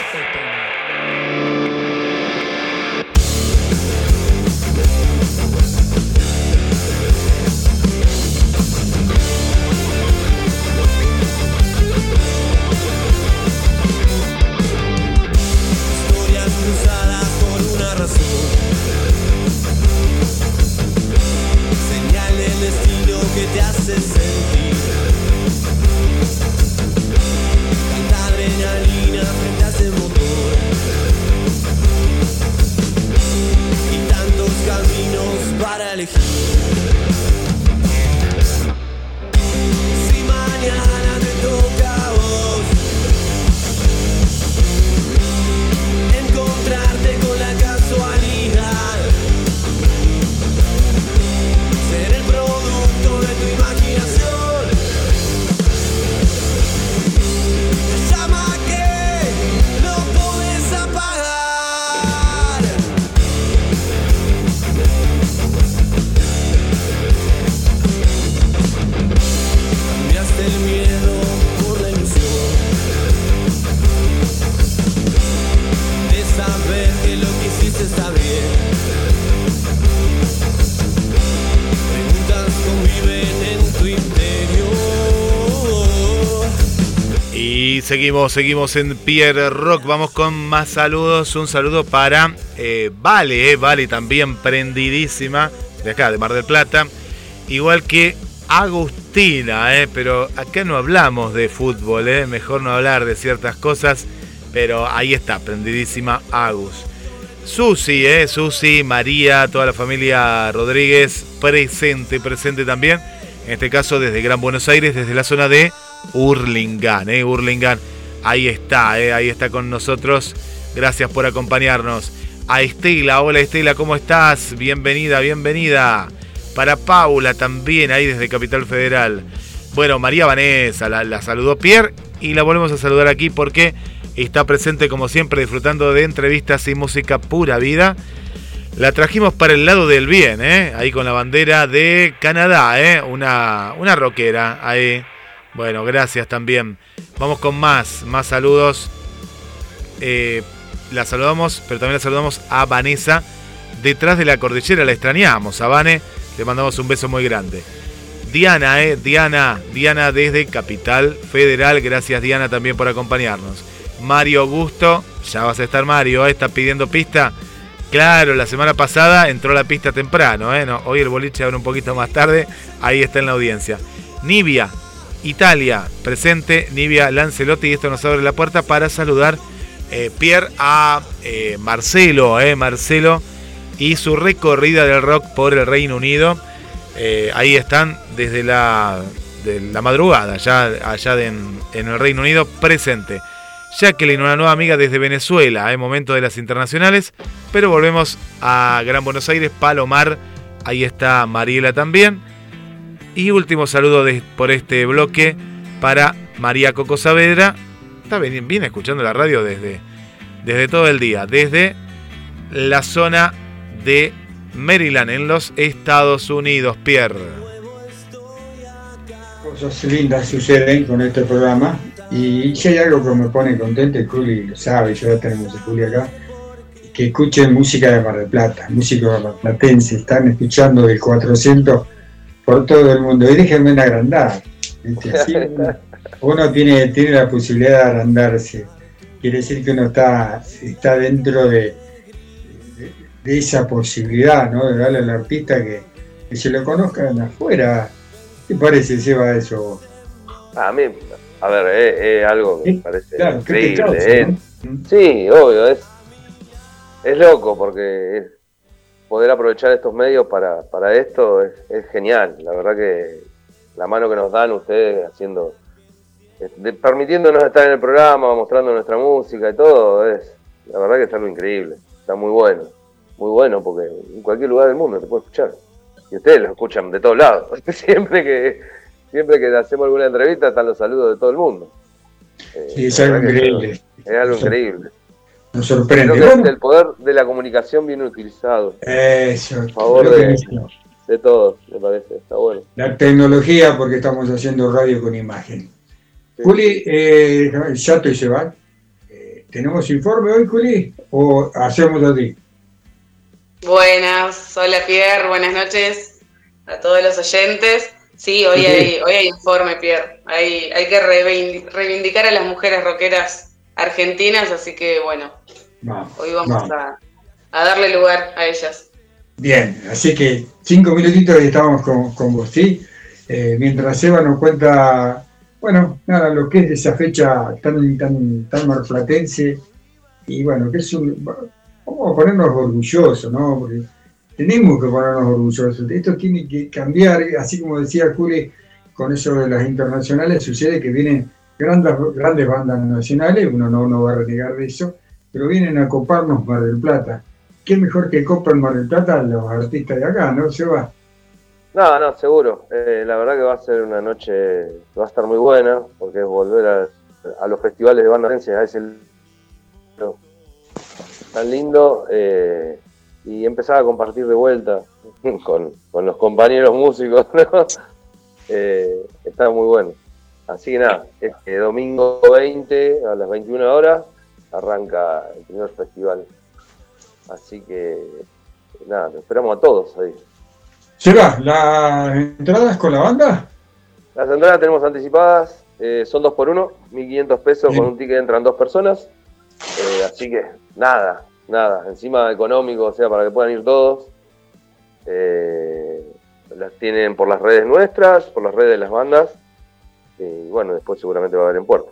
Speaker 2: Hace sentir. Tanta adrenalina frente a ese motor. Y tantos caminos para elegir.
Speaker 3: Seguimos, seguimos en Pierre Rock. Vamos con más saludos. Un saludo para eh, Vale, eh, Vale también prendidísima de acá, de Mar del Plata. Igual que Agustina, eh, pero acá no hablamos de fútbol, eh, mejor no hablar de ciertas cosas. Pero ahí está, prendidísima Agus. Susi, eh, Susi, María, toda la familia Rodríguez, presente, presente también. En este caso desde Gran Buenos Aires, desde la zona de Hurlingham, eh, Hurlingham. Ahí está, eh, ahí está con nosotros. Gracias por acompañarnos. A Estela, hola Estela, ¿cómo estás? Bienvenida, bienvenida. Para Paula también, ahí desde Capital Federal. Bueno, María Vanessa, la, la saludó Pierre y la volvemos a saludar aquí porque está presente como siempre disfrutando de entrevistas y música pura vida. La trajimos para el lado del bien, ¿eh? ahí con la bandera de Canadá, ¿eh? una, una rockera ahí. Bueno, gracias también. Vamos con más, más saludos. Eh, la saludamos, pero también la saludamos a Vanessa detrás de la cordillera. La extrañamos, a Vane. Le mandamos un beso muy grande. Diana, eh, Diana, Diana desde Capital Federal. Gracias, Diana, también por acompañarnos. Mario Augusto, ya vas a estar Mario, eh, está pidiendo pista. Claro, la semana pasada entró la pista temprano, eh, hoy el boliche abre un poquito más tarde, ahí está en la audiencia. Nivia, Italia, presente, Nivia Lancelotti, y esto nos abre la puerta para saludar eh, Pierre a eh, Marcelo, eh, Marcelo y su recorrida del rock por el Reino Unido. Ahí están desde la, la madrugada, allá de- en, en el Reino Unido, presente. Jacqueline, una nueva amiga desde Venezuela, en momento de las internacionales, pero volvemos a Gran Buenos Aires, Palomar, ahí está Mariela también. Y último saludo de- por este bloque para María Coco Saavedra. Está bien, viene escuchando la radio desde, desde todo el día, desde la zona de Maryland, en los Estados Unidos, Pierre.
Speaker 4: Cosas lindas suceden con este programa. Y si hay algo que me pone contento, y Juli lo sabe, ya tenemos a Juli acá, que escuchen música de Mar del Plata, música marplatense, están escuchando el 400 por todo el mundo. Y déjenme agrandar. uno, uno tiene, tiene la posibilidad de agrandarse. Quiere decir que uno está, está dentro de, de, de esa posibilidad, ¿no? De darle al artista que, que se lo conozcan afuera. ¿Qué parece, Seba, eso?
Speaker 8: A mí, a ver, es, es algo que me parece
Speaker 4: Claro, ¿qué te
Speaker 8: increíble.
Speaker 4: causa,
Speaker 8: es-
Speaker 4: no?
Speaker 8: Sí, obvio, es, es loco porque es- poder aprovechar estos medios para, para esto es, es genial. La verdad que la mano que nos dan ustedes haciendo, de- permitiéndonos estar en el programa, mostrando nuestra música y todo, es la verdad que es algo increíble. Está muy bueno, muy bueno porque en cualquier lugar del mundo te puede escuchar. Y ustedes lo escuchan de todos lados. siempre que siempre que hacemos alguna entrevista están los saludos de todo el mundo. Eh,
Speaker 4: Sí, es algo increíble.
Speaker 8: Es algo increíble.
Speaker 4: Nos sorprende.
Speaker 8: Creo que
Speaker 4: Bueno,
Speaker 8: el poder de la comunicación bien utilizado.
Speaker 4: eso,
Speaker 8: A favor de, de todos, me parece. Está bueno.
Speaker 4: la tecnología, porque estamos haciendo radio con imagen. Juli, eh, Yato y Seba, eh, ¿tenemos informe hoy, Juli? ¿O hacemos así?
Speaker 11: Buenas, hola Pierre, buenas noches a todos los oyentes. Sí, hoy
Speaker 4: Sí.
Speaker 11: hay, hoy hay informe, Pierre. Hay, hay que reivindi- reivindicar a las mujeres rockeras argentinas, así que bueno,
Speaker 4: Vamos,
Speaker 11: hoy vamos
Speaker 4: vamos.
Speaker 11: a, a darle lugar a ellas.
Speaker 4: Bien, así que cinco minutitos y estamos con, con vos, ¿sí? Eh, mientras Seba nos cuenta, bueno, nada, lo que es de esa fecha tan, tan, tan marplatense, y bueno, que es un, vamos a ponernos orgullosos, ¿no? Porque tenemos que ponernos orgullosos. Esto tiene que cambiar, así como decía Juli, con eso de las internacionales, sucede que vienen grandes, grandes bandas nacionales, uno no, no va a renegar de eso, pero vienen a coparnos Mar del Plata. Qué mejor que copan Mar del Plata a los artistas de acá, ¿no, Seba?
Speaker 8: No, no, seguro. Eh, la verdad que va a ser una noche, va a estar muy buena, porque es volver a, a los festivales de banda dense, a ese tan lindo, eh, y empezar a compartir de vuelta con, con los compañeros músicos, ¿no? Eh, está muy bueno. Así que nada, este domingo 20 a las 21 horas arranca el primer festival. Así que nada, te esperamos a todos ahí.
Speaker 4: Seba, ¿las entradas con la banda?
Speaker 8: Las entradas tenemos anticipadas, eh, son dos por uno, 1.500 pesos
Speaker 4: Bien.
Speaker 8: con un ticket entran dos personas. Eh, así que nada, nada, encima económico, o sea, para que puedan ir todos. Eh, las tienen por las redes nuestras, por las redes de las bandas. Y bueno, después seguramente va a haber en puerto.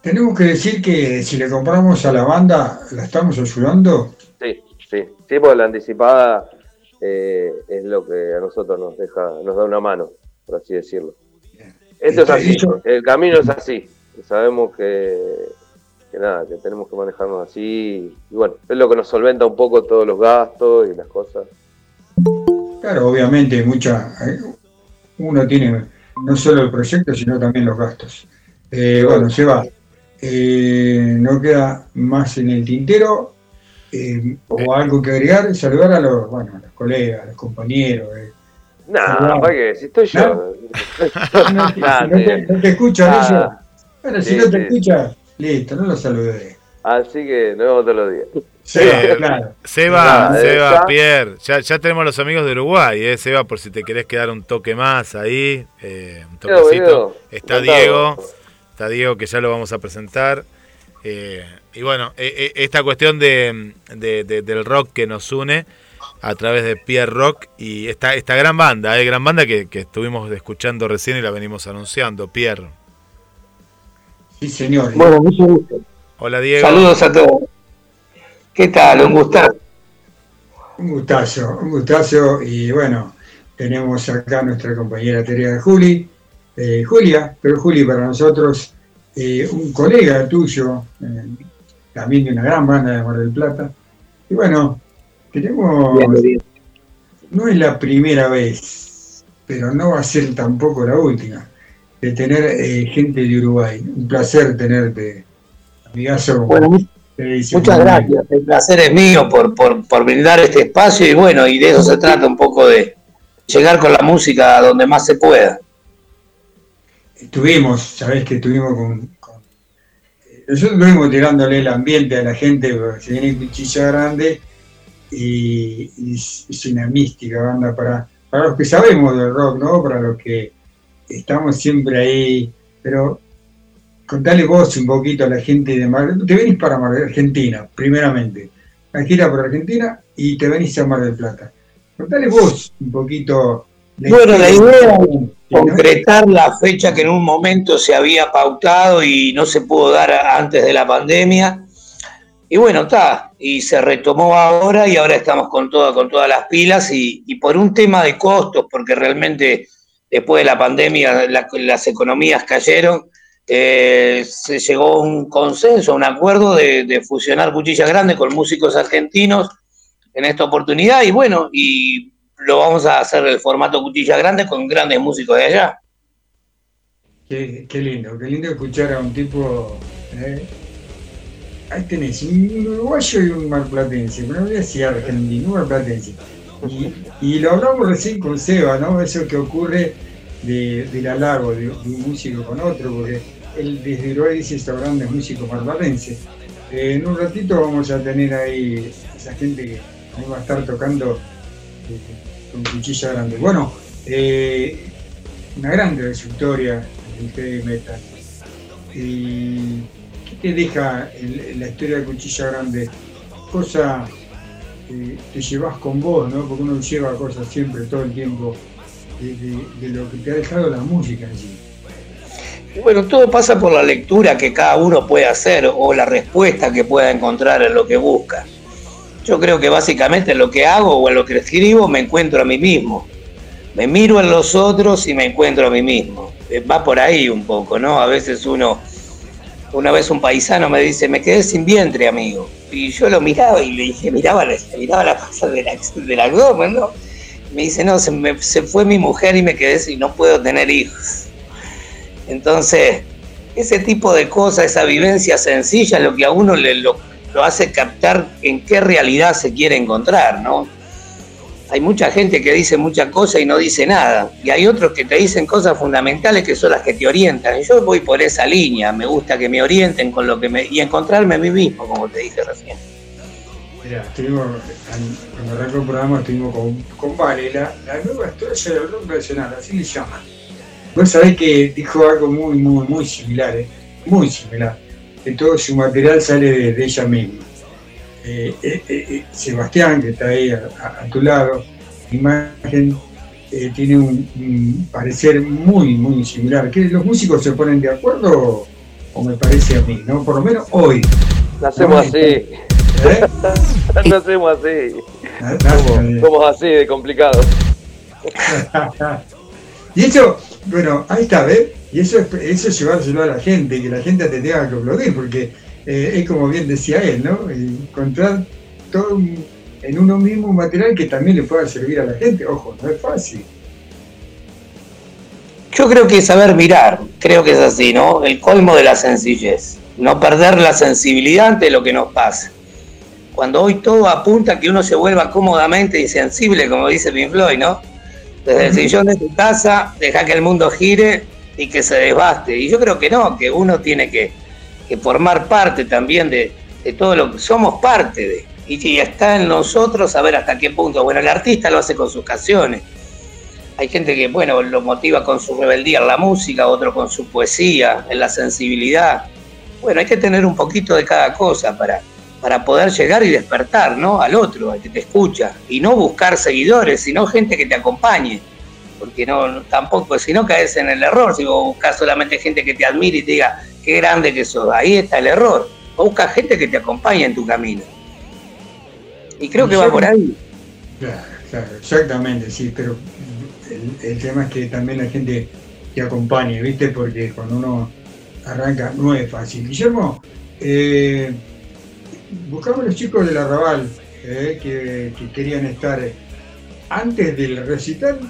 Speaker 4: Tenemos que decir que si le compramos a la banda, ¿la estamos ayudando?
Speaker 8: Sí, sí, sí, porque la anticipada eh, es lo que a nosotros nos deja, nos da una mano, por así decirlo. Esto es así,
Speaker 4: dicho.
Speaker 8: el camino es así. Sabemos que, que nada, que tenemos que manejarnos así. Y bueno, es lo que nos solventa un poco todos los gastos y las cosas.
Speaker 4: Claro, obviamente, mucha, eh, uno tiene no solo el proyecto, sino también los gastos. Eh, bueno, Seba, eh, no queda más en el tintero eh, o algo que agregar, saludar a los, bueno, a los colegas, a los compañeros. eh.
Speaker 8: Nada,
Speaker 4: Claro.
Speaker 8: ¿para qué? Si estoy yo.
Speaker 4: No, no te, no te escuchan ellos, bueno, si no te
Speaker 8: sí.
Speaker 4: escuchan, listo, no los saludé.
Speaker 8: Así que nos vemos todos los días.
Speaker 4: Sí,
Speaker 3: Eh,
Speaker 4: claro.
Speaker 3: Seba,
Speaker 8: Nada, eh,
Speaker 3: Seba,
Speaker 8: ya.
Speaker 3: Pierre, ya, ya tenemos los amigos de Uruguay, eh, Seba, por si te querés quedar un toque más ahí, eh, un toquecito. Está. Diego, está Diego que ya lo vamos a presentar. Eh, y bueno, eh, eh, esta cuestión de, de- de- del rock que nos une a través de Pierre Rock y esta, esta gran banda, eh, gran banda que, que estuvimos escuchando recién y la venimos anunciando, Pierre.
Speaker 4: Sí, señor.
Speaker 12: Bueno, mucho gusto.
Speaker 3: Hola Diego.
Speaker 12: Saludos a todos. ¿Qué tal? Un gustazo.
Speaker 4: Un gustazo, un gustazo. Y bueno, tenemos acá a nuestra compañera Teresa Juli, eh, Julia, pero Juli para nosotros, eh, un colega tuyo, eh, también de una gran banda de Mar del Plata. Y bueno, tenemos,
Speaker 12: Bien, bien.
Speaker 4: no es la primera vez, pero no va a ser tampoco la última, de tener gente de Uruguay. Un placer tenerte, amigazo.
Speaker 12: Bueno, muchas gracias. El placer es mío por, por, por brindar este espacio y bueno, y de eso se trata un poco de llegar con la música a donde más se pueda.
Speaker 4: Estuvimos, sabés que estuvimos con, con- eh, nosotros estuvimos tirándole el ambiente a la gente, porque se viene Cuchilla Grande y, y es es una mística banda para, para los que sabemos del rock, ¿no? Para los que estamos siempre ahí, pero contale vos un poquito a la gente de Mar te venís para Mar Argentina, primeramente, la gira por Argentina y te venís a Mar del Plata. Contale vos un poquito.
Speaker 12: Bueno, la idea es concretar la fecha que en un momento se había pautado y no se pudo dar antes de la pandemia. Y bueno, está, y se retomó ahora y ahora estamos con, toda, con todas las pilas y, y por un tema de costos, porque realmente después de la pandemia la- las economías cayeron, eh, se llegó a un consenso, a un acuerdo de, fusionar Cuchilla Grande con músicos argentinos en esta oportunidad y bueno, y lo vamos a hacer el formato Cuchilla Grande con grandes músicos de allá.
Speaker 4: Qué, qué lindo, qué lindo escuchar a un tipo. ¿eh? Ahí tenés un uruguayo y un marplatense, pero no voy a decir argentino, un marplatense. Y, y lo hablamos recién con Seba, ¿no? Eso que ocurre de, del halago de un músico con otro, porque él desde hablando de músico marplatense. Eh, en un ratito vamos a tener ahí esa gente que va a estar tocando eh, con cuchilla grande. Bueno, eh, una gran trayectoria del heavy metal. ¿Y qué te deja el- la historia de Cuchilla Grande? Cosa que te llevas con vos, ¿no? Porque uno lleva cosas siempre, todo el tiempo, de, lo que te ha dejado la música sí.
Speaker 12: Bueno, todo pasa por la lectura que cada uno puede hacer o la respuesta que pueda encontrar en lo que busca. Yo creo que básicamente en lo que hago o en lo que escribo me encuentro a mí mismo. Me miro en los otros y me encuentro a mí mismo. Eh, Va por ahí un poco, ¿no? A veces uno, una vez un paisano me dice, me quedé sin vientre, amigo. Y yo lo miraba y le dije, miraba la, miraba la cosa del, del abdomen, ¿no? Me dice, no, se, me- se fue mi mujer y me quedé sin, no puedo tener hijos. Entonces, ese tipo de cosas, esa vivencia sencilla, es lo que a uno le, lo, hace captar en qué realidad se quiere encontrar, ¿no? Hay mucha gente que dice muchas cosas y no dice nada, y hay otros que te dicen cosas fundamentales que son las que te orientan. Y yo voy por esa línea, me gusta que me orienten con lo que me. y encontrarme a mí mismo, como te dije recién.
Speaker 4: Mira, estuvimos, cuando arrancó el programa estuvimos con, con Vale, la, la nueva historia del rock nacional, así le llaman. Vos sabés que dijo algo muy, muy, muy similar, ¿eh? muy similar, que todo su material sale de, de ella misma. Eh, eh, eh, Sebastián, que está ahí a, a- a tu lado, imagen, tiene un, un parecer muy, muy similar. ¿Que los músicos se ponen de acuerdo o, me parece a mí? ¿no? Por lo menos hoy.
Speaker 8: Nacemos así. Nacemos así.
Speaker 4: Na- na-
Speaker 8: Somos así de complicados.
Speaker 4: y eso, bueno, ahí está, ¿ves? Y eso es, eso es llevárselo a la gente, que la gente te tenga que aplaudir, porque eh, es como bien decía él, ¿no? Encontrar todo en uno mismo un material que también le pueda servir a la gente. Ojo, no es fácil.
Speaker 12: Yo creo que saber mirar, creo que es así, ¿no? El colmo de la sencillez. No perder la sensibilidad ante lo que nos pasa. Cuando hoy todo apunta a que uno se vuelva cómodamente insensible, como dice Pink Floyd, ¿no? Desde el sillón de tu casa, deja que el mundo gire y que se desbaste. Y yo creo que no, que uno tiene que, formar parte también de, de todo lo que somos parte de. Y, y está en nosotros saber hasta qué punto. Bueno, el artista lo hace con sus canciones. Hay gente que, bueno, lo motiva con su rebeldía en la música, otro con su poesía, en la sensibilidad. Bueno, hay que tener un poquito de cada cosa para, para poder llegar y despertar, ¿no? Al otro, al que te escucha. Y no buscar seguidores, sino gente que te acompañe. Porque no, tampoco, si no caes en el error, si vos buscas solamente gente que te admire y te diga qué grande que sos, ahí está el error. Vos buscas gente que te acompañe en tu camino. Y creo que va por ahí.
Speaker 4: Claro, claro, exactamente, sí, pero el, el tema es que también la gente te acompañe, ¿viste? Porque cuando uno arranca no es fácil. Guillermo, eh, buscamos los chicos del arrabal eh, que, que querían estar antes del recital,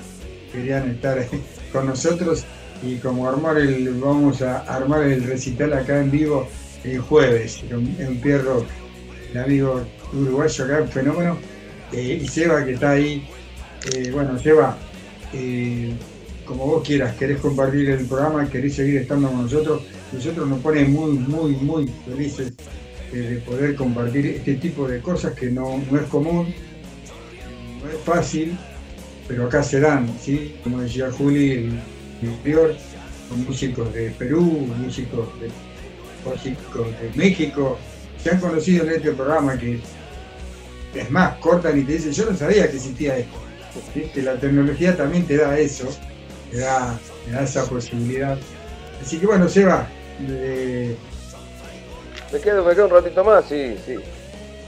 Speaker 4: querían estar con nosotros y como armar el, vamos a armar el recital acá en vivo el jueves en en Pierro, el amigo uruguayo acá, un fenómeno, eh, y Seba que está ahí. Eh, bueno, Seba, eh, como vos quieras, querés compartir el programa, querés seguir estando con nosotros, nosotros nos pone muy, muy, muy felices eh, de poder compartir este tipo de cosas que no, no es común, no es fácil, pero acá se dan, ¿sí? Como decía Juli, el interior, con músicos de Perú, músicos de, músicos de México, se han conocido en este programa que es más, cortan y te dicen, yo no sabía que existía esto. La tecnología también te da eso, te da, te da esa posibilidad. Así que bueno, Seba, eh,
Speaker 8: Me quedo, me quedo un ratito más, sí, sí.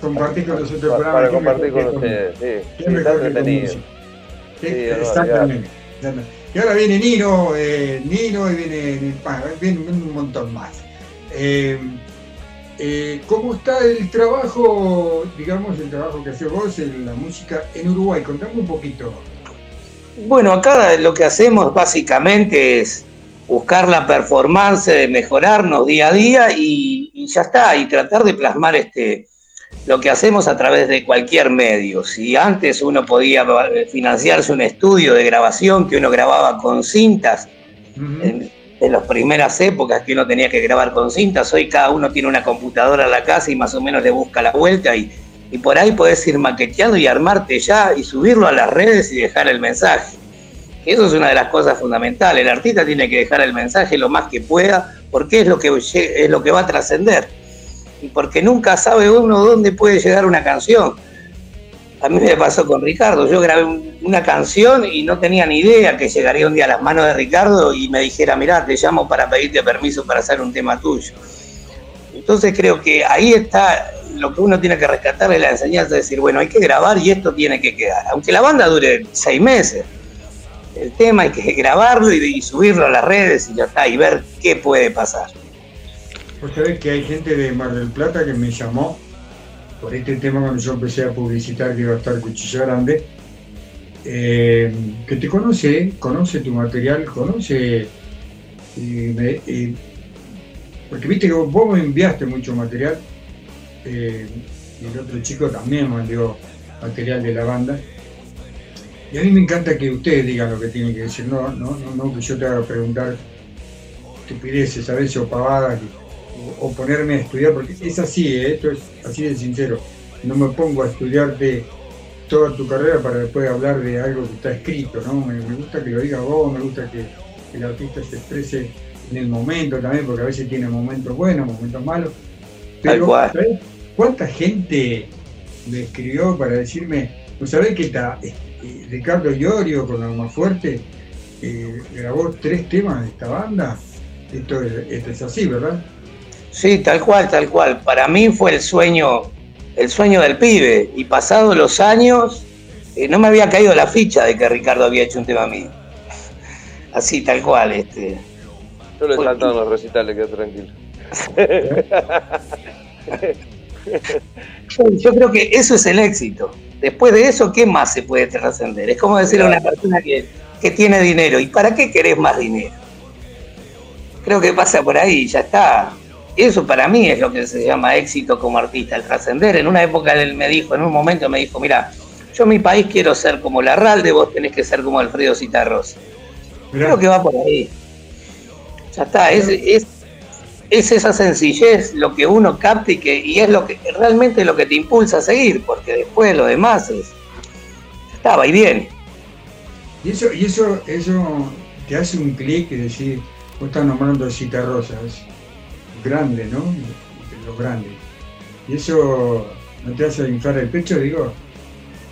Speaker 4: compartir con nosotros el programa.
Speaker 8: Para compartir con ustedes, sí.
Speaker 4: Qué
Speaker 8: sí,
Speaker 4: mejor que
Speaker 8: entretenido. Sí,
Speaker 4: Eh, Exactamente. Y ahora viene Nino, eh, Nino y viene, viene un montón más. Eh, eh, ¿Cómo está el trabajo, digamos, el trabajo que haces vos en la música en Uruguay? Contame un poquito.
Speaker 12: Bueno, acá lo que hacemos básicamente es buscar la performance, de mejorarnos día a día y, y ya está, y tratar de plasmar este lo que hacemos a través de cualquier medio. Si antes uno podía eh, financiarse un estudio de grabación que uno grababa con cintas, en, en las primeras épocas que uno tenía que grabar con cintas, hoy cada uno tiene una computadora en la casa y más o menos le busca la vuelta y, y por ahí podés ir maqueteando y armarte ya y subirlo a las redes y dejar el mensaje. Eso es una de las cosas fundamentales. El artista tiene que dejar el mensaje lo más que pueda porque es lo que, es lo que va a trascender. Y porque nunca sabe uno dónde puede llegar una canción. A mí me pasó con Ricardo. Yo grabé un- una canción y no tenía ni idea que llegaría un día a las manos de Ricardo y me dijera, mirá, te llamo para pedirte permiso para hacer un tema tuyo. Entonces creo que ahí está lo que uno tiene que rescatar es la enseñanza de decir, bueno, hay que grabar y esto tiene que quedar. Aunque la banda dure seis meses, el tema hay que grabarlo y, subirlo a las redes y ya está, y ver qué puede pasar.
Speaker 4: Vos sabés que hay gente de Mar del Plata que me llamó por este tema cuando yo empecé a publicitar que iba a estar Cuchilla Grande, eh, que te conoce, conoce tu material, conoce, porque viste que vos, vos me enviaste mucho material, eh, y el otro chico también me envió material de la banda, y a mí me encanta que ustedes digan lo que tienen que decir, no, no, no, no que yo te haga preguntar estupideces a veces o pavadas o, o ponerme a estudiar, porque es así, ¿eh? esto es así de sincero. No me pongo a estudiarte toda tu carrera para después hablar de algo que está escrito, ¿no? Me, me gusta que lo digas vos, me gusta que el artista se exprese en el momento también, porque a veces tiene momentos buenos, momentos malos. Pero,
Speaker 12: cual.
Speaker 4: ¿sabés cuánta gente me escribió para decirme, ¿no sabés que está eh, Ricardo Iorio con Alma Fuerte eh, grabó tres temas de esta banda? Esto es, esto es así, ¿verdad?
Speaker 12: Sí, tal cual, tal cual. Para mí fue el sueño, el sueño del pibe. Y pasados los años, eh, no me había caído la ficha de que Ricardo había hecho un tema mío. Así, tal cual. Este.
Speaker 8: Yo le saltaba en los recitales, quedo tranquilo.
Speaker 12: Yo, creo que eso es el éxito. Después de eso, ¿qué más se puede trascender? Es como decirle a una persona que, que tiene dinero, ¿y para qué querés más dinero? Creo que pasa por ahí, ya está. Eso para mí es lo que se llama éxito como artista, el trascender. En una época él me dijo, en un momento me dijo, mira, yo en mi país quiero ser como Larralde, vos tenés que ser como Alfredo Citarrosa. Creo que va por ahí. Ya está, es, es, es esa sencillez lo que uno capta y, que, y es lo que realmente lo que te impulsa a seguir, porque después lo demás es. Va y viene.
Speaker 4: Y eso, y eso, eso te hace un clic y decir, vos estás nombrando Cita Rosas, grande, ¿no? De los grandes. Y eso no te hace inflar el pecho, digo.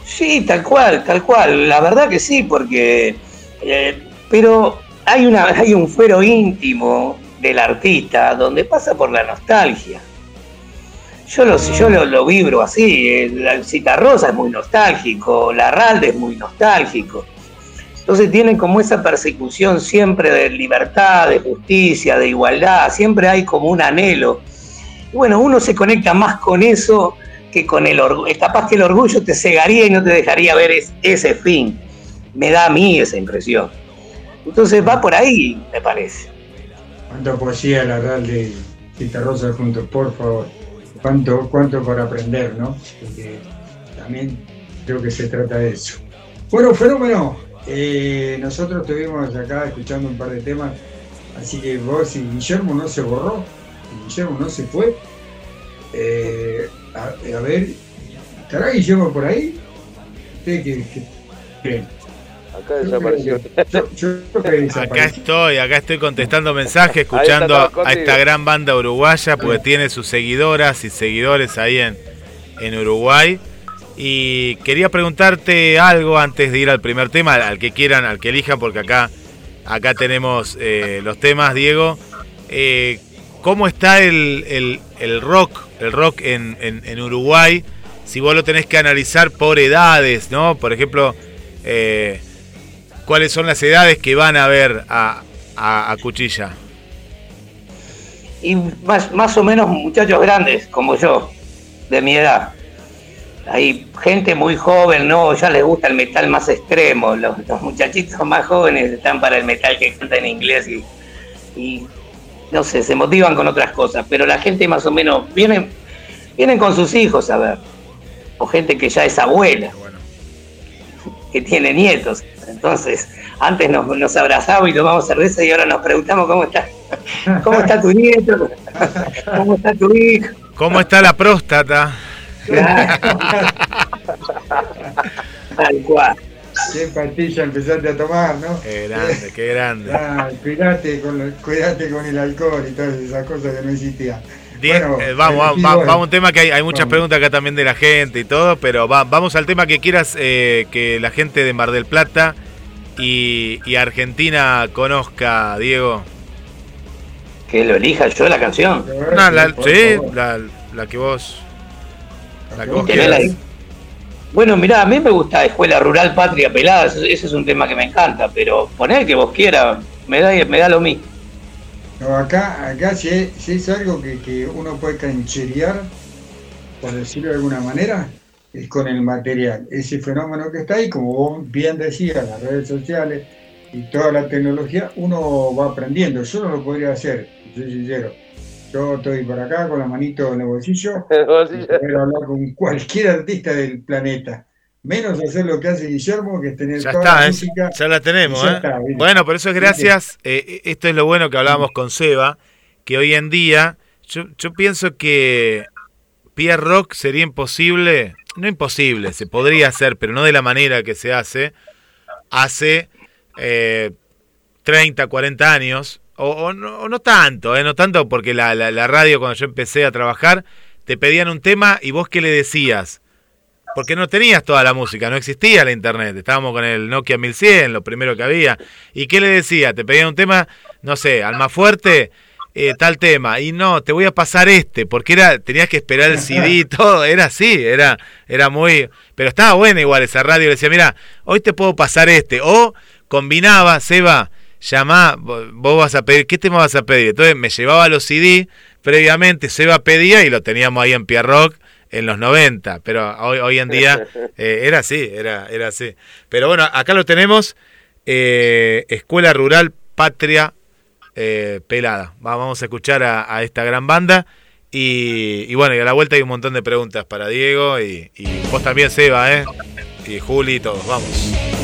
Speaker 12: Sí, tal cual, tal cual. La verdad que sí, porque. eh, pero hay, una, hay un fuero íntimo del artista donde pasa por la nostalgia. Yo lo, yo lo, lo vibro así. eh, La Citarrosa es muy nostálgico, Larralde es muy nostálgico. Entonces tienen como esa persecución siempre de libertad, de justicia, de igualdad, siempre hay como un anhelo. Bueno, uno se conecta más con eso que con el orgullo. Capaz que el orgullo te cegaría y no te dejaría ver es- ese fin. Me da a mí esa impresión. Entonces va por ahí, me parece.
Speaker 4: Cuánta poesía la real de Citarrosa juntos, por favor. Cuánto, cuánto por aprender, ¿no? Porque también creo que se trata de eso. Bueno, fenómeno. eh, nosotros estuvimos acá escuchando un par de temas, así que vos y Guillermo no se borró, Guillermo no se fue. Eh, a, a ver, ¿estará Guillermo por ahí? ¿Usted qué- qué creen?
Speaker 8: Acá desapareció.
Speaker 4: Yo, yo
Speaker 3: Acá estoy, acá estoy contestando mensajes, escuchando a esta gran banda uruguaya, porque tiene sus seguidoras y seguidores ahí en, en Uruguay. Y quería preguntarte algo antes de ir al primer tema, al, al que quieran, al que elijan, porque acá, acá tenemos eh, los temas, Diego. Eh, ¿Cómo está el, el- el rock, el rock en, en- en Uruguay? Si vos lo tenés que analizar por edades, ¿no? Por ejemplo, eh, ¿cuáles son las edades que van a ver a, a- Cuchilla?
Speaker 12: Y más, más o menos muchachos grandes, como yo, de mi edad. Hay gente muy joven, ¿no? Ya les gusta el metal más extremo. Los, los muchachitos más jóvenes están para el metal que canta en inglés y, y, no sé, se motivan con otras cosas. Pero la gente más o menos vienen, vienen con sus hijos a ver. O gente que ya es abuela, que tiene nietos. Entonces, antes nos, nos abrazamos y tomamos cerveza y ahora nos preguntamos cómo está, cómo está tu nieto, cómo está tu hijo.
Speaker 3: ¿Cómo está la próstata?
Speaker 12: Tal cual.
Speaker 4: ¿Qué pastilla empezaste a tomar, no?
Speaker 3: Qué grande, qué grande.
Speaker 4: Ah, cuidate, con lo- cuidate con el alcohol y todas esas cosas que no existían. Bueno,
Speaker 3: eh, vamos,
Speaker 4: eh,
Speaker 3: vamos, vamos, a un tema que hay, hay muchas
Speaker 4: vamos.
Speaker 3: preguntas acá también de la gente y todo, pero va- vamos al tema que quieras eh, que la gente de Mar del Plata y, y Argentina conozca, Diego.
Speaker 12: Que lo elija yo la canción.
Speaker 3: No, la, sí, la, la que vos, la que vos.
Speaker 12: Bueno, mirá, a mí me gusta Escuela Rural Patria Pelada, ese ese es un tema que me encanta, pero poner el que vos quieras, me da, me da lo mismo.
Speaker 4: No, acá, acá si es, si es algo que, que uno puede cancherear, por decirlo de alguna manera, es con el material. Ese fenómeno que está ahí, como vos bien decías, las redes sociales y toda la tecnología, uno va aprendiendo. Yo no lo podría hacer, soy sincero. Yo estoy por acá con la manito en el bolsillo
Speaker 8: El bolsillo.
Speaker 4: y poder hablar con cualquier artista del planeta. Menos hacer lo que hace Guillermo, que es tener
Speaker 3: Ya
Speaker 4: toda
Speaker 3: está,
Speaker 4: la
Speaker 3: ¿eh?
Speaker 4: música.
Speaker 3: ya la tenemos.
Speaker 4: Ya
Speaker 3: ¿eh? bueno, por eso es gracias. eh, esto es lo bueno que hablábamos con Seba, que hoy en día yo, yo pienso que Pierre Rock sería imposible, no imposible, se podría hacer, pero no de la manera que se hace hace eh, 30, 40 años, o, o no, o no tanto, eh, no tanto porque la, la- la radio cuando yo empecé a trabajar te pedían un tema y vos qué le decías. Porque no tenías toda la música, no existía la internet. Estábamos con el Nokia 1100, lo primero que había. ¿Y qué le decía? Te pedían un tema, no sé, Alma Fuerte, eh, tal tema. Y no, te voy a pasar este, porque era tenías que esperar el CD y todo. Era así, era, era muy. Pero estaba buena igual esa radio. Le decía, mira, hoy te puedo pasar este. O combinaba, Seba, llamá, vo- vos vas a pedir, ¿qué tema vas a pedir? Entonces me llevaba los CD previamente, Seba pedía y lo teníamos ahí en Pierrock en los 90, pero hoy, hoy en día eh, era así, era, era así. Pero bueno, acá lo tenemos, eh, Escuela Rural Patria eh, Pelada. Va- Vamos a escuchar a, a esta gran banda. Y, y bueno, y a la vuelta hay un montón de preguntas para Diego y, y vos también, Seba, ¿eh? Y Juli y todos. Vamos.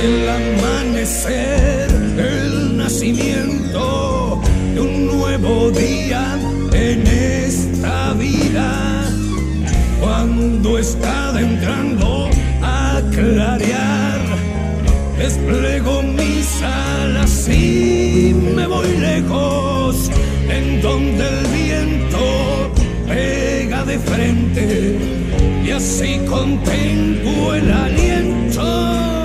Speaker 2: El
Speaker 13: amanecer, el nacimiento de un nuevo día en esta vida. Cuando está adentrando a clarear, desplego mis alas y me voy lejos, en donde el viento pega de frente y así contengo el aliento.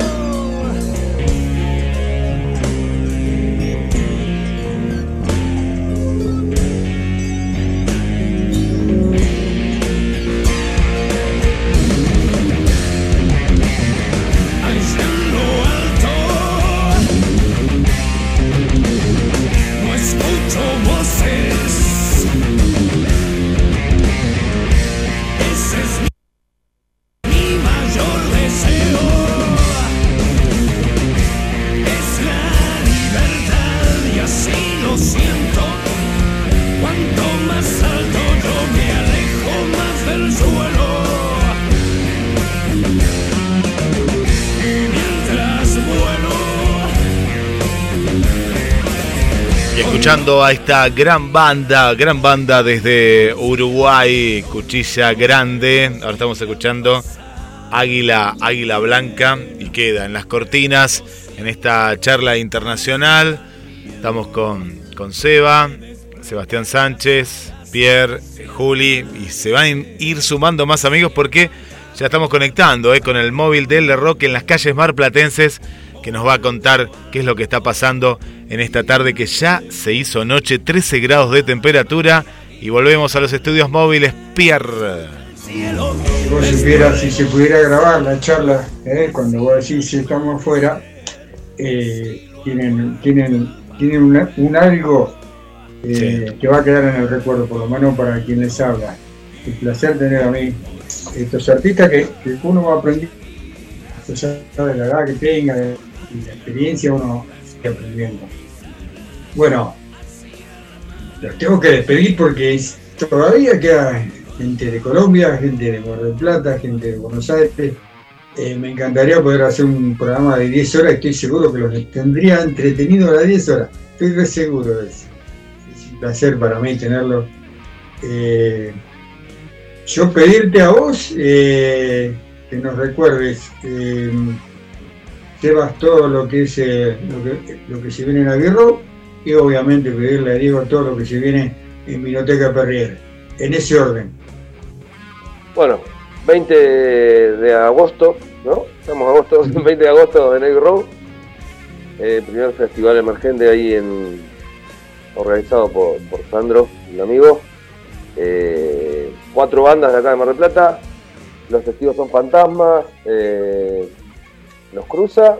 Speaker 3: A esta gran banda, gran banda desde Uruguay, Cuchilla Grande. Ahora estamos escuchando Águila, Águila Blanca y queda en las cortinas en esta charla internacional. Estamos con, con Seba, Sebastián Sánchez, Pierre, Juli y se van a ir sumando más amigos porque ya estamos conectando eh, con el móvil del de Rock en las calles marplatenses que nos va a contar qué es lo que está pasando en esta tarde que ya se hizo noche, 13 grados de temperatura y volvemos a los estudios móviles Pierre.
Speaker 4: Si vos supieras, si se pudiera grabar la charla, ¿eh? cuando vos decís si estamos afuera, eh, tienen, tienen, tienen una- un algo eh, que va a quedar en el recuerdo, por lo menos para quien les habla. Un placer tener a mí estos artistas que, que uno va aprendiendo, a pesar de la edad que tenga y la experiencia, uno sigue aprendiendo. Bueno, los tengo que despedir porque todavía queda gente de Colombia, gente de Mar del Plata, gente de Buenos Aires. Eh, me encantaría poder hacer un programa de 10 horas, estoy seguro que los tendría entretenido a las 10 horas, estoy seguro de eso. Es un placer para mí tenerlo. Eh, yo pedirte a vos eh, nos recuerdes, eh, Sebas, todo lo que es eh, lo, que, lo que se viene en Aguirro y obviamente pedirle a Diego todo lo que se viene en Minoteca Perrier, en ese orden.
Speaker 8: Bueno, 20 de agosto, ¿no? Estamos agosto, 20 de agosto Navy Road. Eh, primer festival emergente ahí en organizado por, por Sandro, un amigo. Eh, cuatro bandas de acá de Mar del Plata. Los testigos son fantasmas. eh, los cruza.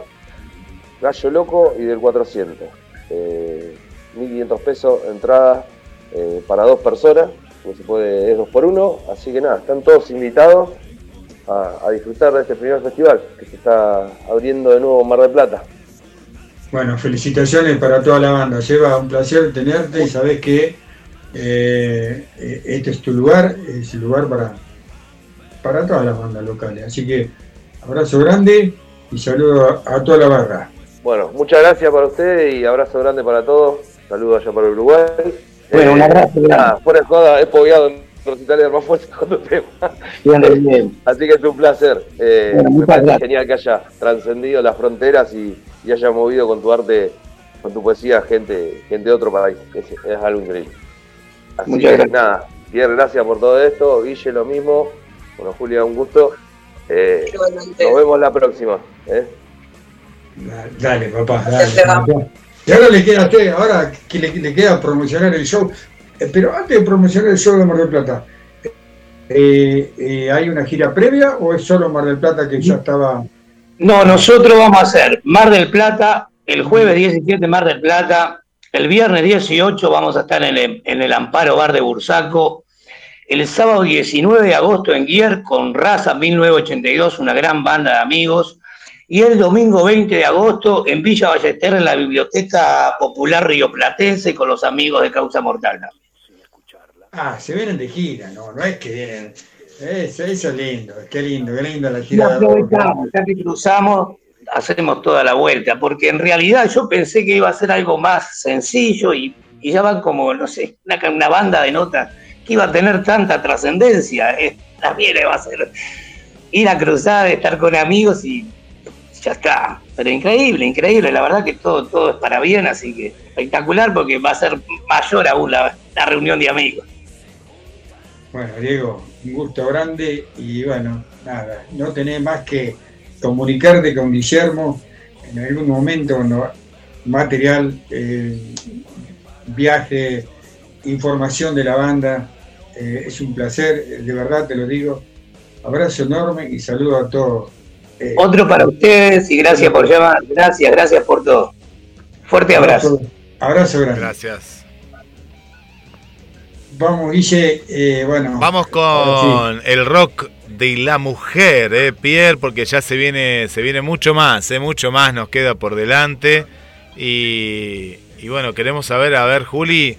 Speaker 8: Gallo Loco y del 400. Eh, 1500 pesos entrada eh, para dos personas. No se puede, es dos por uno. Así que nada, están todos invitados a, disfrutar de este primer festival que se está abriendo de nuevo en Mar del Plata.
Speaker 4: Bueno, felicitaciones para toda la banda. Lleva un placer tenerte y sabes que eh, este es tu lugar, es el lugar para, para todas las bandas locales. Así que abrazo grande y saludo a, a toda la barra.
Speaker 8: Bueno, muchas gracias para ustedes y abrazo grande para todos. Saludos allá para Uruguay.
Speaker 12: Bueno, un abrazo
Speaker 8: nada, fuera de joda, he pogueado en recitales de más fuerza con tu tema.
Speaker 12: Bien, bien.
Speaker 8: Así que es un placer. Eh,
Speaker 12: Bueno,
Speaker 8: me parece
Speaker 12: gracias.
Speaker 8: genial que haya trascendido las fronteras y, y haya movido con tu arte, con tu poesía, gente, gente de otro país. Es, es algo increíble. Así
Speaker 12: Muchas
Speaker 8: que
Speaker 12: gracias.
Speaker 8: nada, Pierre, gracias por todo esto. Guille, lo mismo. Bueno, Julia, un gusto. Eh, nos vemos la próxima. ¿eh?
Speaker 4: Dale, papá, dale. Y ahora le queda a usted, ahora que le, le queda promocionar el show. Eh, Pero antes de promocionar el show de Mar del Plata, eh, eh, ¿hay una gira previa o es solo Mar del Plata que ya estaba?
Speaker 12: No, nosotros vamos a hacer Mar del Plata, el jueves 17 Mar del Plata, el viernes 18 vamos a estar en el, en el Amparo Bar de Bursaco, El sábado 19 de agosto en Guier con Raza 1982, una gran banda de amigos. Y el domingo 20 de agosto en Villa Ballester, en la Biblioteca Popular Rioplatense, con los amigos de Causa Mortal.
Speaker 4: Ah, se vienen de gira, no, no es que vienen. Eso, eso es lindo, qué lindo, qué lindo la tirada.
Speaker 12: aprovechamos, ya que cruzamos, hacemos toda la vuelta, porque en realidad yo pensé que iba a ser algo más sencillo y, y ya van como, no sé, una, una banda de notas que iba a tener tanta trascendencia. Eh, También va a ser ir a cruzar, estar con amigos y ya está. Pero increíble, increíble, la verdad que todo, todo es para bien, así que espectacular porque va a ser mayor aún la, reunión de amigos.
Speaker 4: Bueno, Diego, un gusto grande y bueno, nada, no tenés más que comunicarte con Guillermo en algún momento cuando material, eh, viaje, información de la banda. Eh, es un placer, eh, de verdad te lo digo. Abrazo enorme y saludo a todos. Eh,
Speaker 12: Otro para ustedes y gracias por llamar. Gracias, gracias por todo. Fuerte abrazo.
Speaker 4: Abrazo grande.
Speaker 3: Gracias.
Speaker 4: Vamos, Guille, eh, bueno.
Speaker 3: Vamos con el rock de la mujer, eh, Pierre, porque ya se viene, se viene mucho más, eh, mucho más nos queda por delante. Y, y bueno, queremos saber, a ver, Juli,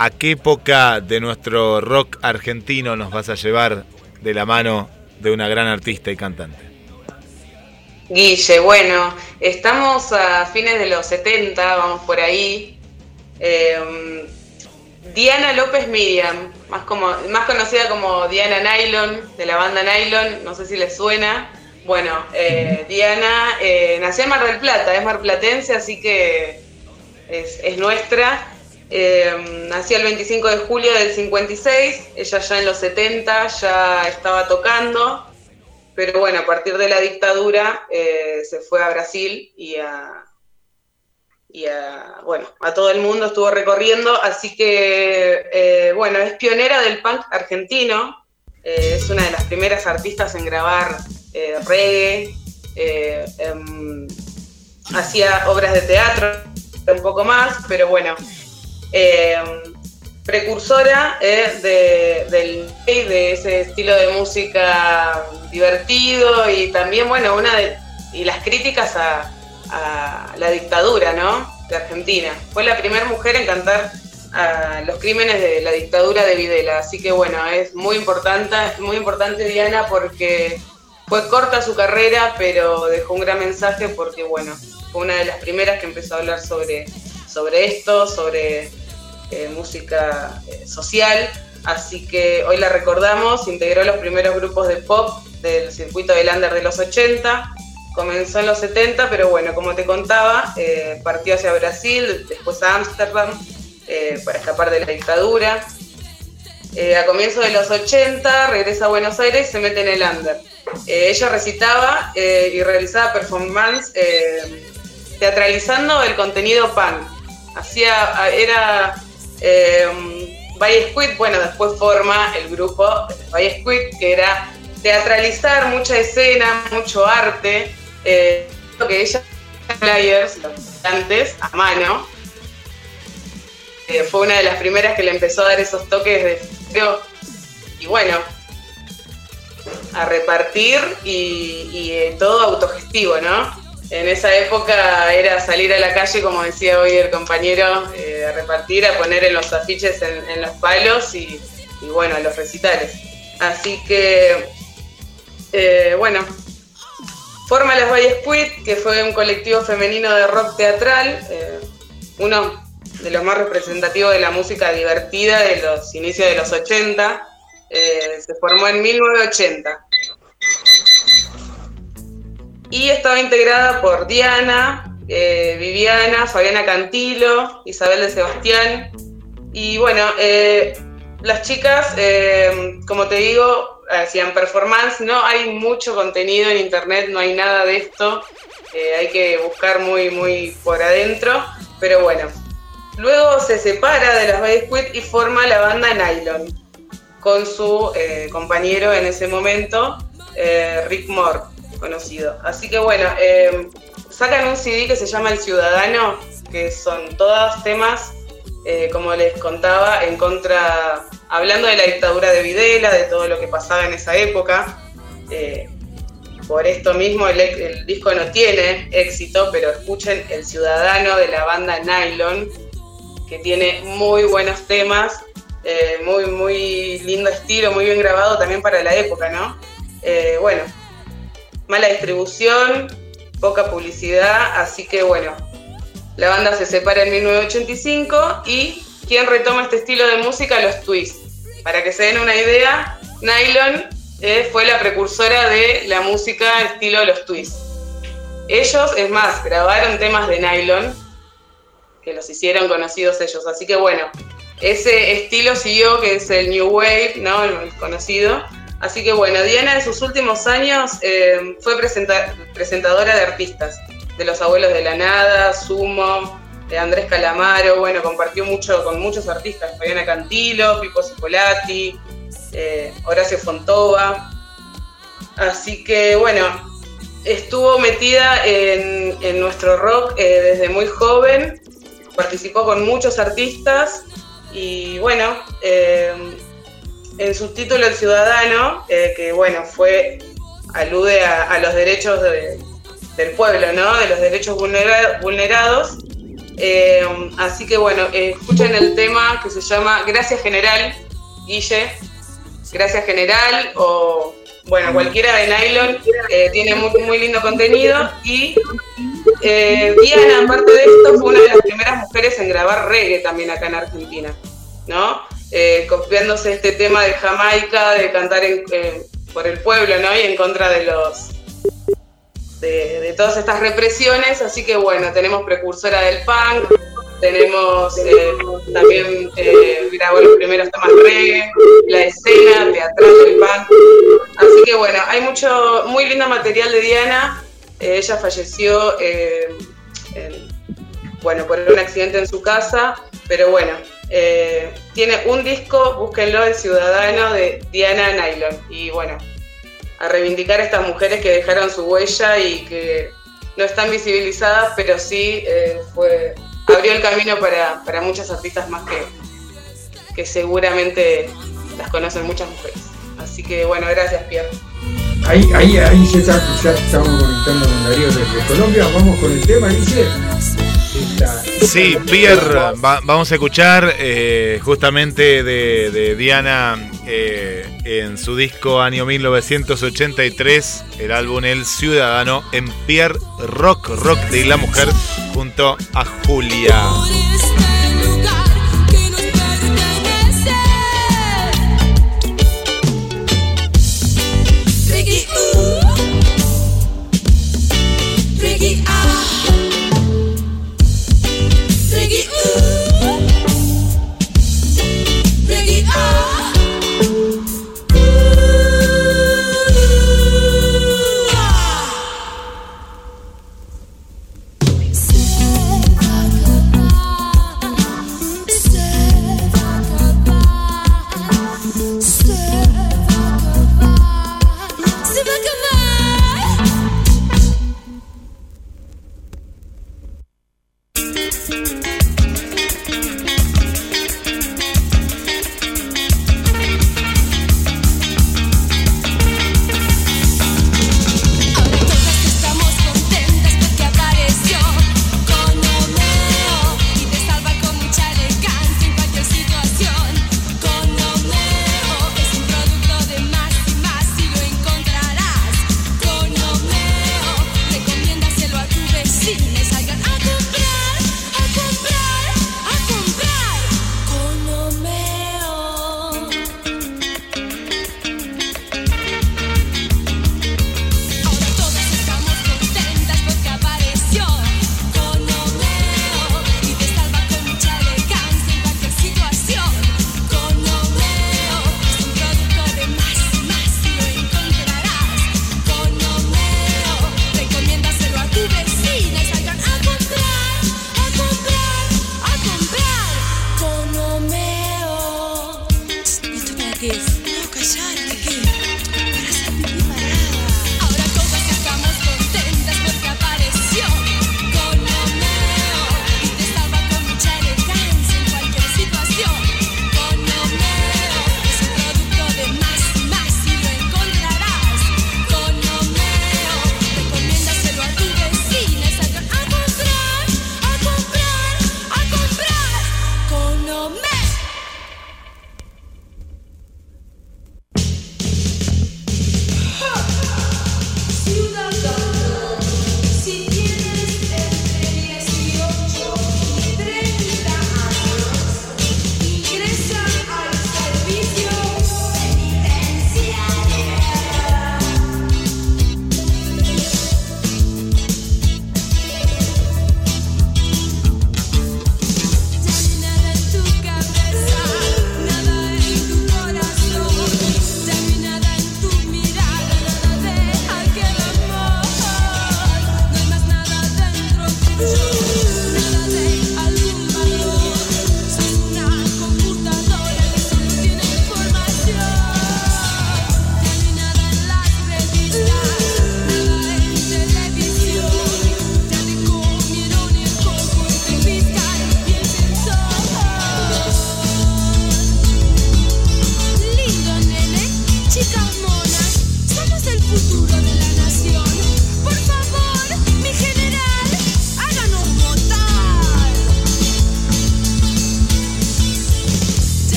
Speaker 3: ¿a qué época de nuestro rock argentino nos vas a llevar de la mano de una gran artista y cantante?
Speaker 11: Guille, bueno, estamos a fines de los 70, vamos por ahí. Eh, Diana López Miriam, más, como, más conocida como Diana Nylon, de la banda Nylon, no sé si les suena. Bueno, eh, Diana eh, nació en Mar del Plata, es marplatense, así que es, es nuestra. Eh, el 25 de julio del 56, ella ya en los 70 ya estaba tocando, pero bueno, a partir de la dictadura eh, se fue a Brasil y a, bueno, a todo el mundo estuvo recorriendo, así que, eh, bueno, es pionera del punk argentino, eh, es una de las primeras artistas en grabar reggae, em, hacía obras de teatro, un poco más, pero bueno, eh, precursora eh, de, del de ese estilo de música divertido y también, bueno, una de y las críticas a, la dictadura, ¿no? De Argentina. Fue la primera mujer en cantar los crímenes de la dictadura de Videla, así que bueno, es muy importante, muy importante Diana porque fue corta su carrera, pero dejó un gran mensaje porque bueno, fue una de las primeras que empezó a hablar sobre, sobre esto, sobre eh, música eh, social, así que hoy la recordamos, integró los primeros grupos de pop del circuito de Lander de los 80, comenzó en los 70, pero bueno, como te contaba, eh, partió hacia Brasil, después a Ámsterdam, para escapar de la dictadura. A comienzos de los 80 regresa a Buenos Aires y se mete en el under. Ella recitaba y realizaba performance teatralizando el contenido punk. Hacía, era eh, Squid, bueno, después forma el grupo Valle Squid, que era teatralizar mucha escena, mucho arte, eh, lo que ella flyers, los a mano. Eh, fue una de las primeras que le empezó a dar esos toques de frío. Y bueno, a repartir y, y, eh, todo autogestivo, ¿no? En esa época era salir a la calle, como decía hoy el compañero, eh, a repartir, a poner en los afiches en, los palos y, bueno, los recitales. Así que, eh, bueno, forma Las Valles Quit, que fue un colectivo femenino de rock teatral, eh, uno de los más representativos de la música divertida de los inicios de los 80. Eh, se formó en 1980 y estaba integrada por Diana, eh, Viviana, Fabiana Cantilo, Isabel de Sebastián. Y bueno, eh, las chicas, eh, como te digo, hacían performance. No hay mucho contenido en internet, no hay nada de esto. Hay que buscar muy, muy por adentro. Pero bueno, luego se separa de las Bay y forma la banda Nylon con su compañero en ese momento, Rick Moore conocido. Así que bueno, eh, sacan un CD que se llama El Ciudadano, que son todos temas, eh, como les contaba, en contra hablando de la dictadura de Videla, de todo lo que pasaba en esa época. Eh, por esto mismo el, disco no tiene éxito, pero escuchen El Ciudadano de la banda Nylon, que tiene muy buenos temas, eh, muy, muy lindo estilo, muy bien grabado también para la época, ¿no? Bueno, mala distribución, poca publicidad, así que bueno, la banda se separa en 1985 y ¿quién retoma este estilo de música? Los Twists. Para que se den una idea, Nylon eh, fue la precursora de la música estilo Los Twists. Ellos, es más, grabaron temas de Nylon que los hicieron conocidos ellos. Así que bueno, ese estilo siguió, que es el New Wave, ¿no? El conocido. Así que bueno, Diana en sus últimos años eh, fue presenta- presentadora de artistas, de los abuelos de la nada, Sumo, de Andrés Calamaro, bueno, compartió mucho con muchos artistas, Fabiana Cantilo, Pipo Cipollati, eh, Horacio Fontova. Así que bueno, estuvo metida en, en nuestro rock eh, desde muy joven, participó con muchos artistas y bueno, eh, en su título El Ciudadano, eh, que bueno, fue, alude a, los derechos de- del pueblo, ¿no? De los derechos vulnera- vulnerados. Eh, así que bueno, escuchen el tema que se llama Gracias General, Guille. Gracias General o bueno, cualquiera de Nylon eh, tiene muy, lindo contenido y Diana, aparte de esto, fue una de las primeras mujeres en grabar reggae también acá en Argentina, ¿no? Eh, copiándose este tema de Jamaica, de cantar en- eh, por el pueblo, ¿no? Y en contra de los de, todas estas represiones, así que bueno, tenemos precursora del punk, tenemos eh, también eh, grabó los primeros temas reggae, la escena teatral del punk, así que bueno, hay mucho, muy lindo material de Diana, Eh, ella falleció eh, en- bueno, por un accidente en su casa, pero bueno, eh, tiene un disco, búsquenlo, El Ciudadano de Diana Nylon, y bueno, a reivindicar a estas mujeres que dejaron su huella y que no están visibilizadas, pero sí eh, fue, abrió el camino para, para muchas artistas más que, que seguramente las conocen muchas mujeres. Así que bueno, gracias Pierre.
Speaker 4: Ahí, ahí, ahí ya, está- ya estamos conectando con Darío desde Colombia. Vamos con el tema, dice.
Speaker 3: Sí, Pierre, va- vamos a escuchar eh, justamente de, de Diana eh, en su disco año 1983, el álbum El Ciudadano, en Pierre Rock, Rock de la Mujer, junto a Julia.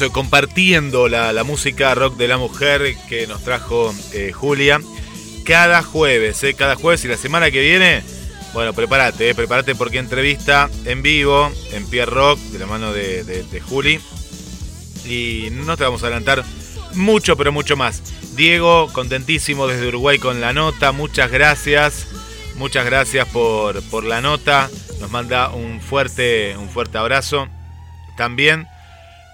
Speaker 3: Eh, compartiendo la, la música rock de la mujer que nos trajo eh, Julia. Cada jueves, eh, cada jueves y la semana que viene, bueno, prepárate, prepárate porque entrevista en vivo en Pierre Rock de la mano de, de- de Juli. Y no te vamos a adelantar mucho, pero mucho más. Diego, contentísimo desde Uruguay con la nota. Muchas gracias. Muchas gracias por, por la nota. Nos manda un fuerte, un fuerte abrazo. También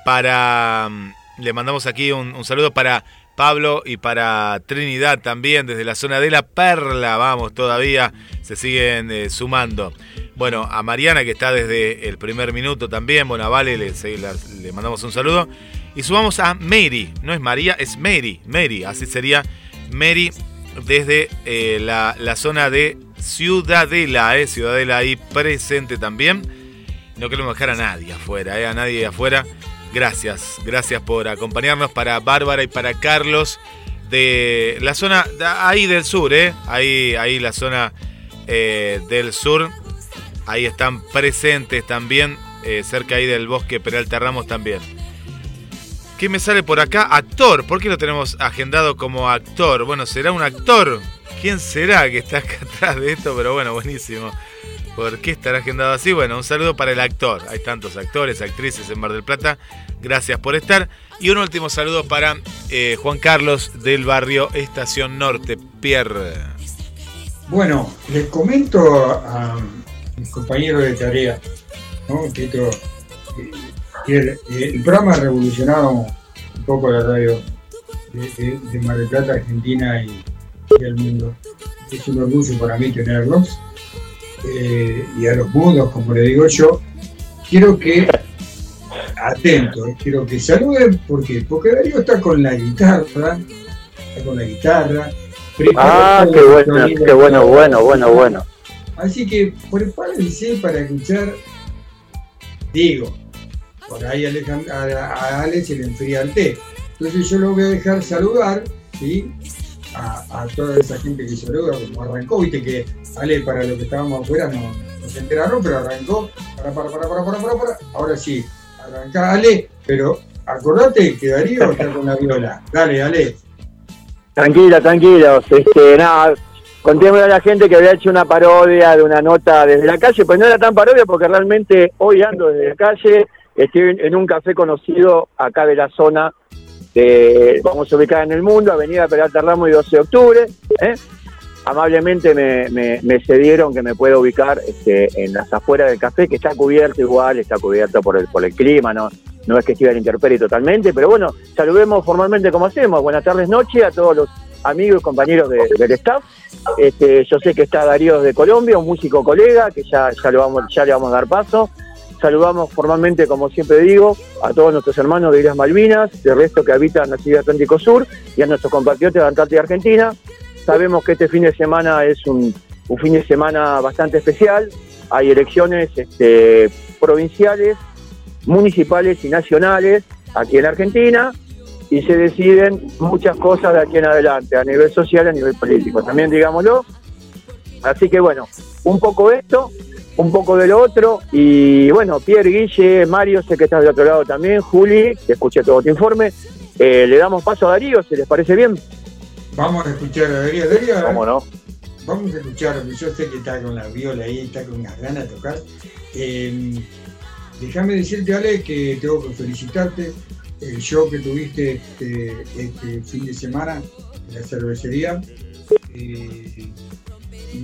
Speaker 3: para. mm, Le mandamos aquí un, saludo para Pablo y para Trinidad también desde la zona de la Perla. Vamos, todavía se siguen eh, sumando. Bueno, a Mariana que está desde el primer minuto también. Bueno, a Vale le, le mandamos un saludo. Y sumamos a Mary. No es María, es Mary. Mary, así sería Mary desde eh, la, la zona de Ciudadela. Eh, Ciudadela ahí presente también. No queremos dejar a nadie afuera, a nadie afuera. Gracias, gracias por acompañarnos para Bárbara y para Carlos de la zona ahí del sur, eh, ahí, ahí la zona eh, del sur. Ahí están presentes también, eh, cerca ahí del bosque Peralta Ramos también. ¿Qué me sale por acá? Actor. ¿Por qué lo tenemos agendado como actor? Bueno, será un actor. ¿Quién será que está acá atrás de esto? Pero bueno, buenísimo. ¿Por qué estará agendado así? Bueno, un saludo para el actor. Hay tantos actores, actrices en Mar del Plata. Gracias por estar. Y un último saludo para eh, Juan Carlos del barrio Estación Norte, Pierre.
Speaker 4: Bueno, les comento a mis compañeros de tarea, ¿no? que eh, que el, el programa ha revolucionado un poco la radio de, Mar del Plata, Argentina y, del mundo. Es un orgullo para mí tenerlos. Eh, y a los mudos, como le digo yo, quiero que, atentos, eh, quiero que saluden, ¿por qué? Porque Darío está con la guitarra, está con la guitarra.
Speaker 14: Ah, qué bueno, qué bueno, bueno, bueno, bueno.
Speaker 4: Así que prepárense para escuchar, digo, por ahí a, a Ale se le enfría el té. Entonces yo lo voy a dejar saludar, ¿sí? A, toda esa gente que saluda, como arrancó, viste que Ale, para los que estábamos afuera, no, se enteraron, pero arrancó, para, para, para, para, para, para, para. ahora sí, arranca Ale, pero acordate que Darío está con la viola. Dale, Ale.
Speaker 14: Tranquila, tranquilos. Este, nada, contémosle a la gente que había hecho una parodia de una nota desde la calle, pues no era tan parodia porque realmente hoy ando desde la calle, estoy en un café conocido acá de la zona vamos a ubicar en el mundo, Avenida Peralta Ramos y 12 de octubre. ¿eh? Amablemente me, me, me cedieron que me pueda ubicar este, en las afueras del café, que está cubierto igual, está cubierto por el, por el clima, no, no es que esté en intemperie totalmente, pero bueno, saludemos formalmente como hacemos. Buenas tardes, noche a todos los amigos y compañeros de- del staff. Este, yo sé que está Darío de Colombia, un músico colega, que ya, ya, lo vamos, ya le vamos a dar paso. Saludamos formalmente, como siempre digo, a todos nuestros hermanos de Islas Malvinas, del resto que habitan la ciudad Atlántico Sur, y a nuestros compatriotas de Antártida Argentina. Sabemos que este fin de semana es un, fin de semana bastante especial. Hay elecciones este, provinciales, municipales y nacionales aquí en Argentina y se deciden muchas cosas de aquí en adelante, a nivel social a nivel político, también digámoslo. Así que bueno, un poco esto, un poco de lo otro, y bueno, Pierre, Guille, Mario, sé que estás del otro lado también, Juli, que escuché todo tu informe. Eh, le damos paso a Darío, si les parece bien.
Speaker 4: Vamos a escuchar a Darío. Darío,
Speaker 14: ¿Cómo no?
Speaker 4: Vamos a escuchar, yo sé que está con la viola ahí, está con unas ganas de tocar. Eh, déjame decirte, Ale, que tengo que felicitarte. El show que tuviste este, este fin de semana en la cervecería. eh,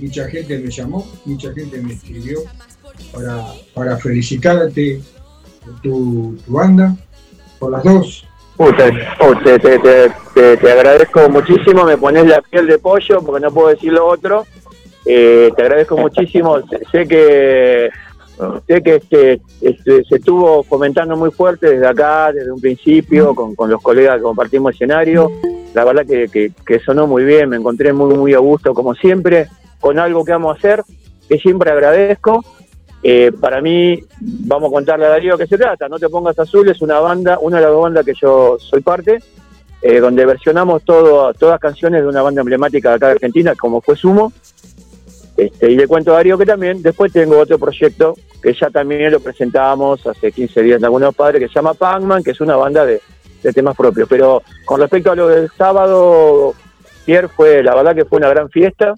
Speaker 4: mucha gente me llamó, mucha gente me escribió para, para felicitarte tu, tu banda, por las dos.
Speaker 14: Uh, te, uh, te, te- te- te- agradezco muchísimo, me pones la piel de pollo porque no puedo decir lo otro. Eh, te agradezco muchísimo, sé, que sé que este, este, se estuvo fomentando muy fuerte desde acá, desde un principio, con, con los colegas que compartimos escenario. La verdad que, que- que sonó muy bien, me encontré muy, muy a gusto, como siempre, con algo que vamos a hacer, que siempre agradezco. Eh, para mí, vamos a contarle a Darío qué se trata. No te pongas azul, es una banda, una de las dos bandas que yo soy parte, eh, donde versionamos todo, todas canciones de una banda emblemática de acá de Argentina, como fue Sumo. Este, y le cuento a Darío que también después tengo otro proyecto que ya también lo presentábamos hace 15 días en algunos padres, que se llama Pacman, que es una banda de, de temas propios. Pero con respecto a lo del sábado, Pierre, fue, la verdad que fue una gran fiesta,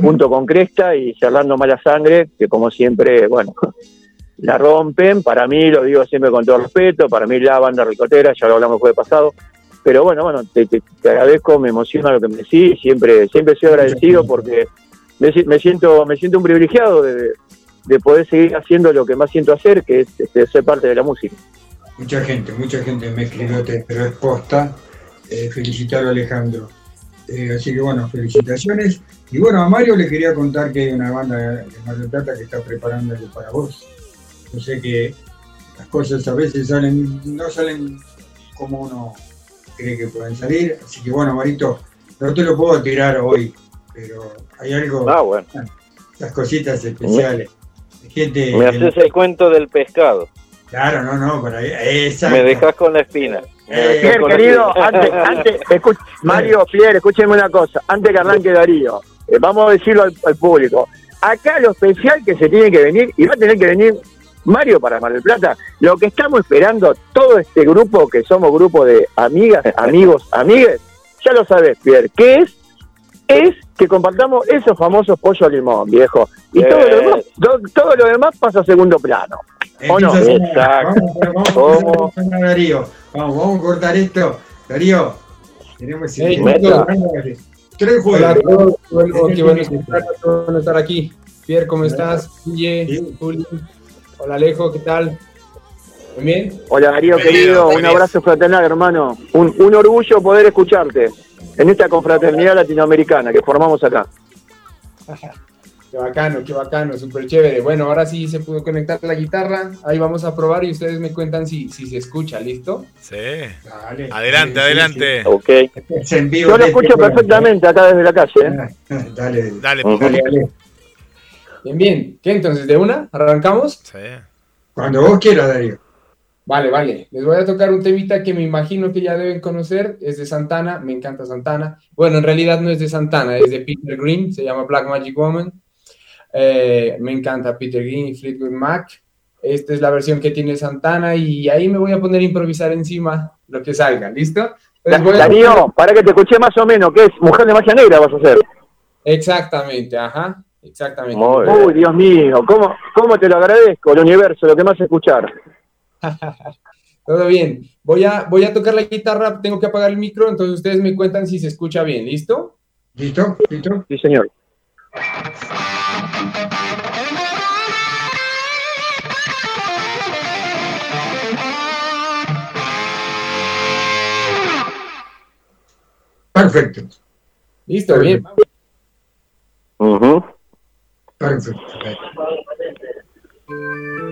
Speaker 14: junto con Cresta y Charlando Mala Sangre, que como siempre, bueno, la rompen. Para mí, lo digo siempre con todo respeto, para mí la banda ricotera, ya lo hablamos el jueves pasado. Pero bueno, bueno, te, te- te agradezco, me emociona lo que me decís, siempre, siempre soy agradecido porque me, si- me siento, me siento un privilegiado de, de poder seguir haciendo lo que más siento hacer, que es este, ser parte de la música.
Speaker 4: Mucha gente, mucha gente me escribió, te- pero es posta. Eh, felicitarlo a Alejandro. Eh, así que bueno, felicitaciones. Y bueno, a Mario le quería contar que hay una banda de Mar del Plata que está preparando algo para vos. Yo sé que las cosas a veces salen, no salen como uno cree que pueden salir. Así que bueno, Marito, no te lo puedo tirar hoy, pero hay algo,
Speaker 15: Ah, bueno.
Speaker 4: las cositas especiales. Gente,
Speaker 15: Me haces el cuento del pescado.
Speaker 4: Claro, no, no, esa.
Speaker 15: Me dejas con la espina.
Speaker 14: Pierre,
Speaker 15: la
Speaker 14: querido,
Speaker 15: espina.
Speaker 14: antes, antes, Mario, Pierre, escúcheme una cosa, antes que arranque Darío, eh, vamos a decirlo al, al público. Acá lo especial que se tiene que venir, y va a tener que venir Mario para Mar del Plata, lo que estamos esperando todo este grupo, que somos grupo de amigas, amigos, amigues, ya lo sabes, Pierre, ¿qué es? Es que compartamos esos famosos pollo limón, viejo. Y todo, lo
Speaker 15: Eh.
Speaker 14: demás, to- todo lo demás pasa a segundo plano. ¿O no?
Speaker 4: Empieza a sonar. Vamos, vamos, vamos a Darío. Vamos, vamos a cortar esto. Darío, tenemos
Speaker 16: Hey,
Speaker 4: el
Speaker 16: meta.
Speaker 4: Tres juegos.
Speaker 16: Hola a todos, bueno, qué bueno escucharlos, qué bueno estar aquí. Pierre, ¿cómo estás? Guille, Juli, hola Alejo, ¿qué tal? Muy bien.
Speaker 14: Hola Darío, querido, un abrazo fraternal, hermano. Un, un orgullo poder escucharte en esta confraternidad latinoamericana que formamos acá.
Speaker 16: Qué bacano, qué bacano, súper chévere. Bueno, ahora sí se pudo conectar la guitarra. Ahí vamos a probar y ustedes me cuentan si, si se escucha, ¿listo?
Speaker 3: Sí. Adelante, adelante.
Speaker 14: Ok.
Speaker 4: en vivo
Speaker 14: Yo lo escucho
Speaker 4: este
Speaker 14: perfectamente acá desde la calle. ¿eh?
Speaker 4: Dale,
Speaker 3: dale,
Speaker 14: Ujú.
Speaker 4: dale.
Speaker 16: Bien, bien. ¿Qué entonces? ¿De una? ¿Arrancamos?
Speaker 3: Sí.
Speaker 4: Cuando vos quieras, Darío.
Speaker 16: Vale, vale. Les voy a tocar un temita que me imagino que ya deben conocer. Es de Santana. Me encanta Santana. Bueno, en realidad no es de Santana, es de Peter Green. Se llama Black Magic Woman. Eh, me encanta Peter Green y Fleetwood Mac. Esta es la versión que tiene Santana y ahí me voy a poner a improvisar encima lo que salga. ¿Listo?
Speaker 14: Darío, para que te escuché más o menos, ¿qué es? Mujer de magia negra vas a hacer.
Speaker 16: Exactamente, ajá. Exactamente.
Speaker 14: Uy, Dios mío, ¿cómo, ¿cómo te lo agradezco? El universo, lo que más escuchar.
Speaker 16: Todo bien. Voy a, voy a tocar la guitarra, tengo que apagar el micro, entonces ustedes me cuentan si se escucha bien, ¿listo?
Speaker 4: ¿Listo? ¿Listo?
Speaker 14: Sí, señor.
Speaker 4: Perfecto.
Speaker 16: Listo, bien.
Speaker 4: Perfecto.
Speaker 2: Thank you.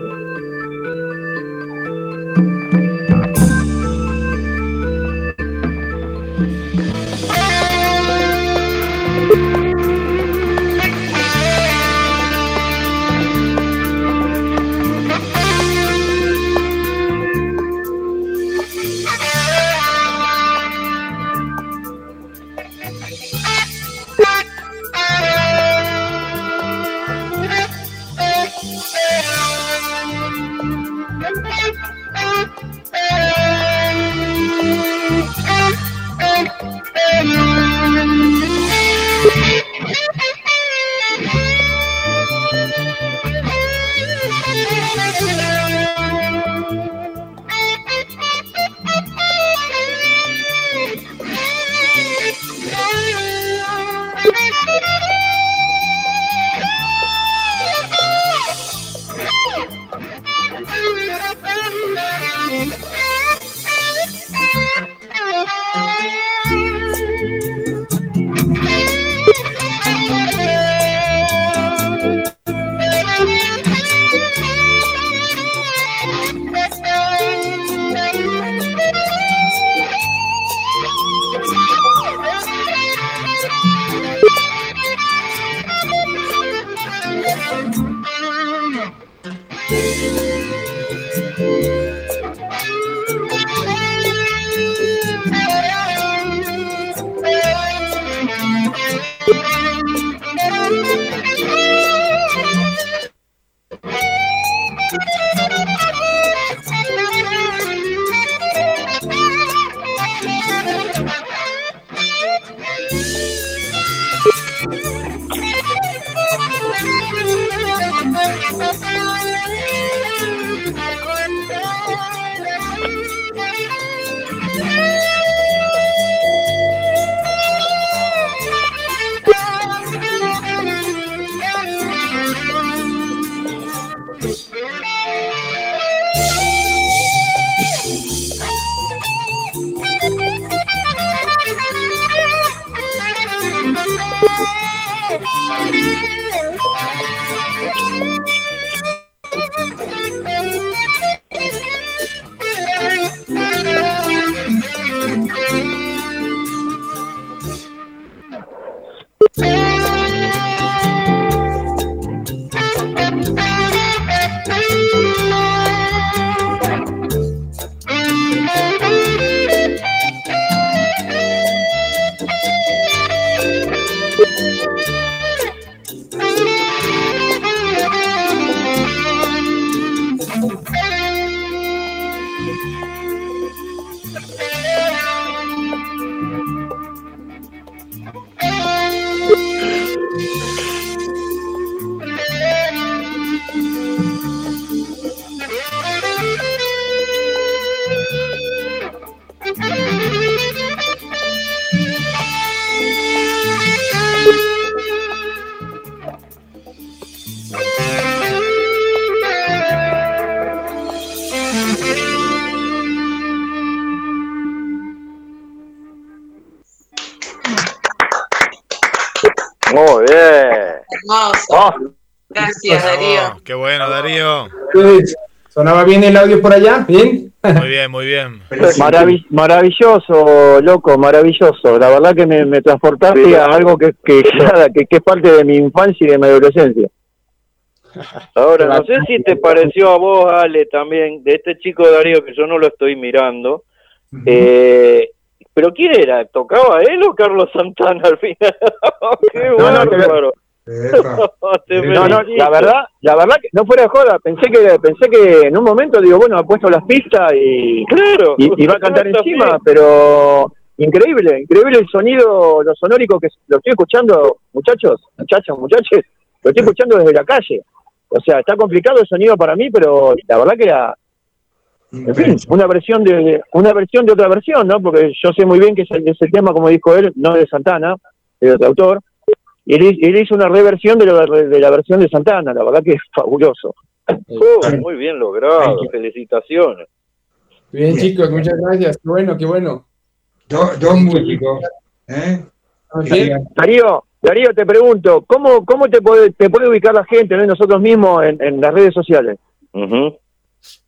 Speaker 15: Bien
Speaker 16: el audio por allá? ¿Bien?
Speaker 3: Muy bien, muy bien.
Speaker 14: Maravi- maravilloso, loco, maravilloso. La verdad que me, me transportaste a algo que, que, nada, que, que es parte de mi infancia y de mi adolescencia.
Speaker 15: Ahora, no sé si te pareció a vos, Ale, también, de este chico Darío, que yo no lo estoy mirando. Eh, ¿Pero quién era? ¿Tocaba él o Carlos Santana al final? ¡Qué
Speaker 14: No, no,
Speaker 15: bárbaro! Te
Speaker 14: No, no, la verdad, la verdad que no fuera de joda, pensé que pensé que en un momento digo, bueno, ha puesto las pistas y,
Speaker 15: Claro.
Speaker 14: y, y va a cantar encima, pero increíble, increíble el sonido, lo sonórico que lo estoy escuchando, muchachos, muchachos, muchachos, lo estoy escuchando desde la calle. O sea, está complicado el sonido para mí, pero la verdad que era en fin, una versión de una versión de otra versión, ¿no? Porque yo sé muy bien que ese, ese tema, como dijo él, no es de Santana, es de otro autor. Y él, él hizo una reversión de, lo- de la versión de Santana, la verdad que es fabuloso.
Speaker 15: Oh, muy bien logrado, felicitaciones.
Speaker 16: Bien, chicos, muchas gracias. Qué bueno, qué bueno.
Speaker 4: Dos, dos músicos. ¿eh?
Speaker 14: Darío, Darío, te pregunto, ¿cómo, cómo te, puede, te puede ubicar la gente, ¿no? Nosotros mismos en, en las redes sociales?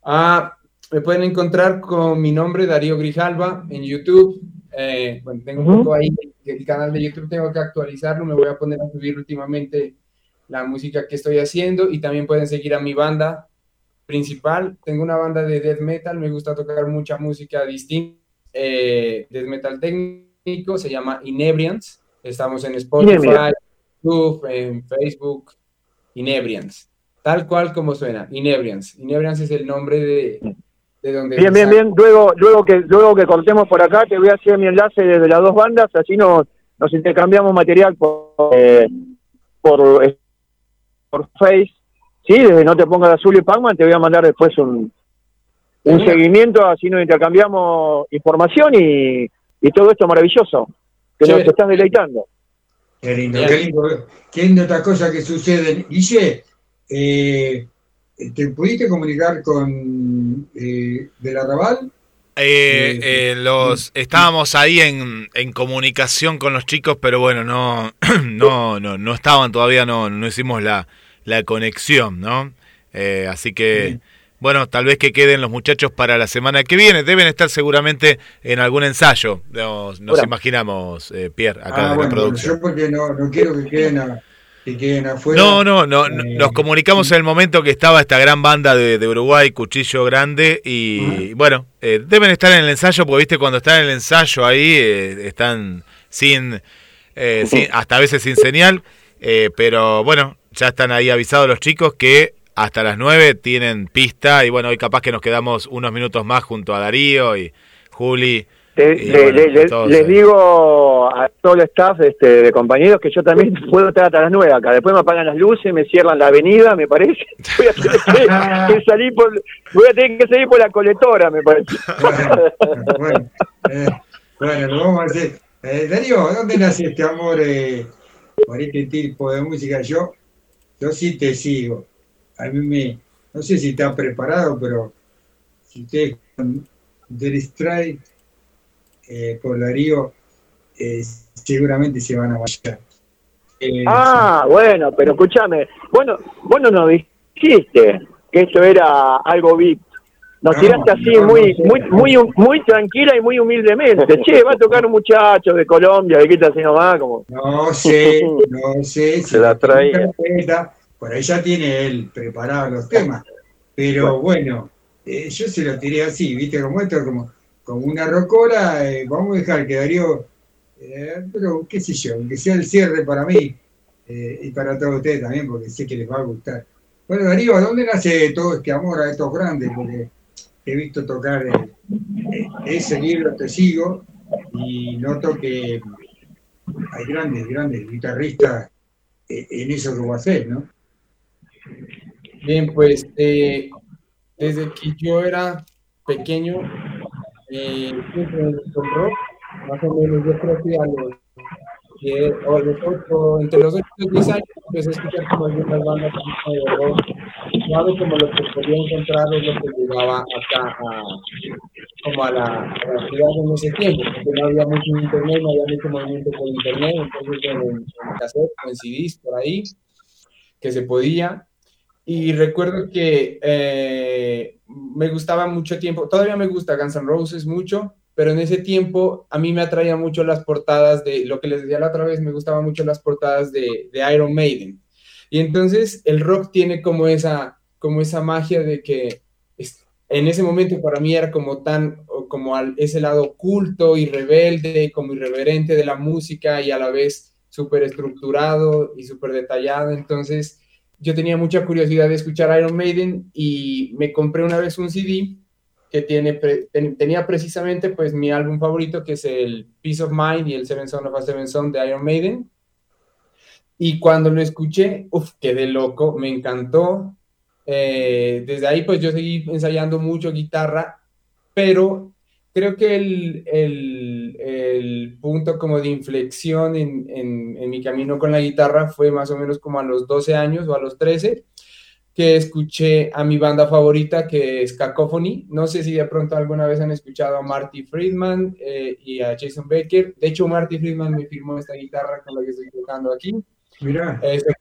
Speaker 16: Ah, me pueden encontrar con mi nombre, Darío Grijalva, en YouTube. Eh, bueno, tengo un poco ahí el canal de YouTube, tengo que actualizarlo. Me voy a poner a subir últimamente la música que estoy haciendo y también pueden seguir a mi banda principal. Tengo una banda de death metal, me gusta tocar mucha música distinta, eh, death metal técnico, se llama Inebrians. Estamos en Spotify. YouTube, en Facebook, Inebrians. Tal cual como suena, Inebrians. Inebrians es el nombre de, de donde...
Speaker 14: Bien, bien, bien. Luego, luego que luego que cortemos por acá, te voy a hacer mi enlace desde las dos bandas, así nos, nos intercambiamos material por, eh, por, eh, por Face. Sí, desde No Te Pongas Azul y Pacman, te voy a mandar después un, un seguimiento, así nos intercambiamos información y, y todo esto maravilloso, que nos estás deleitando.
Speaker 4: Qué lindo, qué lindo. Qué linda otra cosa que sucede. Guille, eh, ¿te pudiste comunicar con eh, del Arrabal?
Speaker 3: Eh, eh, los estábamos ahí en, en comunicación con los chicos, pero bueno, no, no, no, no estaban todavía, no, no hicimos la, la conexión, ¿no? Eh, así que, bueno, tal vez que queden los muchachos para la semana que viene. Deben estar seguramente en algún ensayo. Nos, imaginamos, eh, Pierre, acá
Speaker 4: Ah,
Speaker 3: en la
Speaker 4: bueno,
Speaker 3: producción.
Speaker 4: yo porque no, no quiero que queden, a- que queden afuera.
Speaker 3: No, no, no, no, nos comunicamos en el momento que estaba esta gran banda de, de Uruguay, Cuchillo Grande, y bueno, eh, deben estar en el ensayo, porque viste, cuando están en el ensayo ahí, eh, están sin, eh, sin- hasta a veces sin señal, eh, pero bueno, ya están ahí avisados los chicos que hasta las 9 tienen pista, y bueno, hoy capaz que nos quedamos unos minutos más junto a Darío y Juli
Speaker 14: Te-
Speaker 3: Y
Speaker 14: le-
Speaker 3: bueno,
Speaker 14: le- le-
Speaker 3: todos
Speaker 14: les digo a todo el staff este, de compañeros que yo también puedo estar hasta las nueve acá. Después me apagan las luces, me cierran la avenida, me parece. Voy a tener que, que salir por, voy a tener que salir por la colectora, me parece.
Speaker 4: bueno, eh, bueno, lo vamos a hacer. Eh, Darío, ¿dónde nace este amor eh, por este tipo de música? Yo, yo sí te sigo. A mí me, no sé si está preparado, pero si ustedes con There Strike eh, por Darío, eh, seguramente se van a marchar. Eh,
Speaker 14: Ah, bueno, pero escúchame, bueno, vos no nos dijiste que esto era algo VIP. Nos
Speaker 4: No,
Speaker 14: tiraste así
Speaker 4: no,
Speaker 14: muy,
Speaker 4: no
Speaker 14: muy, muy, muy tranquila y muy humildemente. Che, va a tocar un muchacho de Colombia, de qué está así nomás, como.
Speaker 4: No sé, no sé. Si
Speaker 12: Se la traía.
Speaker 4: Carpeta, Por ahí ya tiene él preparado los temas. Pero bueno, eh, yo se lo tiré así, ¿viste? Como esto, como, como una rocola. eh, vamos a dejar que Darío, eh, pero qué sé yo, que sea el cierre para mí eh, y para todos ustedes también, porque sé que les va a gustar. Bueno, Darío, ¿a dónde nace todo este amor a estos grandes? Porque he visto tocar ese libro, te sigo, y noto que hay grandes, grandes guitarristas en eso que vos haces, ¿no?
Speaker 16: Bien, pues desde que yo era pequeño, eh, rock, más o menos yo creo que a los, diez- o los ocho- entre los 8 y los 10 años empecé a escuchar como algunas bandas de rock, suave como lo que podía encontrar es lo que llegaba acá a, como a la, a la ciudad en ese tiempo, porque no había mucho internet, no había mucho movimiento por internet, entonces en, en cassette, o en CDs por ahí, que se podía. Y recuerdo que eh, me gustaba mucho tiempo, todavía me gusta Guns N' Roses mucho, pero en ese tiempo a mí me atraía mucho las portadas de, lo que les decía la otra vez, me gustaban mucho las portadas de, de Iron Maiden. Y entonces el rock tiene como esa, como esa magia de que en ese momento para mí era como tan, como al- ese lado oculto y rebelde, como irreverente de la música y a la vez súper estructurado y súper detallado. Entonces yo tenía mucha curiosidad de escuchar Iron Maiden y me compré una vez un CD que tiene tenía precisamente pues mi álbum favorito que es el Peace of Mind y el Seven Son of a Seven Son de Iron Maiden. Y cuando lo escuché, uff, quedé loco, me encantó. Eh, desde ahí pues yo seguí ensayando mucho guitarra, pero creo que el, el- el punto como de inflexión en, en- en mi camino con la guitarra fue más o menos como a los 12 años o a los 13, que escuché a mi banda favorita que es Cacophony. No sé si de pronto alguna vez han escuchado a Marty Friedman eh, y a Jason Baker. De hecho, Marty Friedman me firmó esta guitarra con la que estoy tocando aquí.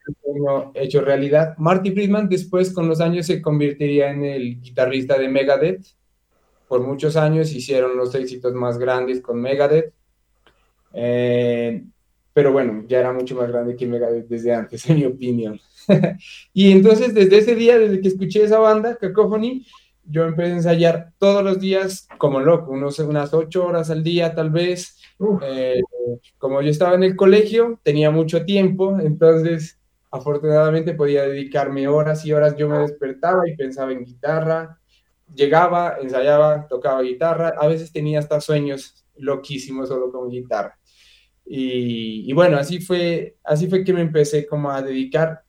Speaker 16: Un sueño hecho realidad. Marty Friedman después con los años se convertiría en el guitarrista de Megadeth. Por muchos años hicieron los éxitos más grandes con Megadeth. Eh, pero bueno, ya era mucho más grande que Megadeth desde antes, en mi opinión. y entonces desde ese día, desde que escuché esa banda, Cacophony, yo empecé a ensayar todos los días como loco, unos, unas ocho horas al día tal vez. Eh, como yo estaba en el colegio, tenía mucho tiempo, entonces afortunadamente podía dedicarme horas y horas. Yo me despertaba y pensaba en guitarra, llegaba, ensayaba, tocaba guitarra, a veces tenía hasta sueños loquísimos solo con guitarra. Y, bueno, así fue, así fue que me empecé como a dedicar.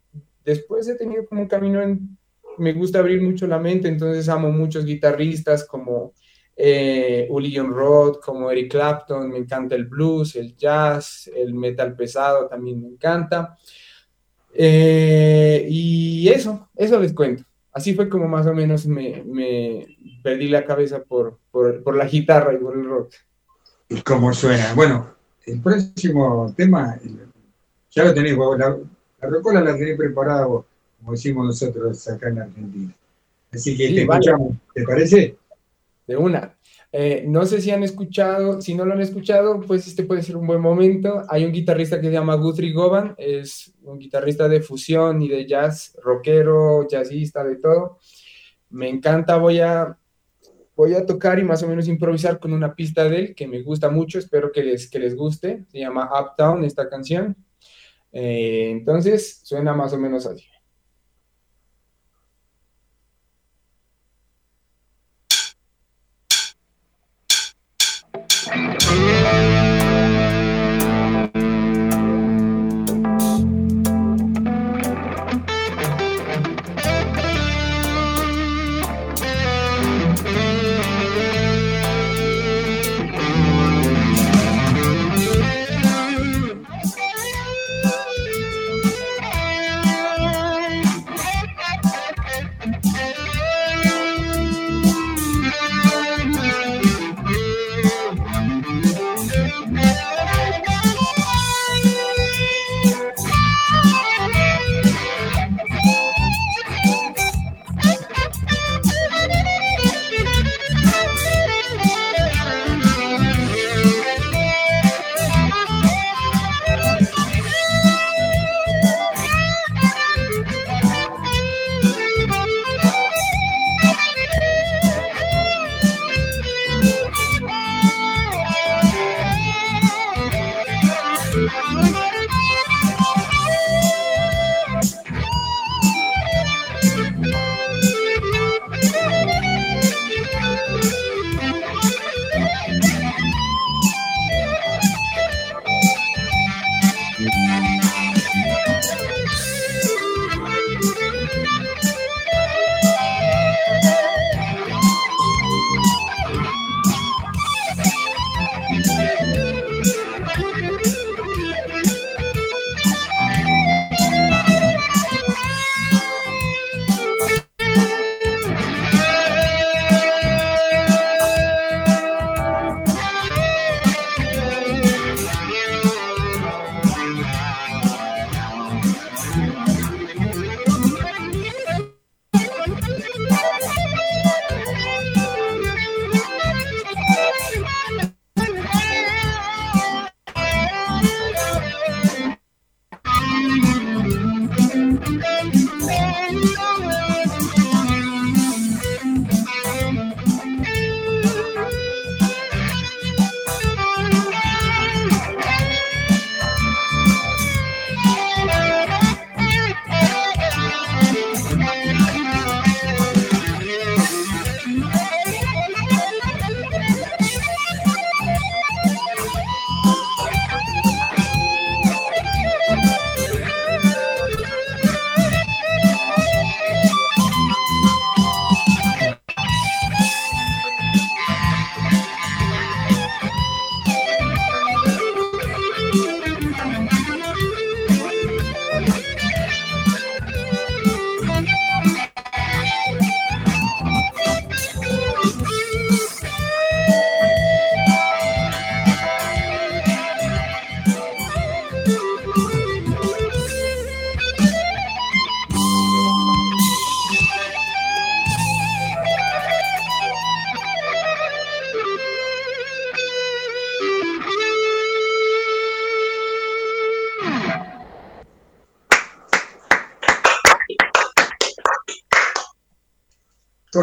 Speaker 16: Después he tenido como un camino en, me gusta abrir mucho la mente, entonces amo muchos guitarristas como eh, Uli Roth, como Eric Clapton, me encanta el blues, el jazz, el metal pesado también me encanta. Eh, y eso, eso les cuento. Así fue como más o menos me, me perdí la cabeza por, por, por la guitarra y por el rock.
Speaker 4: Y cómo suena. Bueno, el próximo tema, ya lo tenés vos, la, la rocola la tenés preparada vos, como decimos nosotros acá en Argentina. Así que
Speaker 16: Sí,
Speaker 4: te
Speaker 16: vale.
Speaker 4: escuchamos, ¿te parece?
Speaker 16: De una. Eh, no sé si han escuchado, si no lo han escuchado, pues este puede ser un buen momento. Hay un guitarrista que se llama Guthrie Govan, es un guitarrista de fusión y de jazz, rockero, jazzista, de todo. Me encanta, voy a, voy a tocar y más o menos improvisar con una pista de él que me gusta mucho, espero que les, que les guste. Se llama Uptown esta canción. Eh, entonces, suena más o menos así.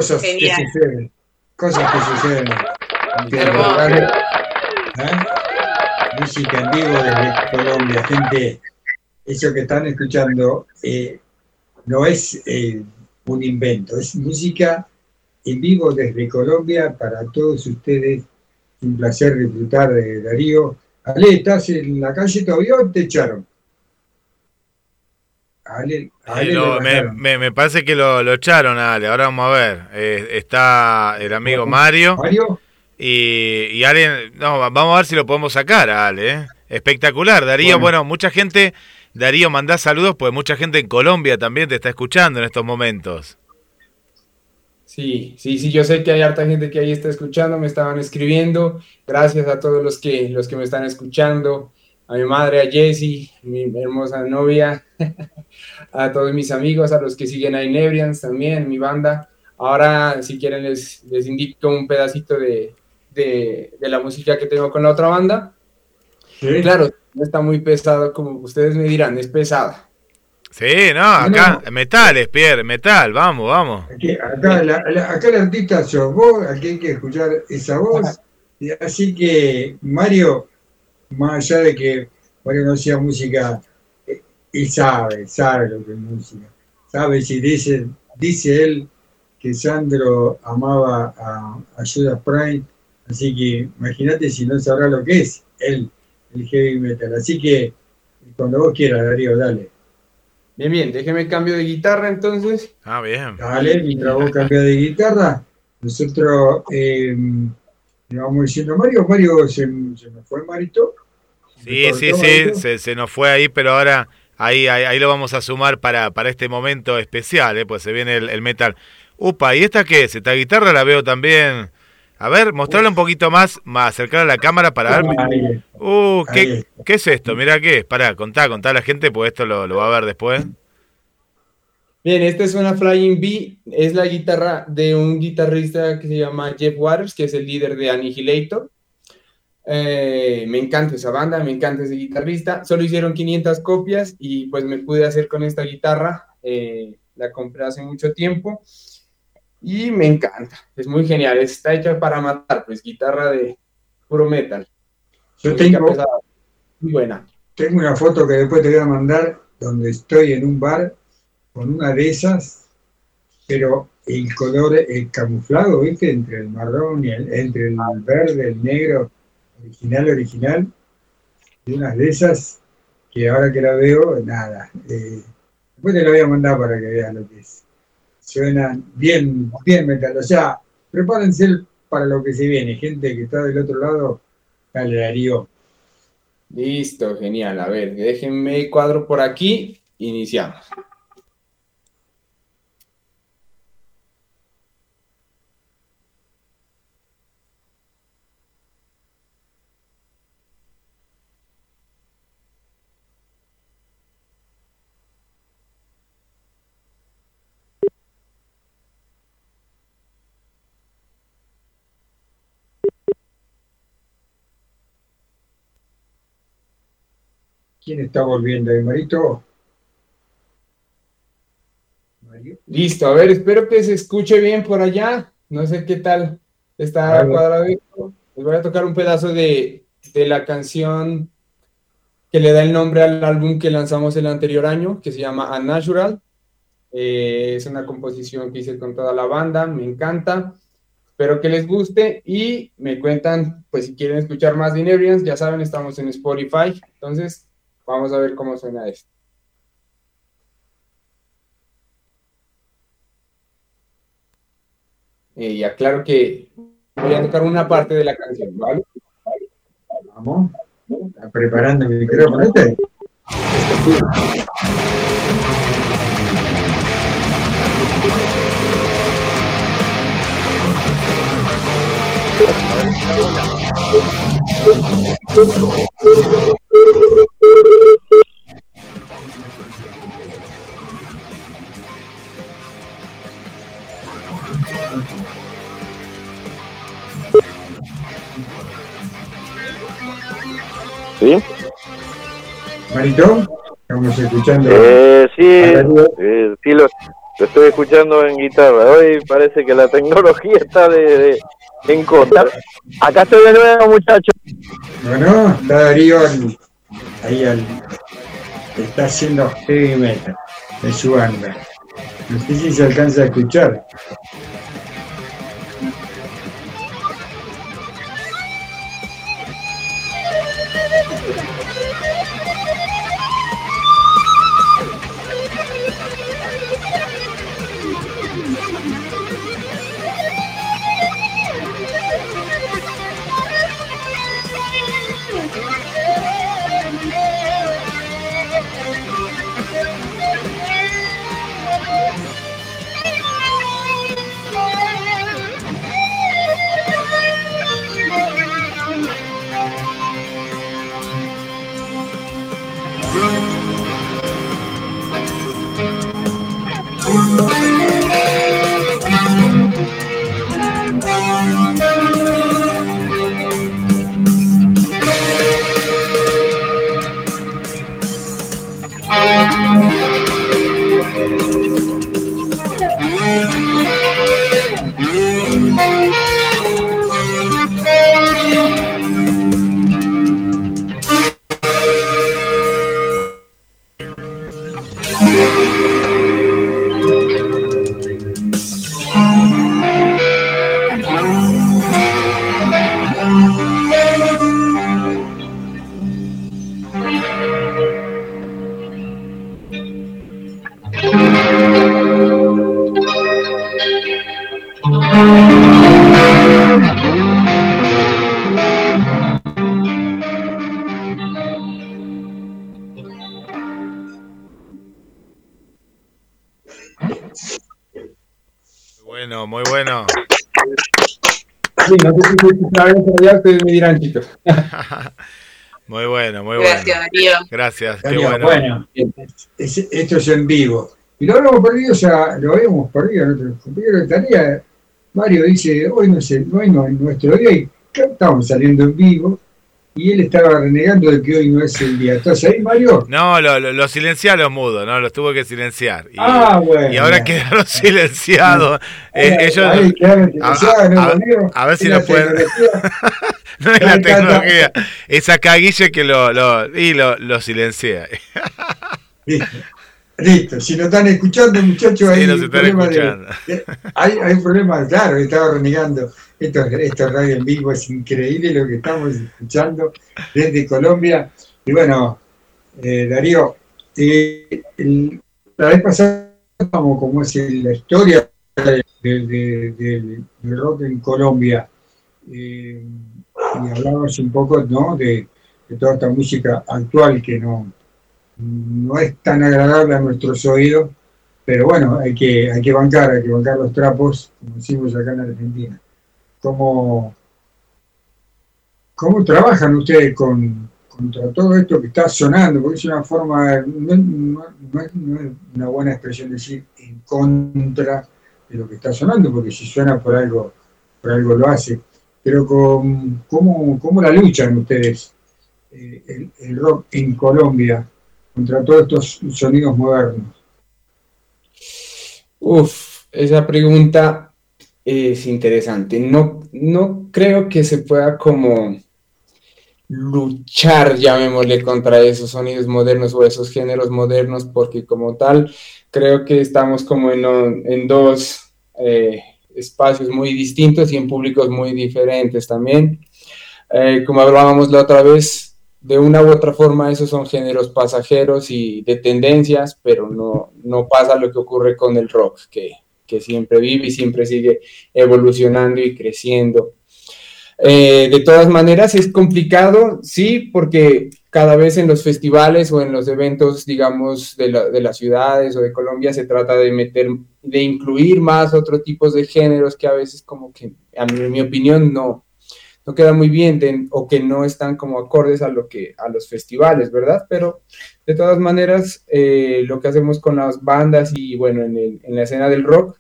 Speaker 4: Cosas
Speaker 11: Genial.
Speaker 4: que suceden. Cosas que suceden. ¿Eh? Música en vivo desde Colombia, gente. Eso que están escuchando eh, no es eh, un invento, es música en vivo desde Colombia para todos ustedes. Un placer disfrutar de Darío. Ale, ¿estás en la calle todavía o te echaron? Ale, a Ale
Speaker 3: Eh, no,
Speaker 4: lo
Speaker 3: me,
Speaker 4: bajaron.
Speaker 3: me- me parece que lo, lo echaron a Ale. Ahora vamos a ver. Eh, está el amigo Mario.
Speaker 4: Mario.
Speaker 3: Y, y Ale, no, va- vamos a ver si lo podemos sacar a Ale. ¿eh? Espectacular. Darío,
Speaker 4: Bueno.
Speaker 3: bueno. mucha gente. Darío, mandá saludos, pues mucha gente en Colombia también te está escuchando en estos momentos.
Speaker 16: Sí, sí, sí, yo sé que hay harta gente que ahí está escuchando, me estaban escribiendo. Gracias a todos los que, los que me están escuchando, a mi madre, a Jessie, mi hermosa novia, a todos mis amigos, a los que siguen a Inebrians también, mi banda. Ahora, si quieren, les, les indico un pedacito de, de, de la música que tengo con la otra banda. Claro, no está muy pesado, como ustedes me dirán, es pesada.
Speaker 3: Sí, no, acá, metal, es Pierre, metal, vamos, vamos.
Speaker 4: Aquí- acá, la, la- acá el artista sos vos, aquí hay que escuchar esa voz. Y Así que Mario, más allá de que Mario no sea música, él sabe, sabe lo que es música. Sabe si dice, dice él que Sandro amaba a, a Judas Prime, así que imagínate si no sabrá lo que es él, el heavy metal. Así que cuando vos quieras, Darío, dale.
Speaker 16: Bien, bien, déjeme cambio de guitarra entonces.
Speaker 3: Ah, bien.
Speaker 4: Dale, mientras vos cambias de guitarra, nosotros eh, le vamos diciendo Mario, Mario se, se me fue Marito.
Speaker 3: Sí,
Speaker 4: ¿Me
Speaker 3: sí, sí, se, se nos fue ahí, pero ahora ahí, ahí, ahí lo vamos a sumar para, para este momento especial, ¿eh? pues se viene el, el metal. Upa, ¿y esta qué es? Esta guitarra la veo también. A ver, mostrarla un poquito más, más acercar a la cámara para ver.
Speaker 4: Ahí,
Speaker 3: Uh, ¿qué, ¿qué es esto? Mira qué es. Pará, contá, contá a la gente, pues esto lo, lo va a ver después.
Speaker 16: Bien, esta es una Flying B, es la guitarra de un guitarrista que se llama Jeff Waters, que es el líder de Annihilator. Eh, me encanta esa banda, me encanta ese guitarrista. Solo hicieron 500 copias y pues me pude hacer con esta guitarra. eh, la compré hace mucho tiempo y me encanta. Es muy genial, está hecha para matar, pues guitarra de puro metal.
Speaker 4: Yo tengo,
Speaker 16: pesada, muy buena.
Speaker 4: tengo una foto que después te voy a mandar donde estoy en un bar con una de esas, pero el color el camuflado, ¿viste? Entre el marrón y el, entre el verde, el negro, original, original, y unas de esas que ahora que la veo, nada. eh, después te la voy a mandar para que veas lo que es. Suenan bien, bien metal. O sea, prepárense para lo que se viene. Gente que está del otro lado, dale Darío.
Speaker 16: Listo, genial. A ver, déjenme cuadro por aquí. Iniciamos.
Speaker 4: ¿Quién está volviendo ahí, Marito? Mario.
Speaker 16: Listo, a ver, espero que se escuche bien por allá. No sé qué tal está cuadrado. Les voy a tocar un pedazo de, de la canción que le da el nombre al álbum que lanzamos el anterior año, que se llama Unnatural. Eh, es una composición que hice con toda la banda, me encanta. Espero que les guste y me cuentan, pues si quieren escuchar más de Inebrians, ya saben, estamos en Spotify. Entonces, vamos a ver cómo suena esto. Eh, y aclaro que voy a tocar una parte de la canción, ¿vale?
Speaker 4: Vamos. Está preparando el micrófono. ¿Este?
Speaker 15: ¿Sí?
Speaker 4: Marito, estamos escuchando.
Speaker 15: Eh, sí, eh, sí, lo, Lo estoy escuchando en guitarra. Hoy parece que la tecnología está de, en contra.
Speaker 14: Acá estoy de nuevo, muchachos.
Speaker 4: Bueno, está Darío al- ahí al, está haciendo heavy metal de su banda. No sé si se alcanza a escuchar.
Speaker 16: Escucha bien por allá, ustedes me dirán, chicos.
Speaker 3: Muy bueno, muy
Speaker 11: Gracias,
Speaker 3: bueno.
Speaker 11: Darío.
Speaker 3: Gracias, qué
Speaker 4: Darío,
Speaker 3: bueno.
Speaker 4: bueno, es- esto es en vivo. Y lo habíamos perdido, o sea, lo habíamos perdido. Nuestro compañero de tarea, Mario dice, hoy no es, el- hoy no es nuestro día y estamos saliendo en vivo. Y él estaba renegando de que hoy no es el día. ¿Estás ahí, Mario?
Speaker 3: No, lo, lo, lo silencié a los mudos, ¿no? Los tuve que silenciar. Y,
Speaker 4: Ah, bueno.
Speaker 3: y ahora quedaron silenciados. Eh, ellos,
Speaker 4: ahí quedaron
Speaker 3: a,
Speaker 4: silenciados, ¿no,
Speaker 3: a-
Speaker 4: Mario?
Speaker 3: a ver si lo
Speaker 4: la
Speaker 3: pueden. no es la tecnología. Es acá Guille que lo, lo, y lo, lo silencié.
Speaker 4: Listo. Listo. Si nos están escuchando, muchachos,
Speaker 3: Sí,
Speaker 4: hay
Speaker 3: nos
Speaker 4: un
Speaker 3: están
Speaker 4: problema de- hay, hay un problema, claro, estaba renegando. Esto, esto es radio en vivo, es increíble lo que estamos escuchando desde Colombia. Y bueno, eh, Darío, eh, la vez pasada como, como es la historia de- de- de- del del rock en Colombia. eh, y hablamos un poco ¿no? de, de toda esta música actual que no, no es tan agradable a nuestros oídos, pero bueno, hay que, hay que bancar, hay que bancar los trapos, como decimos acá en Argentina. ¿Cómo, cómo trabajan ustedes con, contra todo esto que está sonando? Porque es una forma, no, no- no es una buena expresión decir en contra de lo que está sonando, porque si suena por algo, por algo lo hace. Pero con, ¿cómo, ¿cómo la luchan ustedes, eh, el, el rock en Colombia, contra todos estos sonidos modernos?
Speaker 16: Uf, esa pregunta es interesante. No, no creo que se pueda como luchar, llamémosle, contra esos sonidos modernos o esos géneros modernos, porque como tal, creo que estamos como en, en dos eh, espacios muy distintos y en públicos muy diferentes también. Eh, como hablábamos la otra vez, de una u otra forma esos son géneros pasajeros y de tendencias, pero no, no pasa lo que ocurre con el rock, que, que siempre vive y siempre sigue evolucionando y creciendo. Eh, de todas maneras, es complicado, sí, porque cada vez en los festivales o en los eventos, digamos, de, la- de las ciudades o de Colombia se trata de meter, de incluir más otros tipos de géneros que a veces como que, a mi, en mi opinión, no, no queda muy bien o que no están como acordes a lo que a los festivales, ¿verdad? Pero de todas maneras, eh, lo que hacemos con las bandas y bueno, en, el- en la escena del rock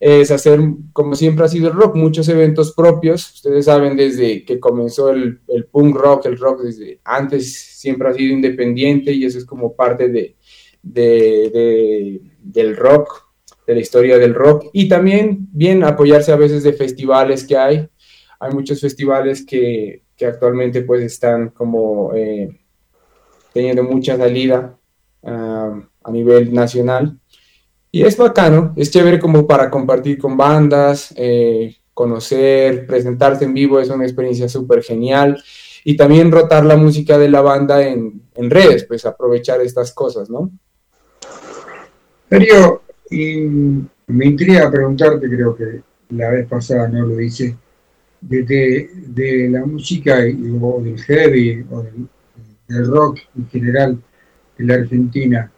Speaker 16: es hacer, como siempre ha sido el rock, muchos eventos propios. Ustedes saben desde que comenzó el, el punk rock, el rock desde antes siempre ha sido independiente y eso es como parte de, de- de- del rock. de la historia del rock y también bien apoyarse a veces de festivales que hay. Hay muchos festivales que, que actualmente pues están como eh, teniendo mucha salida ah, a nivel nacional. Y es bacano, es chévere como para compartir con bandas, eh, conocer, presentarse en vivo, es una experiencia súper genial. Y también rotar la música de la banda en, en redes, pues aprovechar estas cosas, ¿no?
Speaker 4: Darío, y me intriga preguntarte, creo que la vez pasada no lo hice, de, de- de la música o del heavy o del, rock en general en la Argentina,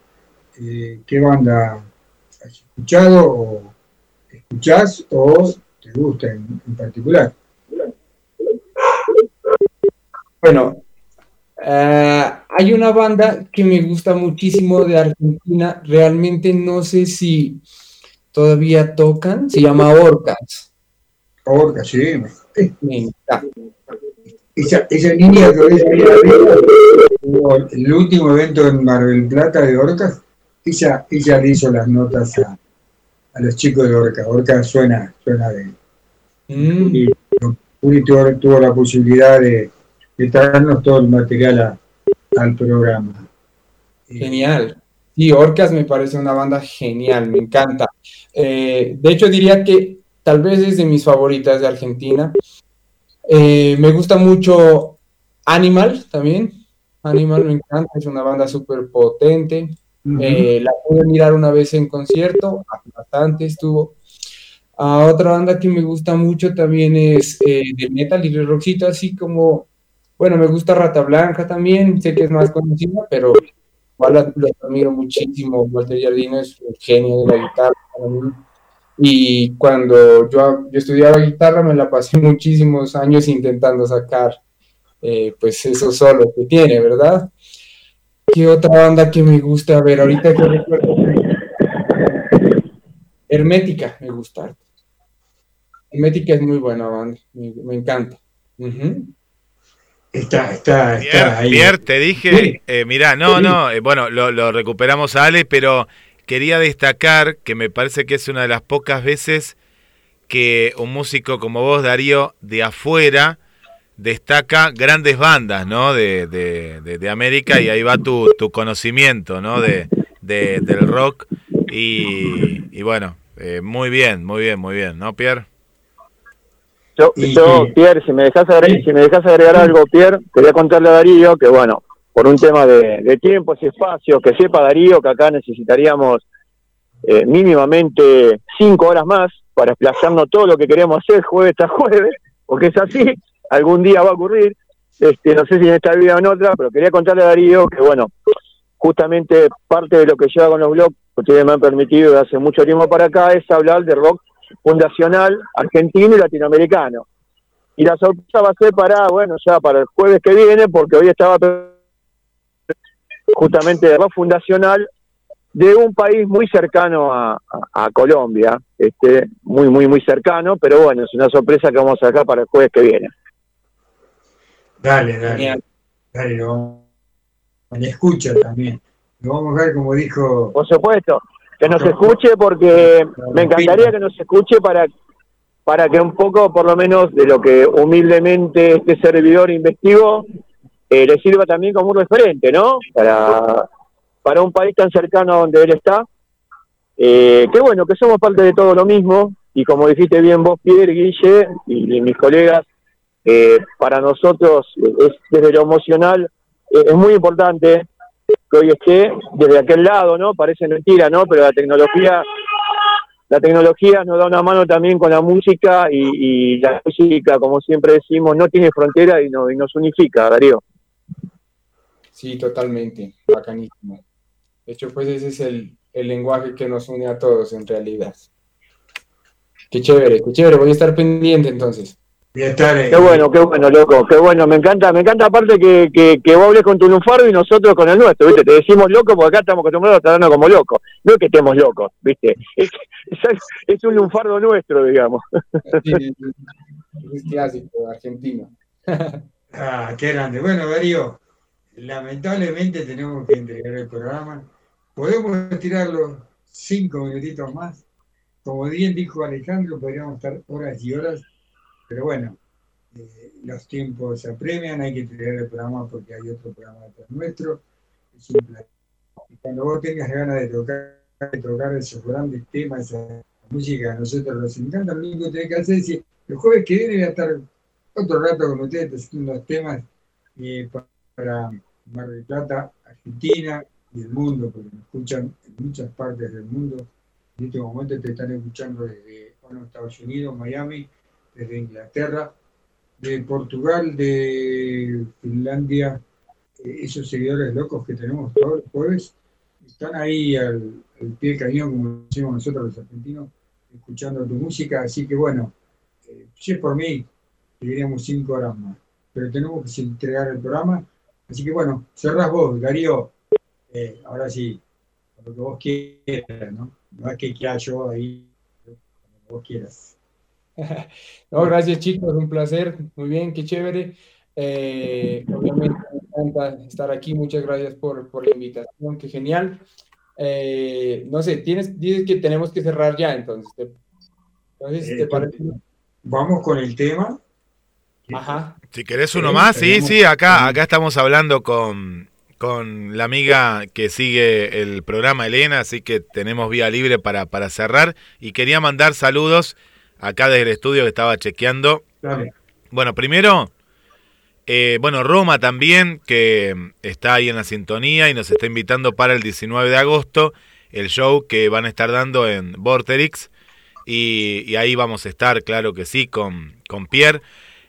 Speaker 4: eh, ¿qué banda escuchado o escuchás o te gusta en, en particular?
Speaker 16: Bueno, eh, hay una banda que me gusta muchísimo de Argentina, realmente no sé si todavía tocan, se llama Orcas.
Speaker 4: Orcas, sí.
Speaker 16: Me encanta.
Speaker 4: Esa, esa niña que ves ahí arriba, tuvo el último evento en Mar del Plata de Orcas, ella, ella le hizo las notas a, a los chicos de Orca. Orca suena, suena de Y Uri tuvo, tuvo la posibilidad de, de traernos todo el material a- al programa.
Speaker 16: Genial. Sí, Orcas me parece una banda genial, me encanta. Eh, de hecho, diría que tal vez es de mis favoritas de Argentina. Eh, me gusta mucho Animal también. Animal me encanta, es una banda súper potente. Eh, la pude mirar una vez en concierto, bastante estuvo. Otra banda que me gusta mucho también es eh, de metal y de rockcito, así como, bueno, me gusta Rata Blanca también, sé que es más conocida, pero igual los admiro muchísimo. Walter Jardino es un genio de la guitarra para mí. Y cuando yo, yo estudiaba guitarra, me la pasé muchísimos años intentando sacar, eh, pues, esos solos que tiene, ¿verdad? ¿Qué otra banda que me gusta? A ver, ahorita que recuerdo. Hermética, me gusta. Hermética es muy buena banda, me, me encanta.
Speaker 4: Está, está,
Speaker 3: Pierre,
Speaker 4: está ahí.
Speaker 3: Pierre, te dije, eh, mirá, no, no, eh, bueno, lo, lo recuperamos a Ale, pero quería destacar que me parece que es una de las pocas veces que un músico como vos, Darío, de afuera, destaca grandes bandas, ¿no? De, de, de- de América y ahí va tu, tu conocimiento, ¿no? De, de- del rock y, y bueno, eh, muy bien, muy bien, muy bien, ¿no, Pierre?
Speaker 14: Yo, yo, Pierre, si me dejas agregar, si me dejas agregar algo, Pierre, quería contarle a Darío que, bueno, por un tema de, de tiempos y espacios, que sepa Darío que acá necesitaríamos eh, mínimamente cinco horas más para explayarnos todo lo que queremos hacer jueves tras jueves, porque es así, algún día va a ocurrir, este, no sé si en esta vida o en otra, pero quería contarle a Darío que, bueno, justamente parte de lo que lleva con los blogs, que ustedes me han permitido hace mucho tiempo para acá, es hablar de rock fundacional argentino y latinoamericano. Y la sorpresa va a ser para, bueno, ya para el jueves que viene, porque hoy estaba justamente de rock fundacional de un país muy cercano a, a- a Colombia, este, muy, muy, muy cercano, pero bueno, es una sorpresa que vamos a sacar para el jueves que viene.
Speaker 4: Dale, dale. Dale, lo vamos. Me escucha también. Lo vamos a ver como dijo.
Speaker 14: Por supuesto, que nos escuche porque me encantaría que nos escuche para para que un poco, por lo menos, de lo que humildemente este servidor investigó, eh, le sirva también como un referente, ¿no? Para, para un país tan cercano a donde él está. Eh, que bueno, que somos parte de todo lo mismo, y como dijiste bien vos, Pierre, Guille, y, y mis colegas, eh, para nosotros eh, es desde lo emocional, eh, es muy importante que hoy esté desde aquel lado, ¿no? Parece mentira, ¿no? Pero la tecnología, la tecnología nos da una mano también con la música y, la música, como siempre decimos, no tiene frontera y, no- y nos unifica, Darío.
Speaker 16: Sí, totalmente, bacanísimo. De hecho, pues ese es el, el lenguaje que nos une a todos en realidad. Qué chévere, qué chévere, voy a estar pendiente entonces.
Speaker 4: Estar,
Speaker 14: Qué bueno, qué bueno, loco, qué bueno. Me encanta, me encanta aparte que, que, que vos hables con tu lunfardo y nosotros con el nuestro, ¿viste? Te decimos loco porque acá estamos acostumbrados a tratarnos como locos. No es que estemos locos, ¿viste? Es, es, es un lunfardo nuestro, digamos.
Speaker 16: Sí, es clásico, argentino.
Speaker 4: Ah, qué grande. Bueno, Darío, lamentablemente tenemos que entregar el programa. ¿Podemos tirarlo cinco minutitos más? como bien dijo Alejandro, podríamos estar horas y horas, pero bueno, eh, los tiempos se apremian, hay que tener el programa porque hay otro programa detrás nuestro. Es un. Y cuando vos tengas ganas de tocar, de tocar esos grandes temas, esa música a nosotros nos encanta, lo único que tenés que hacer es decir, el jueves que viene voy a estar otro rato con ustedes haciendo unos temas eh, pa- para Mar del Plata, Argentina y el mundo, porque nos escuchan en muchas partes del mundo. En este momento te están escuchando desde Estados Unidos, Miami, desde Inglaterra, de Portugal, de Finlandia, eh, esos seguidores locos que tenemos todos los jueves, están ahí al, pie del cañón, como decimos nosotros los argentinos, escuchando tu música, así que bueno, eh, si es por mí, seguiríamos cinco horas más, pero tenemos que entregar el programa, así que bueno, cerrás vos, Darío, eh, ahora sí, lo que vos quieras, ¿no? No es que quiera yo ahí, lo que vos quieras.
Speaker 16: No, gracias chicos, un placer, muy bien, qué chévere. Eh, obviamente me encanta estar aquí, muchas gracias por, por la invitación, qué genial. Eh, no sé, tienes, dices que tenemos que cerrar ya, entonces, ¿te, entonces, ¿te
Speaker 4: Eh,
Speaker 16: parece?
Speaker 4: Vamos con el tema.
Speaker 16: Ajá.
Speaker 3: Si querés uno más, sí, sí, acá, acá estamos hablando con, con la amiga que sigue el programa, Elena, así que tenemos vía libre para, para cerrar. Y quería mandar saludos acá desde el estudio que estaba chequeando.
Speaker 4: Dale.
Speaker 3: Bueno, primero, eh, bueno, Roma también, que está ahí en la sintonía y nos está invitando para el 19 de agosto, el show que van a estar dando en Vorterix. Y, y ahí vamos a estar, claro que sí, con, con Pierre.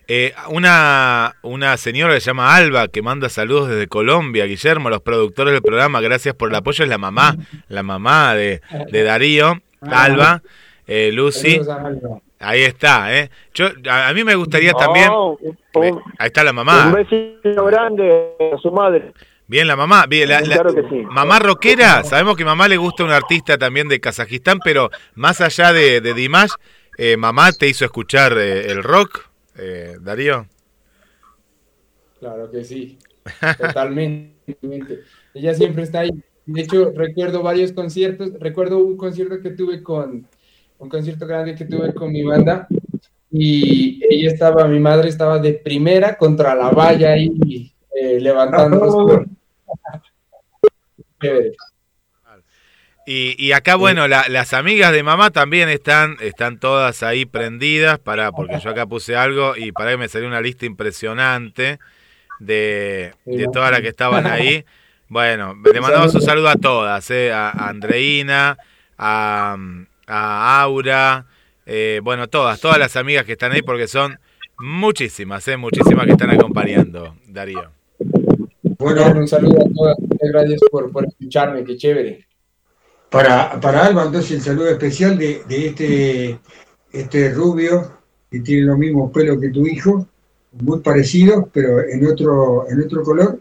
Speaker 3: Eh, una, una señora que se llama Alba, que manda saludos desde Colombia, Guillermo, los productores del programa, gracias por el apoyo, es la mamá, la mamá de, de Darío, Alba, eh, Lucy. Ahí está, ¿eh? Yo, a, a mí me gustaría también...
Speaker 14: Un,
Speaker 3: Ahí está la
Speaker 14: un
Speaker 3: mamá.
Speaker 14: besito grande a su madre.
Speaker 3: Bien, la mamá. Bien, la, la-
Speaker 14: Claro que sí.
Speaker 3: Mamá rockera. Sabemos que mamá le gusta un artista también de Kazajistán, pero más allá de, de Dimash, eh, mamá te hizo escuchar eh, el rock, eh, Darío.
Speaker 16: Claro que sí, totalmente. Ella siempre está ahí. De hecho, recuerdo varios conciertos. Recuerdo un concierto que tuve con, un concierto grande que tuve con mi banda. Y ella estaba, mi madre estaba de primera contra la valla ahí, eh, levantando. Chévere.
Speaker 3: Y, y acá, bueno, la- las amigas de mamá también están, están todas ahí prendidas, para, porque yo acá puse algo y para que me salió una lista impresionante de, de todas las que estaban ahí. Bueno, le mandamos un saludo a todas, eh, a a Andreina, a, a Aura, eh, bueno, todas, todas las amigas que están ahí, porque son muchísimas, eh, muchísimas que están acompañando, Darío.
Speaker 4: Bueno,
Speaker 16: un saludo a todas. Muchas gracias por, por escucharme, qué chévere.
Speaker 4: Para, para Alba, entonces el saludo especial de, de este, este rubio que tiene los mismos pelos que tu hijo, muy parecidos, pero en otro, en otro color,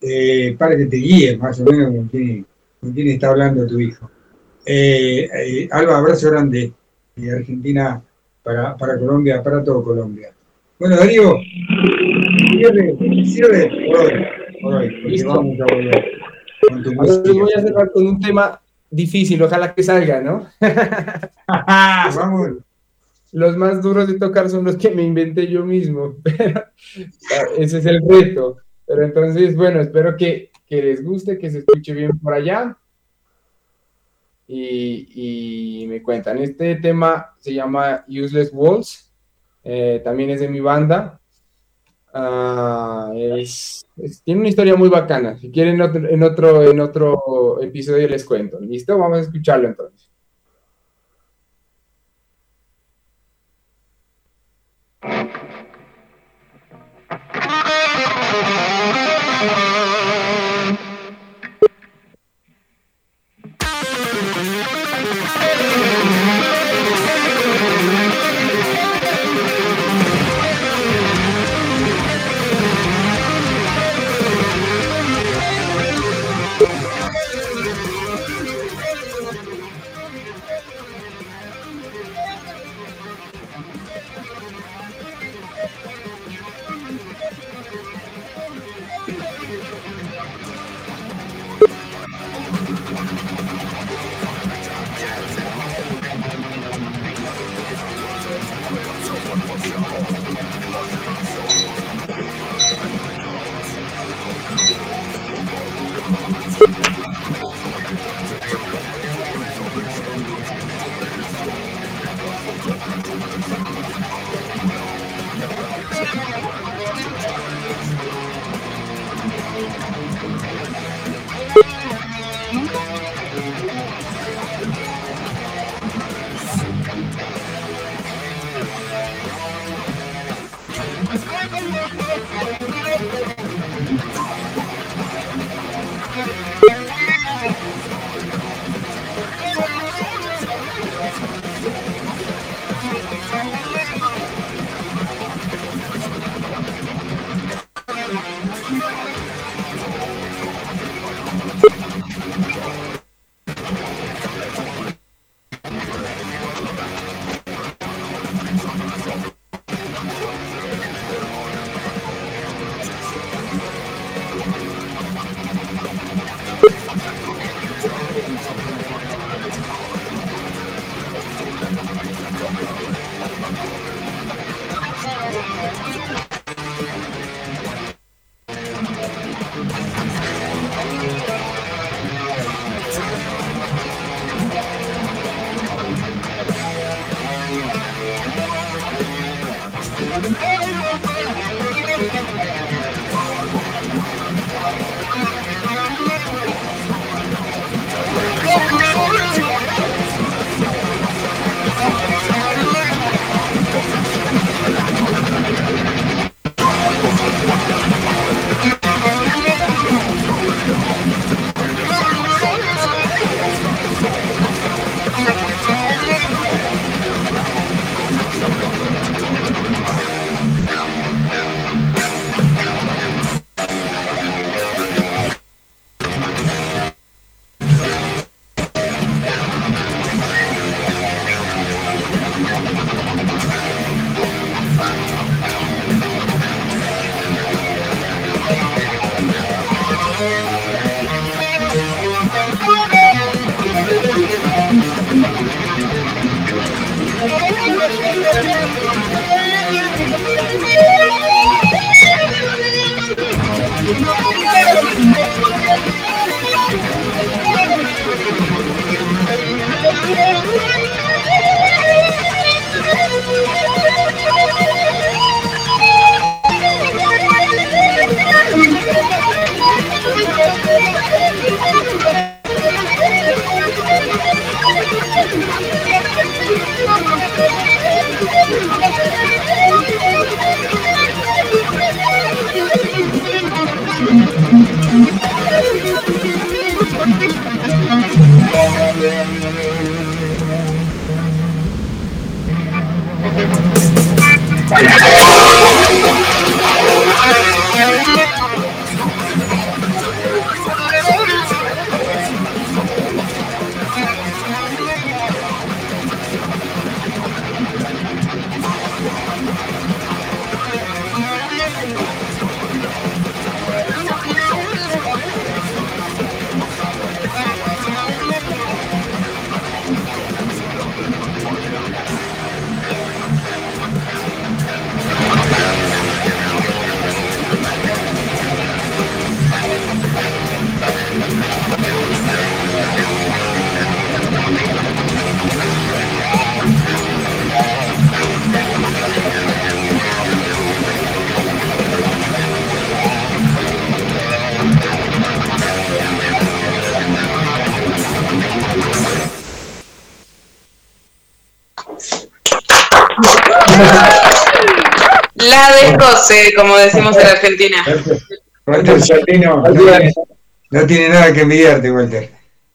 Speaker 4: eh, para que te guíe más o menos con quién, con quién está hablando tu hijo. Eh, eh, Alba, abrazo grande de Argentina para, para Colombia, para todo Colombia. Bueno, Darío, cierre, cierre por hoy, por hoy, porque
Speaker 16: Listo.
Speaker 4: vamos a volver con tu música.
Speaker 16: voy a cerrar con un tema difícil, ojalá que salga, ¿no?
Speaker 4: Vamos.
Speaker 16: Los más duros de tocar son los que me inventé yo mismo, pero ese es el reto. Pero entonces, bueno, espero que, que les guste, que se escuche bien por allá. Y, me cuentan, este tema se llama Useless Walls, eh, también es de mi banda. Ah, tiene una historia muy bacana. Si quieren, en otro, en otro, en otro episodio les cuento. ¿Listo? Vamos a escucharlo entonces.
Speaker 11: Thank you. Descoce, como decimos en Argentina.
Speaker 4: Walter Sardino no tiene, no tiene nada que envidiarte, Walter.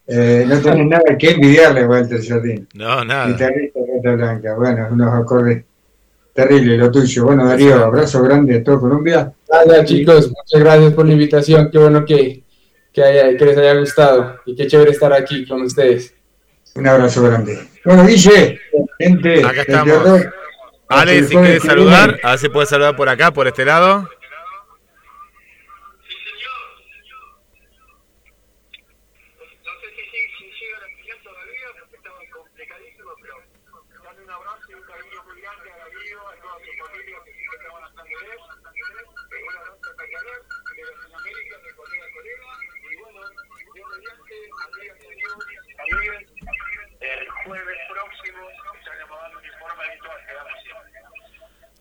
Speaker 4: Eh, no tienes nada que envidiarle, Walter Sardino.
Speaker 3: No, nada.
Speaker 4: Guitarrista de Rata Blanca. Bueno, unos acordes terribles lo tuyo. Bueno, Darío, abrazo grande a todo Colombia.
Speaker 16: Gracias, chicos. Muchas gracias por la invitación. Qué bueno que, que, haya- que les haya gustado. Y qué chévere estar aquí con ustedes.
Speaker 4: Un abrazo grande. Bueno, Guille, gente
Speaker 3: Acá estamos. Ale, si quieres saludar, a ver si puedes saludar por acá, por este lado.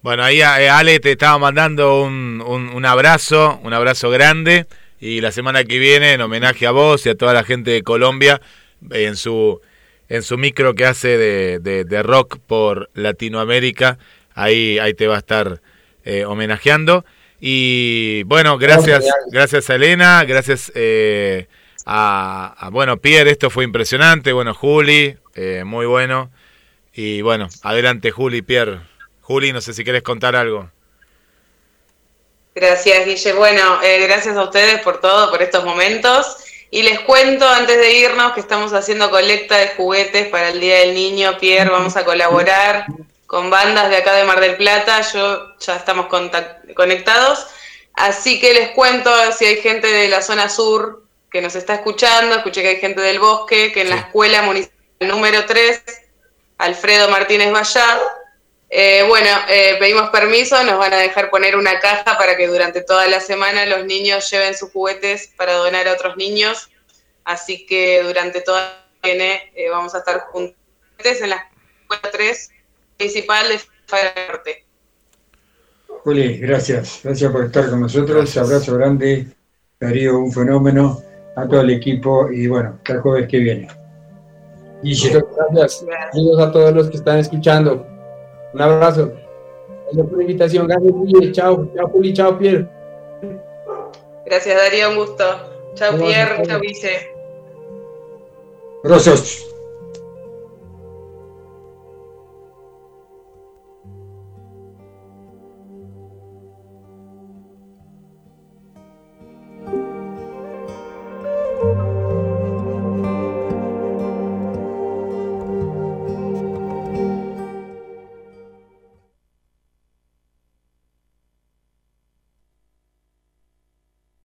Speaker 3: Bueno, ahí eh, Ale te estaba mandando un, un- un abrazo, un abrazo grande. Y la semana que viene, en homenaje a vos y a toda la gente de Colombia, en su, en su micro que hace de, de- de rock por Latinoamérica, ahí, ahí te va a estar eh, homenajeando. Y bueno, gracias, gracias a Elena, gracias eh, a, a, bueno, Pierre, esto fue impresionante, bueno, Juli, eh, muy bueno. Y bueno, adelante Juli, Pierre. Juli, no sé si quieres contar algo.
Speaker 11: Gracias, Guille. Bueno, eh, gracias a ustedes por todo, por estos momentos. Y les cuento antes de irnos que estamos haciendo colecta de juguetes para el Día del Niño. Pierre, vamos a colaborar con bandas de acá de Mar del Plata. Yo ya estamos conectados. Así que les cuento si hay gente de la zona sur que nos está escuchando. Escuché que hay gente del bosque, que en la escuela municipal número 3, Alfredo Martínez Vallá, eh, bueno, eh, pedimos permiso, nos van a dejar poner una caja para que durante toda la semana los niños lleven sus juguetes para donar a otros niños. Así que durante toda la viene eh, vamos a estar juntos en la escuela 3 principal de Fara Norte.
Speaker 4: Juli, gracias. Gracias por estar con nosotros. Abrazo grande. Darío, un fenómeno. A todo el equipo y bueno, hasta el jueves que viene.
Speaker 16: Muchas gracias. Saludos a todos los que están escuchando. Un abrazo. Gracias por la invitación. Gracias, Guille. Chao. Chao, Juli. Chao, Pierre.
Speaker 11: Gracias Darío, un gusto. Chao Pierre, chao. Guille.
Speaker 4: Grosos.